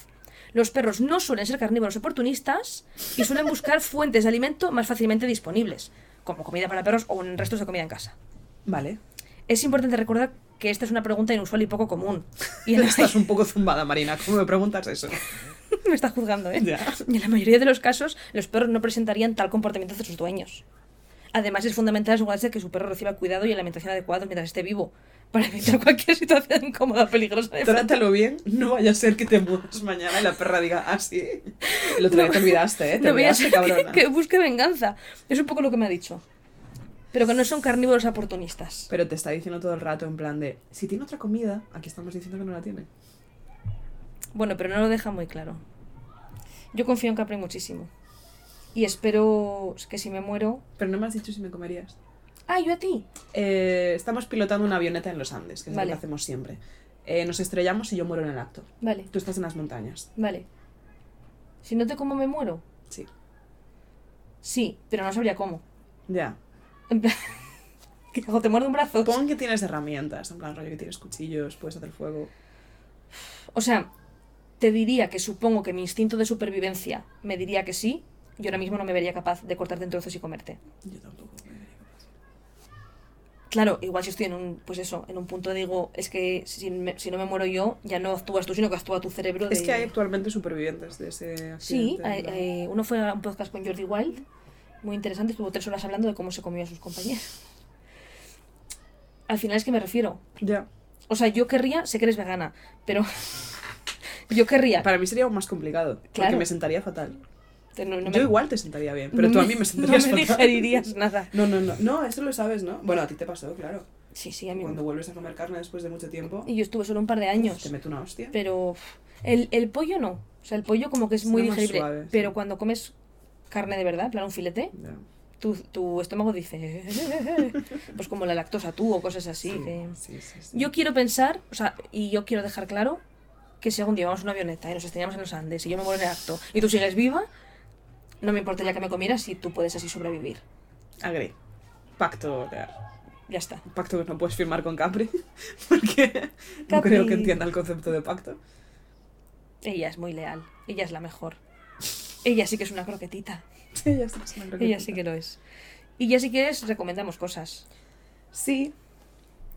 Speaker 3: Los perros no suelen ser carnívoros oportunistas y suelen buscar fuentes de alimento más fácilmente disponibles, como comida para perros o restos de comida en casa.
Speaker 2: Vale.
Speaker 3: Es importante recordar que esta es una pregunta inusual y poco común. Y la,
Speaker 2: Estás un poco zumbada, Marina. ¿Cómo me preguntas eso?
Speaker 3: me está juzgando, ¿eh?
Speaker 2: Ya.
Speaker 3: Y en la mayoría de los casos, los perros no presentarían tal comportamiento hacia sus dueños. Además, es fundamental asegurarse de que su perro reciba cuidado y alimentación adecuada mientras esté vivo, para evitar cualquier situación incómoda o peligrosa de
Speaker 2: Trátalo bien, no vaya a ser que te mudas mañana y la perra diga, ah, sí. El otro día te olvidaste, ¿eh? Te
Speaker 3: No voy a
Speaker 2: olvidaste,
Speaker 3: ser que,
Speaker 2: cabrona.
Speaker 3: que busque venganza. Es un poco lo que me ha dicho. Pero que no son carnívoros oportunistas.
Speaker 2: Pero te está diciendo todo el rato en plan de, si tiene otra comida, aquí estamos diciendo que no la tiene.
Speaker 3: Bueno, pero no lo deja muy claro. Yo confío en Capri muchísimo. Y espero que si me muero...
Speaker 2: Pero no me has dicho si me comerías.
Speaker 3: Ah, yo a ti.
Speaker 2: Eh, estamos pilotando una avioneta en los Andes, que es
Speaker 3: Vale.
Speaker 2: lo que hacemos siempre. Eh, nos estrellamos y yo muero en el acto.
Speaker 3: Vale,
Speaker 2: Tú estás en las montañas.
Speaker 3: vale. Si no te como, me muero.
Speaker 2: Sí.
Speaker 3: Sí, pero no sabría cómo.
Speaker 2: Ya.
Speaker 3: En. ¿Te muerdo un brazo?
Speaker 2: Pon que tienes herramientas, en plan rollo que tienes cuchillos, puedes hacer fuego.
Speaker 3: O sea, te diría que supongo que mi instinto de supervivencia me diría que sí. Yo ahora mismo no me vería capaz de cortarte en trozos y comerte.
Speaker 2: Yo tampoco.
Speaker 3: Claro, igual si estoy en un, pues eso, en un punto digo, es que si, me- si no me muero yo, ya no actúas tú, sino que actúa tu cerebro.
Speaker 2: Es
Speaker 3: de-
Speaker 2: que hay actualmente supervivientes de ese accidente.
Speaker 3: Sí,
Speaker 2: en
Speaker 3: hay-
Speaker 2: plan.
Speaker 3: eh, uno fue a un podcast con Jordi Wild, muy interesante, estuvo tres horas hablando de cómo se comió a sus compañeros. Al final es que me refiero.
Speaker 2: Ya.
Speaker 3: O sea, yo querría, sé que eres vegana, pero yo querría.
Speaker 2: Para mí sería aún más complicado, porque
Speaker 3: Claro.
Speaker 2: me sentaría fatal.
Speaker 3: no- no
Speaker 2: Yo
Speaker 3: me-
Speaker 2: igual te sentaría bien, pero
Speaker 3: no
Speaker 2: tú a mí me sentarías
Speaker 3: no me
Speaker 2: fatal.
Speaker 3: digerirías nada.
Speaker 2: No, no, no. No, eso lo sabes, ¿no? Bueno, a ti te pasó, claro.
Speaker 3: Sí, sí, a mí
Speaker 2: Cuando vuelves a comer carne después de mucho tiempo,
Speaker 3: Y yo estuve solo un par de años.
Speaker 2: te mete una hostia.
Speaker 3: Pero el, el pollo no. O sea, el pollo como que es muy digerible.
Speaker 2: suave, sí.
Speaker 3: pero cuando comes carne de verdad, plan un filete, tu, tu estómago dice... pues como la lactosa tú o cosas así.
Speaker 2: Sí,
Speaker 3: que-
Speaker 2: sí, sí, sí.
Speaker 3: Yo quiero pensar, o sea, y yo quiero dejar claro que si algún día vamos a una avioneta y nos estrellamos en los Andes y yo me muero en el acto y tú sigues viva, no me importaría que me comieras si tú puedes así sobrevivir.
Speaker 2: Agree. Pacto real.
Speaker 3: Ya está.
Speaker 2: Pacto que no puedes firmar con Capri, porque no
Speaker 3: Capri.
Speaker 2: creo que entienda el concepto de pacto.
Speaker 3: Ella es muy leal. Ella es la mejor. Ella sí que es una croquetita.
Speaker 2: Ya sí que es una
Speaker 3: Ella sí que lo es. Y ya si quieres, recomendamos cosas.
Speaker 2: Sí,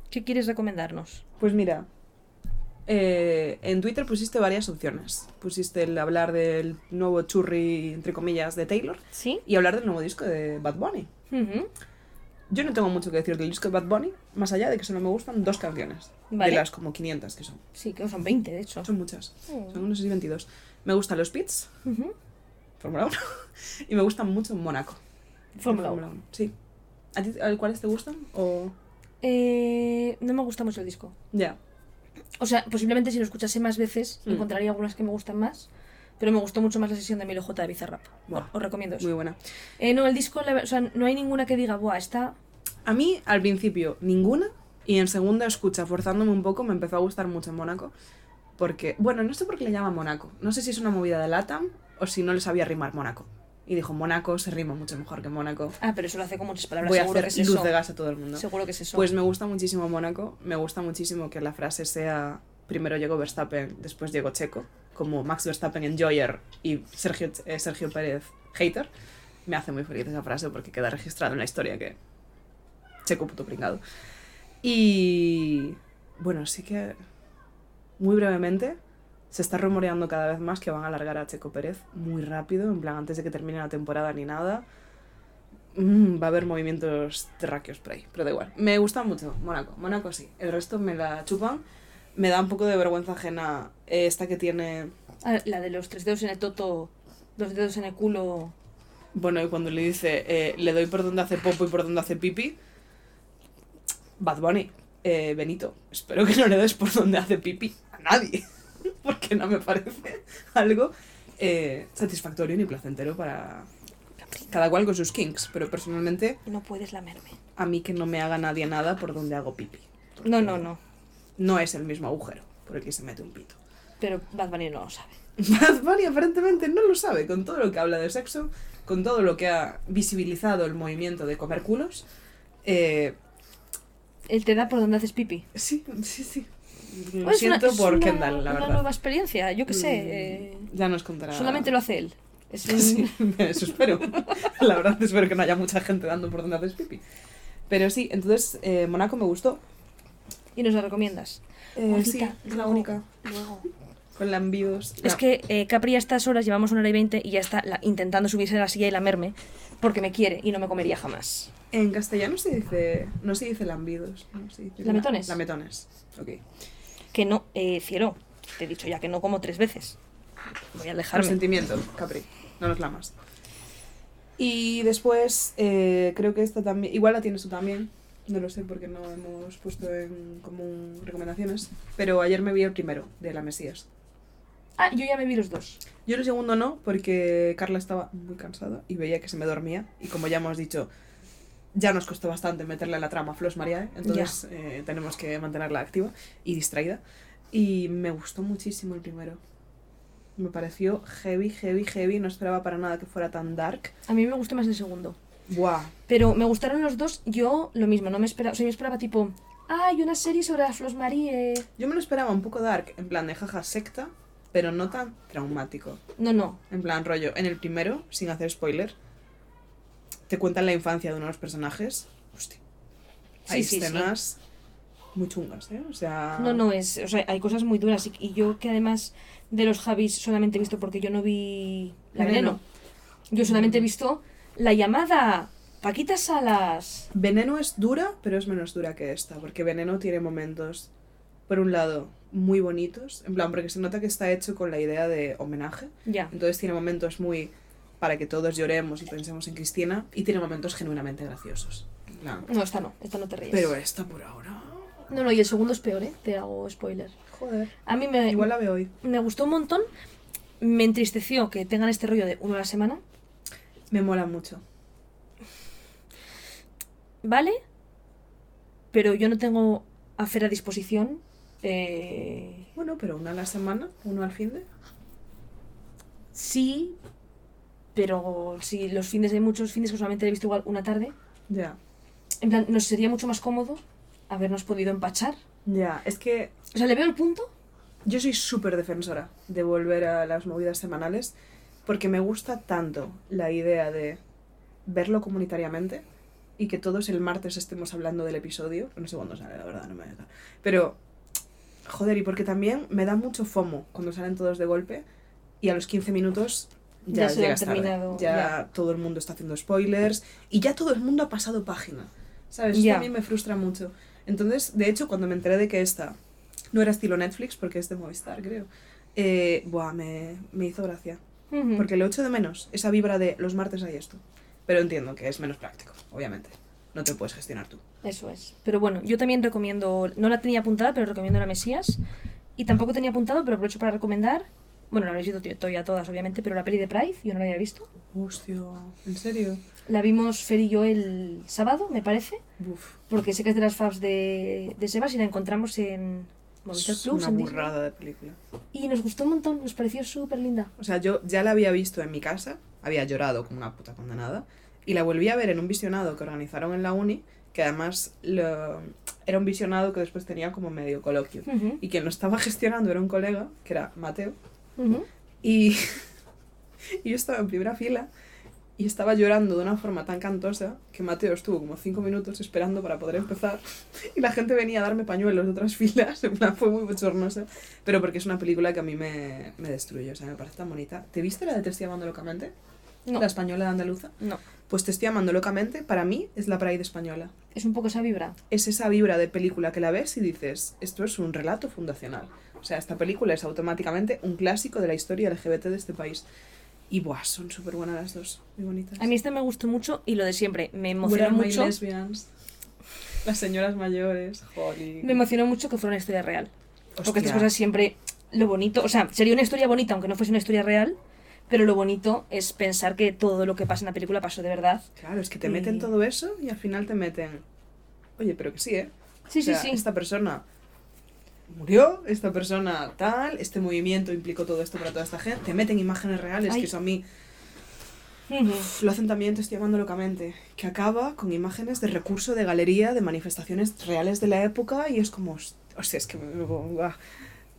Speaker 3: ¿Qué quieres recomendarnos?
Speaker 2: Pues mira, eh, en Twitter pusiste varias opciones. Pusiste el hablar del nuevo churri, entre comillas, de Taylor
Speaker 3: ¿Sí?
Speaker 2: y hablar del nuevo disco de Bad Bunny.
Speaker 3: Ujú.
Speaker 2: Yo no tengo mucho que decir del disco de Bad Bunny, más allá de que solo me gustan dos canciones.
Speaker 3: Vale.
Speaker 2: De las como 500 que son.
Speaker 3: Sí, que son 20, de hecho.
Speaker 2: Son muchas.
Speaker 3: Mm.
Speaker 2: Son no sé si 22. Me gustan los Beats,
Speaker 3: Ujú.
Speaker 2: Fórmula 1, y me gustan mucho Mónaco.
Speaker 3: Fórmula
Speaker 2: De
Speaker 3: 1.
Speaker 2: Sí. ¿A ti cuáles te gustan? O...
Speaker 3: Eh, no me gusta mucho el disco.
Speaker 2: Ya.
Speaker 3: O sea, posiblemente si lo escuchase más veces,
Speaker 2: Mm.
Speaker 3: encontraría algunas que me gustan más. Pero me gustó mucho más la sesión de Milo J de Bizarrap. Os recomiendo eso.
Speaker 2: Muy buena.
Speaker 3: Eh, no, el disco, la o sea, no hay ninguna que diga, buah, está.
Speaker 2: A mí, al principio, ninguna. Y en segunda escucha, forzándome un poco, me empezó a gustar mucho Mónaco. Porque, bueno, no sé por qué le llama Mónaco. No sé si es una movida de Latam o si no le sabía rimar Mónaco. Y dijo, Mónaco se rima mucho mejor que Mónaco.
Speaker 3: Ah, pero eso lo hace con muchas palabras.
Speaker 2: Voy a hacer
Speaker 3: que es
Speaker 2: luz
Speaker 3: eso.
Speaker 2: de gas a todo el mundo.
Speaker 3: Seguro que es eso.
Speaker 2: Pues me gusta muchísimo Mónaco. Me gusta muchísimo que la frase sea primero llegó Verstappen, después llegó Checo. Como Max Verstappen Enjoyer y Sergio, eh, Sergio Pérez Hater. Me hace muy feliz esa frase porque queda registrado en la historia que Checo puto pringado. Y bueno, sí que muy brevemente se está rumoreando cada vez más que van a alargar a Checo Pérez muy rápido, en plan antes de que termine la temporada ni nada. Mm, va a haber movimientos terráqueos por ahí, pero da igual. Me gusta mucho Mónaco, Mónaco sí. El resto me la chupan. Me da un poco de vergüenza ajena eh, esta que tiene...
Speaker 3: La de los tres dedos en el toto, dos dedos en el culo.
Speaker 2: Bueno, y cuando le dice, eh, le doy por donde hace popo y por donde hace pipi. Bad Bunny, eh, Benito, espero que no le des por donde hace pipi a nadie. Porque no me parece algo eh, satisfactorio ni placentero para cada cual con sus kinks. Pero personalmente,
Speaker 3: No puedes lamerme.
Speaker 2: a mí que no me haga nadie nada por donde hago pipi.
Speaker 3: No, no, no.
Speaker 2: No es el mismo agujero por el que se mete un pito.
Speaker 3: Pero Bad Bunny no lo sabe.
Speaker 2: Bad Bunny aparentemente no lo sabe, con todo lo que habla de sexo, con todo lo que ha visibilizado el movimiento de comer culos. Eh,
Speaker 3: Él te da por donde haces pipi.
Speaker 2: sí, sí, sí. Lo
Speaker 3: Pues es una-
Speaker 2: siento
Speaker 3: es
Speaker 2: por
Speaker 3: una-
Speaker 2: Kendall, la
Speaker 3: Una
Speaker 2: verdad.
Speaker 3: nueva experiencia, yo qué sé.
Speaker 2: Mm,
Speaker 3: eh,
Speaker 2: Ya nos contará.
Speaker 3: solamente lo hace él. Es un-
Speaker 2: Sí, eso espero. la verdad espero que no haya mucha gente dando por donde haces pipi. Pero sí, entonces eh, Monaco me gustó.
Speaker 3: Y nos lo recomiendas.
Speaker 2: Eh,
Speaker 3: Ahorita,
Speaker 2: sí, es la única.
Speaker 3: luego.
Speaker 2: Con la envíos.
Speaker 3: Es que eh, Capri a estas horas llevamos una hora y veinte y ya está la- intentando subirse a la silla y lamerme porque me quiere y no me comería jamás.
Speaker 2: En castellano se dice. No se dice lambidos. No se dice
Speaker 3: ¿Lametones?
Speaker 2: Lametones. Ok.
Speaker 3: Que no, eh, cielo, te he dicho ya que no como tres veces. Voy a alejarme.
Speaker 2: Consentimiento, Capri. No nos lamas. Y después, eh, creo que esta también. Igual la tienes tú también. No lo sé porque no hemos puesto en común recomendaciones. Pero ayer me vi el primero, de La Mesías.
Speaker 3: Ah, yo ya me vi los dos.
Speaker 2: Yo el segundo no, porque Carla estaba muy cansada y veía que se me dormía. Y como ya hemos dicho, ya nos costó bastante meterle a la trama a Flos Mariae, entonces eh, tenemos que mantenerla activa y distraída. Y me gustó muchísimo el primero. Me pareció heavy, heavy, heavy. No esperaba para nada que fuera tan dark.
Speaker 3: A mí me gustó más el segundo.
Speaker 2: ¡Buah!
Speaker 3: Pero me gustaron los dos. Yo lo mismo, no me esperaba. O sea, yo esperaba tipo. Ay, una serie sobre las Flos Marie.
Speaker 2: Yo me lo esperaba un poco dark, en plan de jaja secta, pero no tan traumático.
Speaker 3: No, no.
Speaker 2: En plan rollo, en el primero, sin hacer spoiler, te cuentan la infancia de uno de los personajes. Hostia.
Speaker 3: Sí,
Speaker 2: hay
Speaker 3: sí, sí.
Speaker 2: escenas muy chungas, ¿eh? O sea...
Speaker 3: No, no, es, o sea, hay cosas muy duras. Y, y yo que además de los Javis solamente he visto porque yo no vi la veneno.
Speaker 2: Veneno.
Speaker 3: Yo solamente he visto la llamada Paquita Salas.
Speaker 2: Veneno es dura, pero es menos dura que esta, porque Veneno tiene momentos, por un lado, muy bonitos, en plan, porque se nota que está hecho con la idea de homenaje,
Speaker 3: Ya.
Speaker 2: entonces tiene momentos muy para que todos lloremos y pensemos en Cristina, y tiene momentos genuinamente graciosos.
Speaker 3: No, esta no, esta no te ríes.
Speaker 2: Pero esta por ahora...
Speaker 3: No, no, y el segundo es peor, ¿eh? Te hago spoiler.
Speaker 2: Joder.
Speaker 3: A mí me,
Speaker 2: Igual la veo hoy.
Speaker 3: me gustó un montón. Me entristeció que tengan este rollo de uno a la semana.
Speaker 2: Me mola mucho.
Speaker 3: ¿Vale? Pero yo no tengo a Fer a disposición. Eh,
Speaker 2: Bueno, pero una a la semana, uno al fin de...
Speaker 3: sí, pero si los fines hay muchos fines que solamente he visto igual una tarde.
Speaker 2: Ya.
Speaker 3: En plan, nos sería mucho más cómodo habernos podido empachar.
Speaker 2: Ya, es que
Speaker 3: O sea, le veo el punto.
Speaker 2: Yo soy súper defensora de volver a las movidas semanales porque me gusta tanto la idea de verlo comunitariamente y que todos el martes estemos hablando del episodio. No sé cuándo sale, la verdad, no me da. Pero, joder, y porque también me da mucho fomo cuando salen todos de golpe y a los 15 minutos ya,
Speaker 3: Ya se
Speaker 2: llegas tarde.
Speaker 3: terminado,
Speaker 2: Ya,
Speaker 3: ya.
Speaker 2: todo el mundo está haciendo spoilers y ya todo el mundo ha pasado página. ¿Sabes? Eso a mí me frustra mucho. Entonces, de hecho, cuando me enteré de que esta no era estilo Netflix, porque es de Movistar, creo, eh, buah, me, me hizo gracia.
Speaker 3: Ujú.
Speaker 2: Porque lo echo de menos, esa vibra de los martes hay esto. Pero entiendo que es menos práctico, obviamente. No te puedes gestionar tú.
Speaker 3: Eso es. Pero bueno, yo también recomiendo, no la tenía apuntada, pero recomiendo la Mesías. Y tampoco tenía apuntado, pero aprovecho para recomendar, bueno, la habéis visto to- to- ya todas, obviamente, pero la peli de Pride, yo no la había visto.
Speaker 2: Hostia, ¿en serio?
Speaker 3: La vimos Fer y yo el sábado, me parece,
Speaker 2: Uf,
Speaker 3: porque sé que es de las faves de, de Sebas y la encontramos en Movistar
Speaker 2: es
Speaker 3: Plus.
Speaker 2: una burrada de película.
Speaker 3: Y nos gustó un montón, nos pareció súper linda.
Speaker 2: O sea, yo ya la había visto en mi casa, había llorado como una puta condenada, y la volví a ver en un visionado que organizaron en la uni, que además lo- era un visionado que después tenía como medio coloquio.
Speaker 3: Ujú,
Speaker 2: Y quien lo estaba gestionando era un colega, que era Mateo, y yo estaba en primera fila y estaba llorando de una forma tan cantosa que Mateo estuvo como cinco minutos esperando para poder empezar y la gente venía a darme pañuelos de otras filas, en plan fue muy bochornosa, pero porque es una película que a mí me, me destruye, o sea, me parece tan bonita. ¿Te viste la de Te estoy amando locamente?
Speaker 3: No,
Speaker 2: La española de andaluza.
Speaker 3: no,
Speaker 2: Pues Te estoy amando locamente, para mí es la Pride española.
Speaker 3: es un poco esa vibra.
Speaker 2: Es esa vibra de película que la ves y dices, esto es un relato fundacional. O sea, esta película es automáticamente un clásico de la historia LGBT de este país. Y buah, son súper buenas las dos, muy bonitas.
Speaker 3: A mí esta me gustó mucho y lo de siempre, me emocionó mucho.
Speaker 2: lesbians? Las señoras mayores, Holly.
Speaker 3: Me emocionó mucho que fuera una historia real. Porque
Speaker 2: Hostia.
Speaker 3: estas cosas siempre, lo bonito, o sea, sería una historia bonita aunque no fuese una historia real, pero lo bonito es pensar que todo lo que pasa en la película pasó de verdad.
Speaker 2: Claro, es que te
Speaker 3: Y-
Speaker 2: meten todo eso y al final te meten. Oye, pero que sí, ¿eh?
Speaker 3: Sí,
Speaker 2: O sea,
Speaker 3: sí, sí.
Speaker 2: Esta persona murió, esta persona tal, este movimiento implicó todo esto para toda esta gente. Te meten imágenes reales,
Speaker 3: Ay.
Speaker 2: que eso a mí. Uf, Lo hacen también, te estoy llamando locamente, que acaba con imágenes de recurso de galería, de manifestaciones reales de la época, y es como, host- hostia, es que, guau,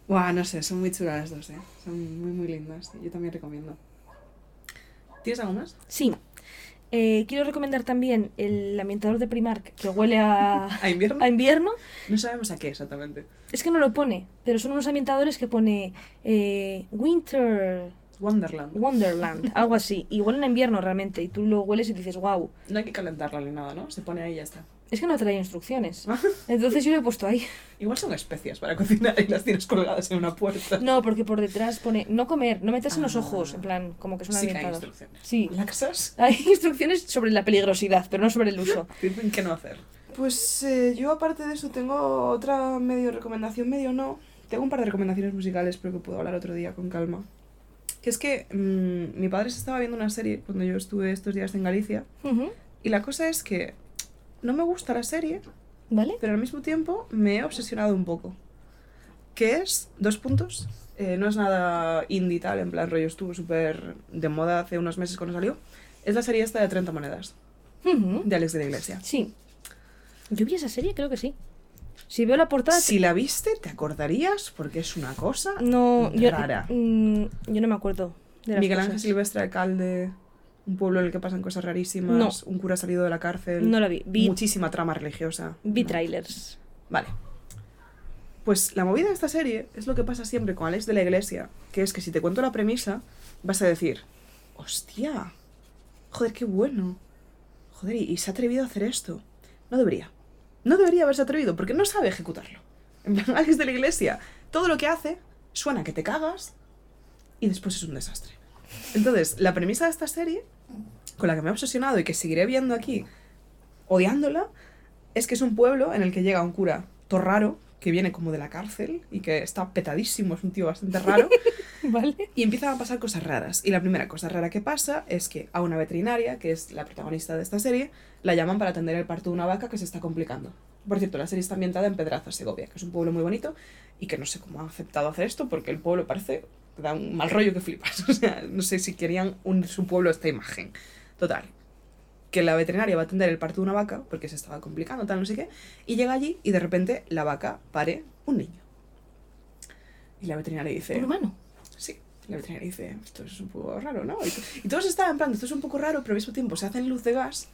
Speaker 2: Guau, no sé, son muy chulas las dos, ¿eh? Son muy, muy lindas, yo también recomiendo. ¿Tienes algo más?
Speaker 3: Sí. Eh, quiero recomendar también el ambientador de Primark que huele a,
Speaker 2: ¿A invierno?
Speaker 3: a invierno.
Speaker 2: No sabemos a qué exactamente.
Speaker 3: Es que no lo pone, pero son unos ambientadores que pone eh, Winter
Speaker 2: Wonderland.
Speaker 3: Wonderland, algo así. Y huelen a invierno realmente. Y tú lo hueles y dices, wow.
Speaker 2: No hay que calentarla ni nada, ¿no? Se pone ahí y ya está.
Speaker 3: Es que no trae instrucciones. Entonces yo lo he puesto ahí.
Speaker 2: Igual son especias para cocinar y las tienes colgadas en una puerta.
Speaker 3: No, porque por detrás pone no comer, no meterse en los
Speaker 2: Ah.
Speaker 3: ojos. En plan, como que es un
Speaker 2: sí que hay instrucciones.
Speaker 3: Sí.
Speaker 2: ¿Laxas?
Speaker 3: Hay instrucciones sobre la peligrosidad, pero no sobre el uso.
Speaker 2: Dicen qué no hacer. Pues eh, yo aparte de eso tengo otra medio recomendación, medio no. Tengo un par de recomendaciones musicales, pero que puedo hablar otro día con calma. Que es que mm, mi padre se estaba viendo una serie cuando yo estuve estos días en Galicia. Y la cosa es que no me gusta la serie,
Speaker 3: ¿Vale?
Speaker 2: pero al mismo tiempo me he obsesionado un poco. Que es, dos puntos, eh, no es nada indie tal, en plan rollo estuvo súper de moda hace unos meses cuando salió. Es la serie esta de 30 monedas, de Alex de la Iglesia.
Speaker 3: Sí. Yo vi esa serie, creo que sí. Si veo la portada...
Speaker 2: Si la viste, te acordarías porque es una cosa
Speaker 3: No, yo,
Speaker 2: rara.
Speaker 3: mm, yo no me acuerdo de las
Speaker 2: Miguel Ángel. Silvestre, alcalde Un pueblo en el que pasan cosas rarísimas.
Speaker 3: No.
Speaker 2: Un cura salido de la cárcel.
Speaker 3: No la vi. Vi,
Speaker 2: Muchísima trama religiosa.
Speaker 3: vi
Speaker 2: No.
Speaker 3: trailers.
Speaker 2: Vale. Pues la movida de esta serie es lo que pasa siempre con Alex de la Iglesia, que es que si te cuento la premisa, vas a decir, hostia, joder, qué bueno. Joder, y, y se ha atrevido a hacer esto. No debería. No debería haberse atrevido, porque no sabe ejecutarlo. En plan, Alex de la Iglesia, todo lo que hace suena que te cagas y después es un desastre. Entonces, la premisa de esta serie, con la que me he obsesionado y que seguiré viendo aquí, odiándola, es que es un pueblo en el que llega un cura todo raro, que viene como de la cárcel y que está petadísimo, es un tío bastante raro,
Speaker 3: ¿Vale?
Speaker 2: y empiezan a pasar cosas raras. Y la primera cosa rara que pasa es que a una veterinaria, que es la protagonista de esta serie, la llaman para atender el parto de una vaca que se está complicando. Por cierto, la serie está ambientada en Pedraza, Segovia, que es un pueblo muy bonito y que no sé cómo ha aceptado hacer esto porque el pueblo parece que da un mal rollo que flipas. O sea, no sé si querían unir su pueblo a esta imagen. Total. Que la veterinaria va a atender el parto de una vaca porque se estaba complicando, tal, no sé qué, y llega allí y de repente la vaca pare un niño. Y la veterinaria dice...
Speaker 3: Un humano.
Speaker 2: Sí, la veterinaria dice, esto es un poco raro, ¿no? Y, to- y todos estaban en plan, esto es un poco raro, pero al mismo tiempo se hacen luz de gas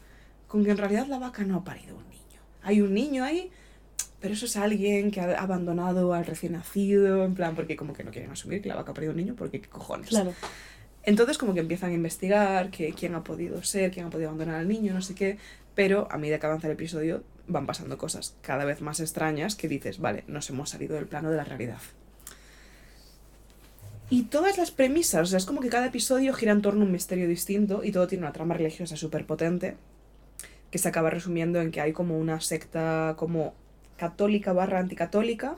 Speaker 2: con que en realidad la vaca no ha parido un niño. Hay un niño ahí, pero eso es alguien que ha abandonado al recién nacido, en plan, porque como que no quieren asumir que la vaca ha parido un niño, porque qué cojones.
Speaker 3: Claro.
Speaker 2: Entonces como que empiezan a investigar que quién ha podido ser, quién ha podido abandonar al niño, no sé qué, pero a medida que avanza el episodio van pasando cosas cada vez más extrañas que dices, vale, nos hemos salido del plano de la realidad. Y todas las premisas, o sea, es como que cada episodio gira en torno a un misterio distinto y todo tiene una trama religiosa súper potente que se acaba resumiendo en que hay como una secta como católica barra anticatólica.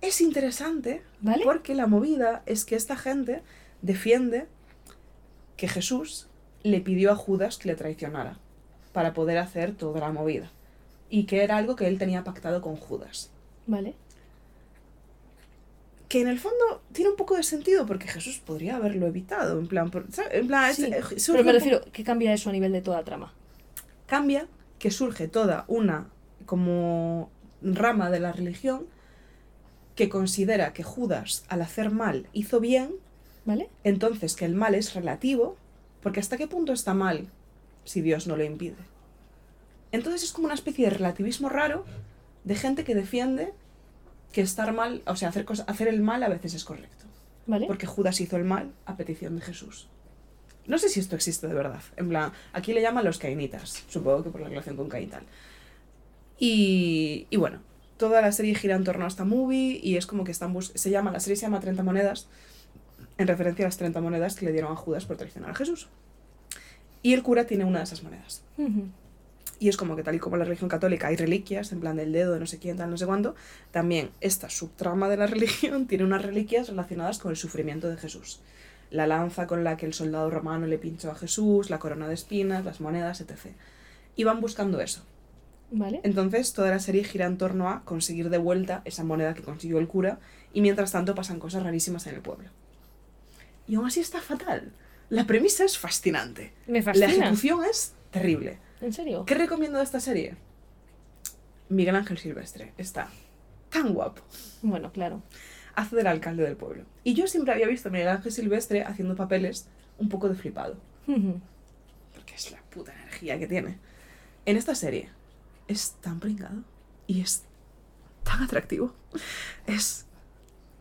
Speaker 2: Es interesante
Speaker 3: ¿Vale?
Speaker 2: porque la movida es que esta gente defiende que Jesús le pidió a Judas que le traicionara para poder hacer toda la movida. Y que era algo que él tenía pactado con Judas.
Speaker 3: Vale.
Speaker 2: Que en el fondo tiene un poco de sentido porque Jesús podría haberlo evitado. En plan, por- plan
Speaker 3: Sí,
Speaker 2: eh,
Speaker 3: Pero me refiero, ¿qué cambia eso a nivel de toda la trama?
Speaker 2: cambia que surge toda una como rama de la religión que considera que Judas al hacer mal hizo bien,
Speaker 3: ¿Vale?
Speaker 2: entonces que el mal es relativo, porque hasta qué punto está mal si Dios no lo impide. Entonces es como una especie de relativismo raro de gente que defiende que estar mal, o sea, hacer, el mal a veces es correcto.
Speaker 3: ¿Vale?
Speaker 2: Porque Judas hizo el mal a petición de Jesús. No sé si esto existe de verdad. En plan, aquí le llaman los cainitas. Supongo que por la relación con Caín y tal. Y, y bueno, toda la serie gira en torno a esta movie y es como que están se llama, la serie se llama 30 monedas en referencia a las 30 monedas que le dieron a Judas por traicionar a Jesús. Y el cura tiene una de esas monedas. Y es como que tal y como la religión católica hay reliquias, en plan del dedo de no sé quién, tal, no sé cuánto, también esta subtrama de la religión tiene unas reliquias relacionadas con el sufrimiento de Jesús. La lanza con la que el soldado romano le pinchó a Jesús, la corona de espinas, las monedas, etc. Y van buscando eso.
Speaker 3: ¿Vale?
Speaker 2: Entonces toda la serie gira en torno a conseguir de vuelta esa moneda que consiguió el cura y mientras tanto pasan cosas rarísimas en el pueblo. Y aún así está fatal. La premisa es fascinante.
Speaker 3: Me
Speaker 2: La
Speaker 3: fascina.
Speaker 2: ejecución es terrible.
Speaker 3: ¿En serio?
Speaker 2: ¿Qué recomiendo de esta serie? Miguel Ángel Silvestre. Está tan guapo.
Speaker 3: Bueno, claro.
Speaker 2: Hace del alcalde del pueblo. Y yo siempre había visto a Miguel Ángel Silvestre haciendo papeles un poco de flipado. Porque es la puta energía que tiene. En esta serie es tan pringado y es tan atractivo. Es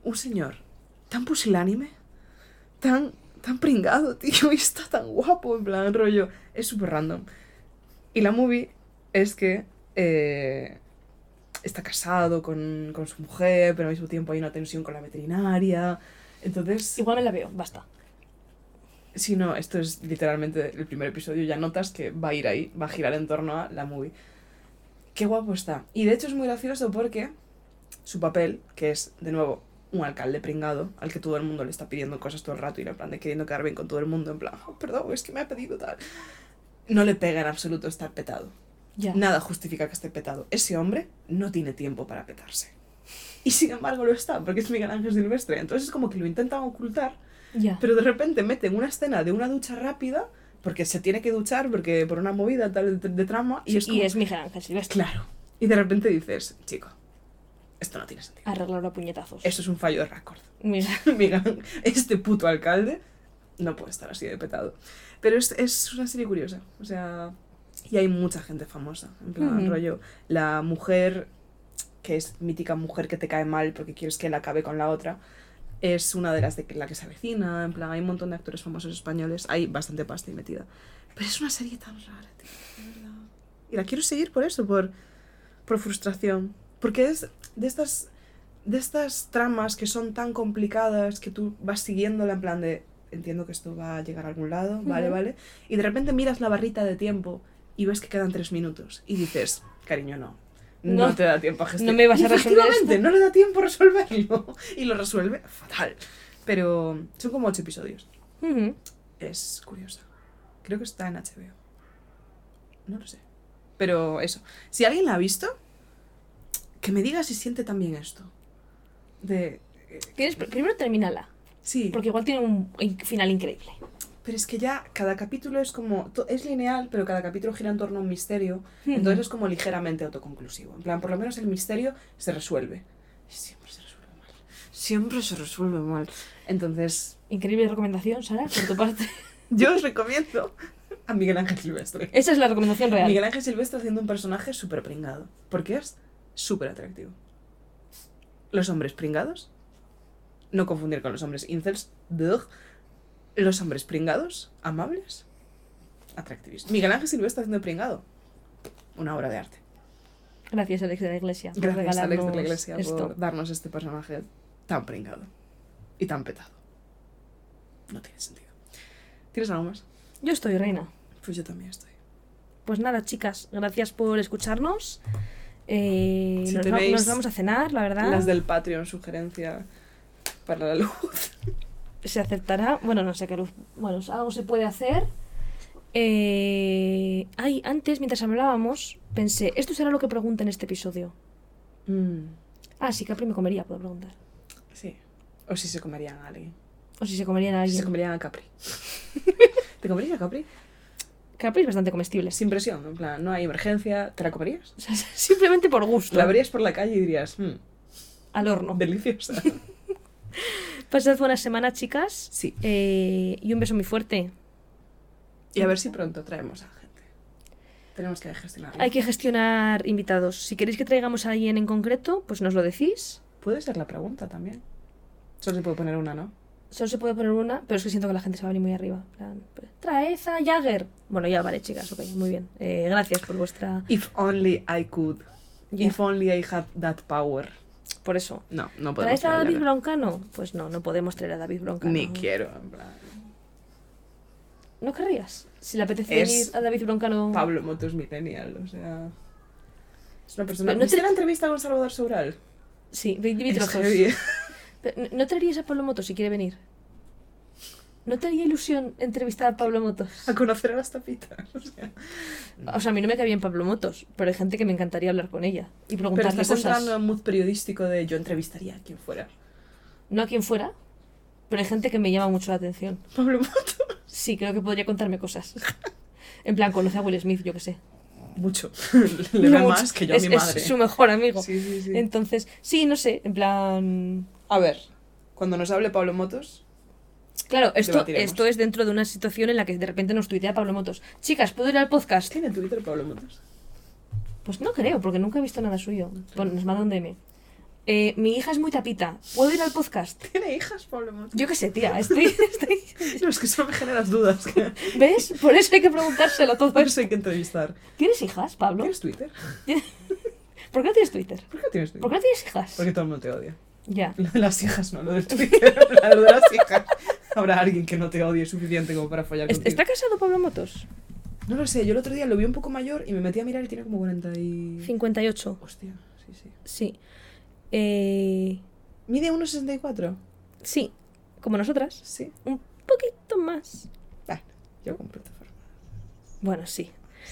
Speaker 2: un señor tan pusilánime, tan, tan pringado, tío, y está tan guapo, en plan rollo. Es súper random. Y la movie es que eh, está casado con, con su mujer, pero al mismo tiempo hay una tensión con la veterinaria. Entonces,
Speaker 3: Igual me la veo, basta.
Speaker 2: si no, esto es literalmente el primer episodio, ya notas que va a ir ahí, va a girar en torno a la movie. Qué guapo está. Y de hecho es muy gracioso porque su papel, que es, de nuevo, un alcalde pringado, al que todo el mundo le está pidiendo cosas todo el rato y en plan de queriendo quedar bien con todo el mundo, en plan, "Oh, perdón, es que me ha pedido tal. No le pega en absoluto estar petado.
Speaker 3: Ya.
Speaker 2: Nada justifica que esté petado. Ese hombre no tiene tiempo para petarse. Y sin embargo lo está, porque es Miguel Ángel Silvestre. Entonces es como que lo intentan ocultar pero de repente meten una escena de una ducha rápida, porque se tiene que duchar, porque por una movida tal de, de trama, y es como,
Speaker 3: Miguel Ángel Silvestre.
Speaker 2: Claro. Y de repente dices, chico, esto no tiene sentido.
Speaker 3: Arreglarlo a puñetazos.
Speaker 2: Esto es un fallo de récord.
Speaker 3: Mira.
Speaker 2: Miguel, este puto alcalde no puede estar así de petado. Pero es, es una serie curiosa. O sea, y hay mucha gente famosa. En plan,
Speaker 3: Ujú.
Speaker 2: rollo, la mujer, que es mítica mujer que te cae mal porque quieres que él acabe con la otra, es una de las de la que se avecina. En plan, hay un montón de actores famosos españoles. Hay bastante pasta ahí metida. Pero es una serie tan rara, tío. Y la quiero seguir por eso, por, por frustración. Porque es de estas, de estas tramas que son tan complicadas que tú vas siguiéndola en plan de entiendo que esto va a llegar a algún lado, vale, vale. Y de repente miras la barrita de tiempo y ves que quedan tres minutos. Y dices, cariño, no. No,
Speaker 3: No,
Speaker 2: te da tiempo a gestionar.
Speaker 3: no me vas a resolver esto.
Speaker 2: no le da tiempo a resolverlo. Y lo resuelve fatal. Pero son como ocho episodios. Es curiosa. Creo que está en HBO. No lo sé. Pero eso. Si alguien la ha visto, que me diga si siente también esto. De. eh,
Speaker 3: Tienes, primero termínala,
Speaker 2: Sí,
Speaker 3: porque igual tiene un in- final increíble.
Speaker 2: pero es que ya cada capítulo es como. Es lineal, pero cada capítulo gira en torno a un misterio. Entonces es como ligeramente autoconclusivo. En plan, por lo menos el misterio se resuelve. Siempre se resuelve mal. Siempre se resuelve mal. Entonces,
Speaker 3: Increíble recomendación, Sara, por tu parte.
Speaker 2: yo os recomiendo a Miguel Ángel Silvestre.
Speaker 3: Esa es la recomendación real.
Speaker 2: Miguel Ángel Silvestre haciendo un personaje súper pringado. Porque es súper atractivo. Los hombres pringados. No confundir con los hombres incels. Los hombres pringados, amables, atractivísimos. Miguel Ángel Silvestre haciendo pringado. Una obra de arte.
Speaker 3: Gracias, Alex de la Iglesia. por
Speaker 2: Gracias, Alex de la Iglesia,
Speaker 3: esto.
Speaker 2: por darnos este personaje tan pringado. Y tan petado. No tiene sentido. ¿Tienes algo más?
Speaker 3: Yo estoy, reina.
Speaker 2: Pues yo también estoy.
Speaker 3: Pues nada, chicas, gracias por escucharnos. Eh,
Speaker 2: Si
Speaker 3: nos, va-
Speaker 2: tenéis
Speaker 3: nos vamos a cenar, la verdad.
Speaker 2: Las del Patreon, sugerencia para la luz.
Speaker 3: Se aceptará. Bueno, no sé qué luz. Bueno, algo se puede hacer. Eh... Ay, antes, mientras hablábamos, pensé, esto será lo que pregunta en este episodio.
Speaker 2: Mm,
Speaker 3: Ah, sí, Capri me comería, puedo preguntar.
Speaker 2: sí. O si se comerían a alguien.
Speaker 3: O si se comerían a
Speaker 2: Si
Speaker 3: alguien.
Speaker 2: se comerían a Capri. ¿Te comerías a Capri?
Speaker 3: Es bastante comestible.
Speaker 2: Sin presión, en plan, no hay emergencia. ¿Te la comerías?
Speaker 3: O sea, simplemente por gusto.
Speaker 2: La verías por la calle y dirías, "Mm,
Speaker 3: Al horno.
Speaker 2: deliciosa.
Speaker 3: Pasad buena semana, chicas.
Speaker 2: Sí.
Speaker 3: Eh, y un beso muy fuerte.
Speaker 2: Y a ver si pronto traemos a gente. Tenemos que gestionarlo.
Speaker 3: Hay que gestionar invitados. Si queréis que traigamos a alguien en concreto, pues nos lo decís.
Speaker 2: Puede ser la pregunta también. Solo se puede poner una, ¿no?
Speaker 3: Solo se puede poner una, pero es que siento que la gente se va a venir muy arriba. Traed a Jagger. Bueno, ya vale, chicas, ok, muy bien. Eh, gracias por vuestra.
Speaker 2: If only I could. If only I had that power.
Speaker 3: Por eso.
Speaker 2: No, no podemos.
Speaker 3: ¿Traes a David Broncano? Pues no, no podemos traer a David Broncano.
Speaker 2: Ni quiero, en plan.
Speaker 3: ¿No querrías? Si le apetece
Speaker 2: Es
Speaker 3: venir a David Broncano.
Speaker 2: Pablo Motos millennial, o sea... Es una persona...
Speaker 3: Pero
Speaker 2: ¿No
Speaker 3: te-
Speaker 2: la entrevista con Salvador Sobral?
Speaker 3: Sí, vi, vi
Speaker 2: Es
Speaker 3: trozos. Pero, ¿no- ¿No traerías a Pablo Motos si quiere venir? ¿No te haría ilusión entrevistar a Pablo Motos?
Speaker 2: A conocer a las tapitas, o sea...
Speaker 3: O sea, a mí no me cae bien Pablo Motos, pero hay gente que me encantaría hablar con ella y
Speaker 2: Pero
Speaker 3: preguntarle
Speaker 2: estás
Speaker 3: cosas.
Speaker 2: entrando en mood periodístico de yo entrevistaría a quien fuera.
Speaker 3: No a quien fuera, pero hay gente que me llama mucho la atención.
Speaker 2: Pablo Motos.
Speaker 3: Sí, creo que podría contarme cosas. En plan, conoce a Will Smith, yo que sé.
Speaker 2: Mucho. Le
Speaker 3: No
Speaker 2: ve
Speaker 3: mucho.
Speaker 2: más que yo
Speaker 3: es,
Speaker 2: a mi madre.
Speaker 3: Es su mejor amigo.
Speaker 2: Sí, sí, sí.
Speaker 3: Entonces, sí, no sé, en plan...
Speaker 2: A ver, cuando nos hable Pablo Motos...
Speaker 3: Claro, esto, esto es dentro de una situación en la que de repente nos tuitea Pablo Motos. Chicas, ¿puedo ir al podcast?
Speaker 2: ¿Tiene Twitter Pablo Motos?
Speaker 3: Pues no creo, porque nunca he visto nada suyo. Bueno, nos manda un DM. Eh, mi hija es muy tapita. ¿Puedo ir al podcast?
Speaker 2: ¿Tiene hijas Pablo Motos?
Speaker 3: Yo qué sé, tía. Estoy, estoy-
Speaker 2: No, es que solo me generas dudas. Que...
Speaker 3: ¿Ves? Por eso hay que preguntárselo todo
Speaker 2: Por
Speaker 3: eso.
Speaker 2: eso hay que entrevistar.
Speaker 3: ¿Tienes hijas, Pablo?
Speaker 2: ¿Tienes Twitter?
Speaker 3: ¿Por qué no tienes Twitter?
Speaker 2: ¿Por qué no tienes Twitter?
Speaker 3: ¿Por qué no tienes hijas?
Speaker 2: Porque todo el mundo te odia.
Speaker 3: Ya.
Speaker 2: Lo de las hijas no, lo del Twitter. lo de las hijas. Habrá alguien que no te odie suficiente como para follar
Speaker 3: ¿Es-
Speaker 2: contigo.
Speaker 3: ¿Está casado Pablo Motos?
Speaker 2: No lo sé, yo el otro día lo vi un poco mayor y me metí a mirar y tiene como 40 y...
Speaker 3: 58.
Speaker 2: Hostia, sí, sí.
Speaker 3: Sí. Eh,
Speaker 2: ¿Mide 1,64?
Speaker 3: sí, como nosotras.
Speaker 2: Sí.
Speaker 3: Un poquito más.
Speaker 2: Bueno, yo con plataforma,
Speaker 3: Bueno, sí.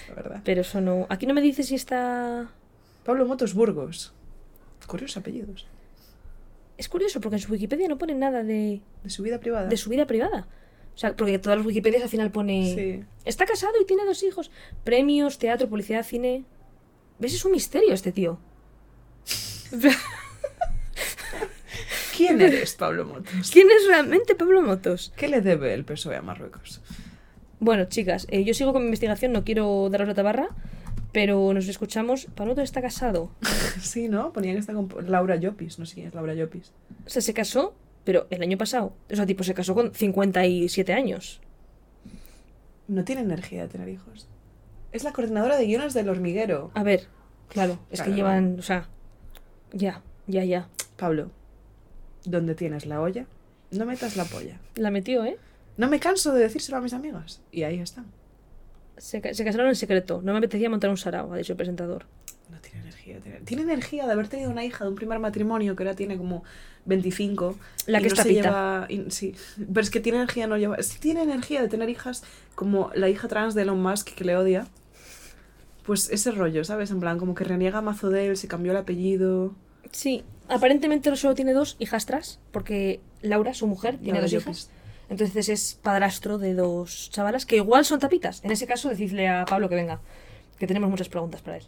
Speaker 2: la verdad.
Speaker 3: Pero eso no. Aquí no me dice si está.
Speaker 2: Pablo Motos Burgos. Curiosos apellidos.
Speaker 3: Es curioso porque en su Wikipedia no pone nada de,
Speaker 2: De su vida privada.
Speaker 3: de su vida privada. O sea, porque todas las Wikipedias al final pone.
Speaker 2: Sí.
Speaker 3: Está casado y tiene dos hijos. Premios, teatro, publicidad, cine. ¿Ves? Es un misterio este tío.
Speaker 2: ¿Quién eres, Pablo Motos?
Speaker 3: ¿Quién es realmente Pablo Motos?
Speaker 2: ¿Qué le debe el PSOE a Marruecos?
Speaker 3: Bueno, chicas, eh, yo sigo con mi investigación, no quiero daros la tabarra, pero nos escuchamos. Pablo Motos está casado.
Speaker 2: Sí, ¿no? Ponía que está con Laura Llopis. No sé quién es Laura Llopis.
Speaker 3: O sea, se casó, pero el año pasado. O sea, tipo, se casó con 57 años.
Speaker 2: No tiene energía de tener hijos. Es la coordinadora de guiones del hormiguero.
Speaker 3: A ver, claro, es
Speaker 2: Claro.
Speaker 3: que llevan, o sea, ya, ya, ya.
Speaker 2: Pablo, ¿dónde tienes la olla? No metas la polla.
Speaker 3: La metió, ¿eh?
Speaker 2: No me canso de decírselo a mis amigas. Y ahí están.
Speaker 3: Se, ca- se casaron en secreto. No me apetecía montar un sarao, ha dicho el presentador.
Speaker 2: No tiene energía. tener- Tiene energía de haber tenido una hija de un primer matrimonio que ahora tiene como 25.
Speaker 3: La
Speaker 2: y
Speaker 3: que
Speaker 2: no
Speaker 3: está
Speaker 2: se
Speaker 3: pita.
Speaker 2: lleva- y- sí, pero es que tiene energía, no lleva. Sí tiene energía de tener hijas como la hija trans de Elon Musk que le odia. Pues ese rollo, ¿sabes? En plan, como que reniega mazo de él, se cambió el apellido.
Speaker 3: Sí, aparentemente solo tiene dos hijastras, porque Laura, su mujer, tiene dos hijas. Entonces es padrastro de dos chavalas que igual son tapitas. En ese caso, decidle a Pablo que venga, que tenemos muchas preguntas para él.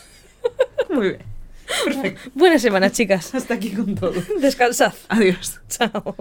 Speaker 2: Muy bien.
Speaker 3: Buena semana, chicas.
Speaker 2: Hasta aquí con todo.
Speaker 3: Descansad.
Speaker 2: Adiós.
Speaker 3: Chao.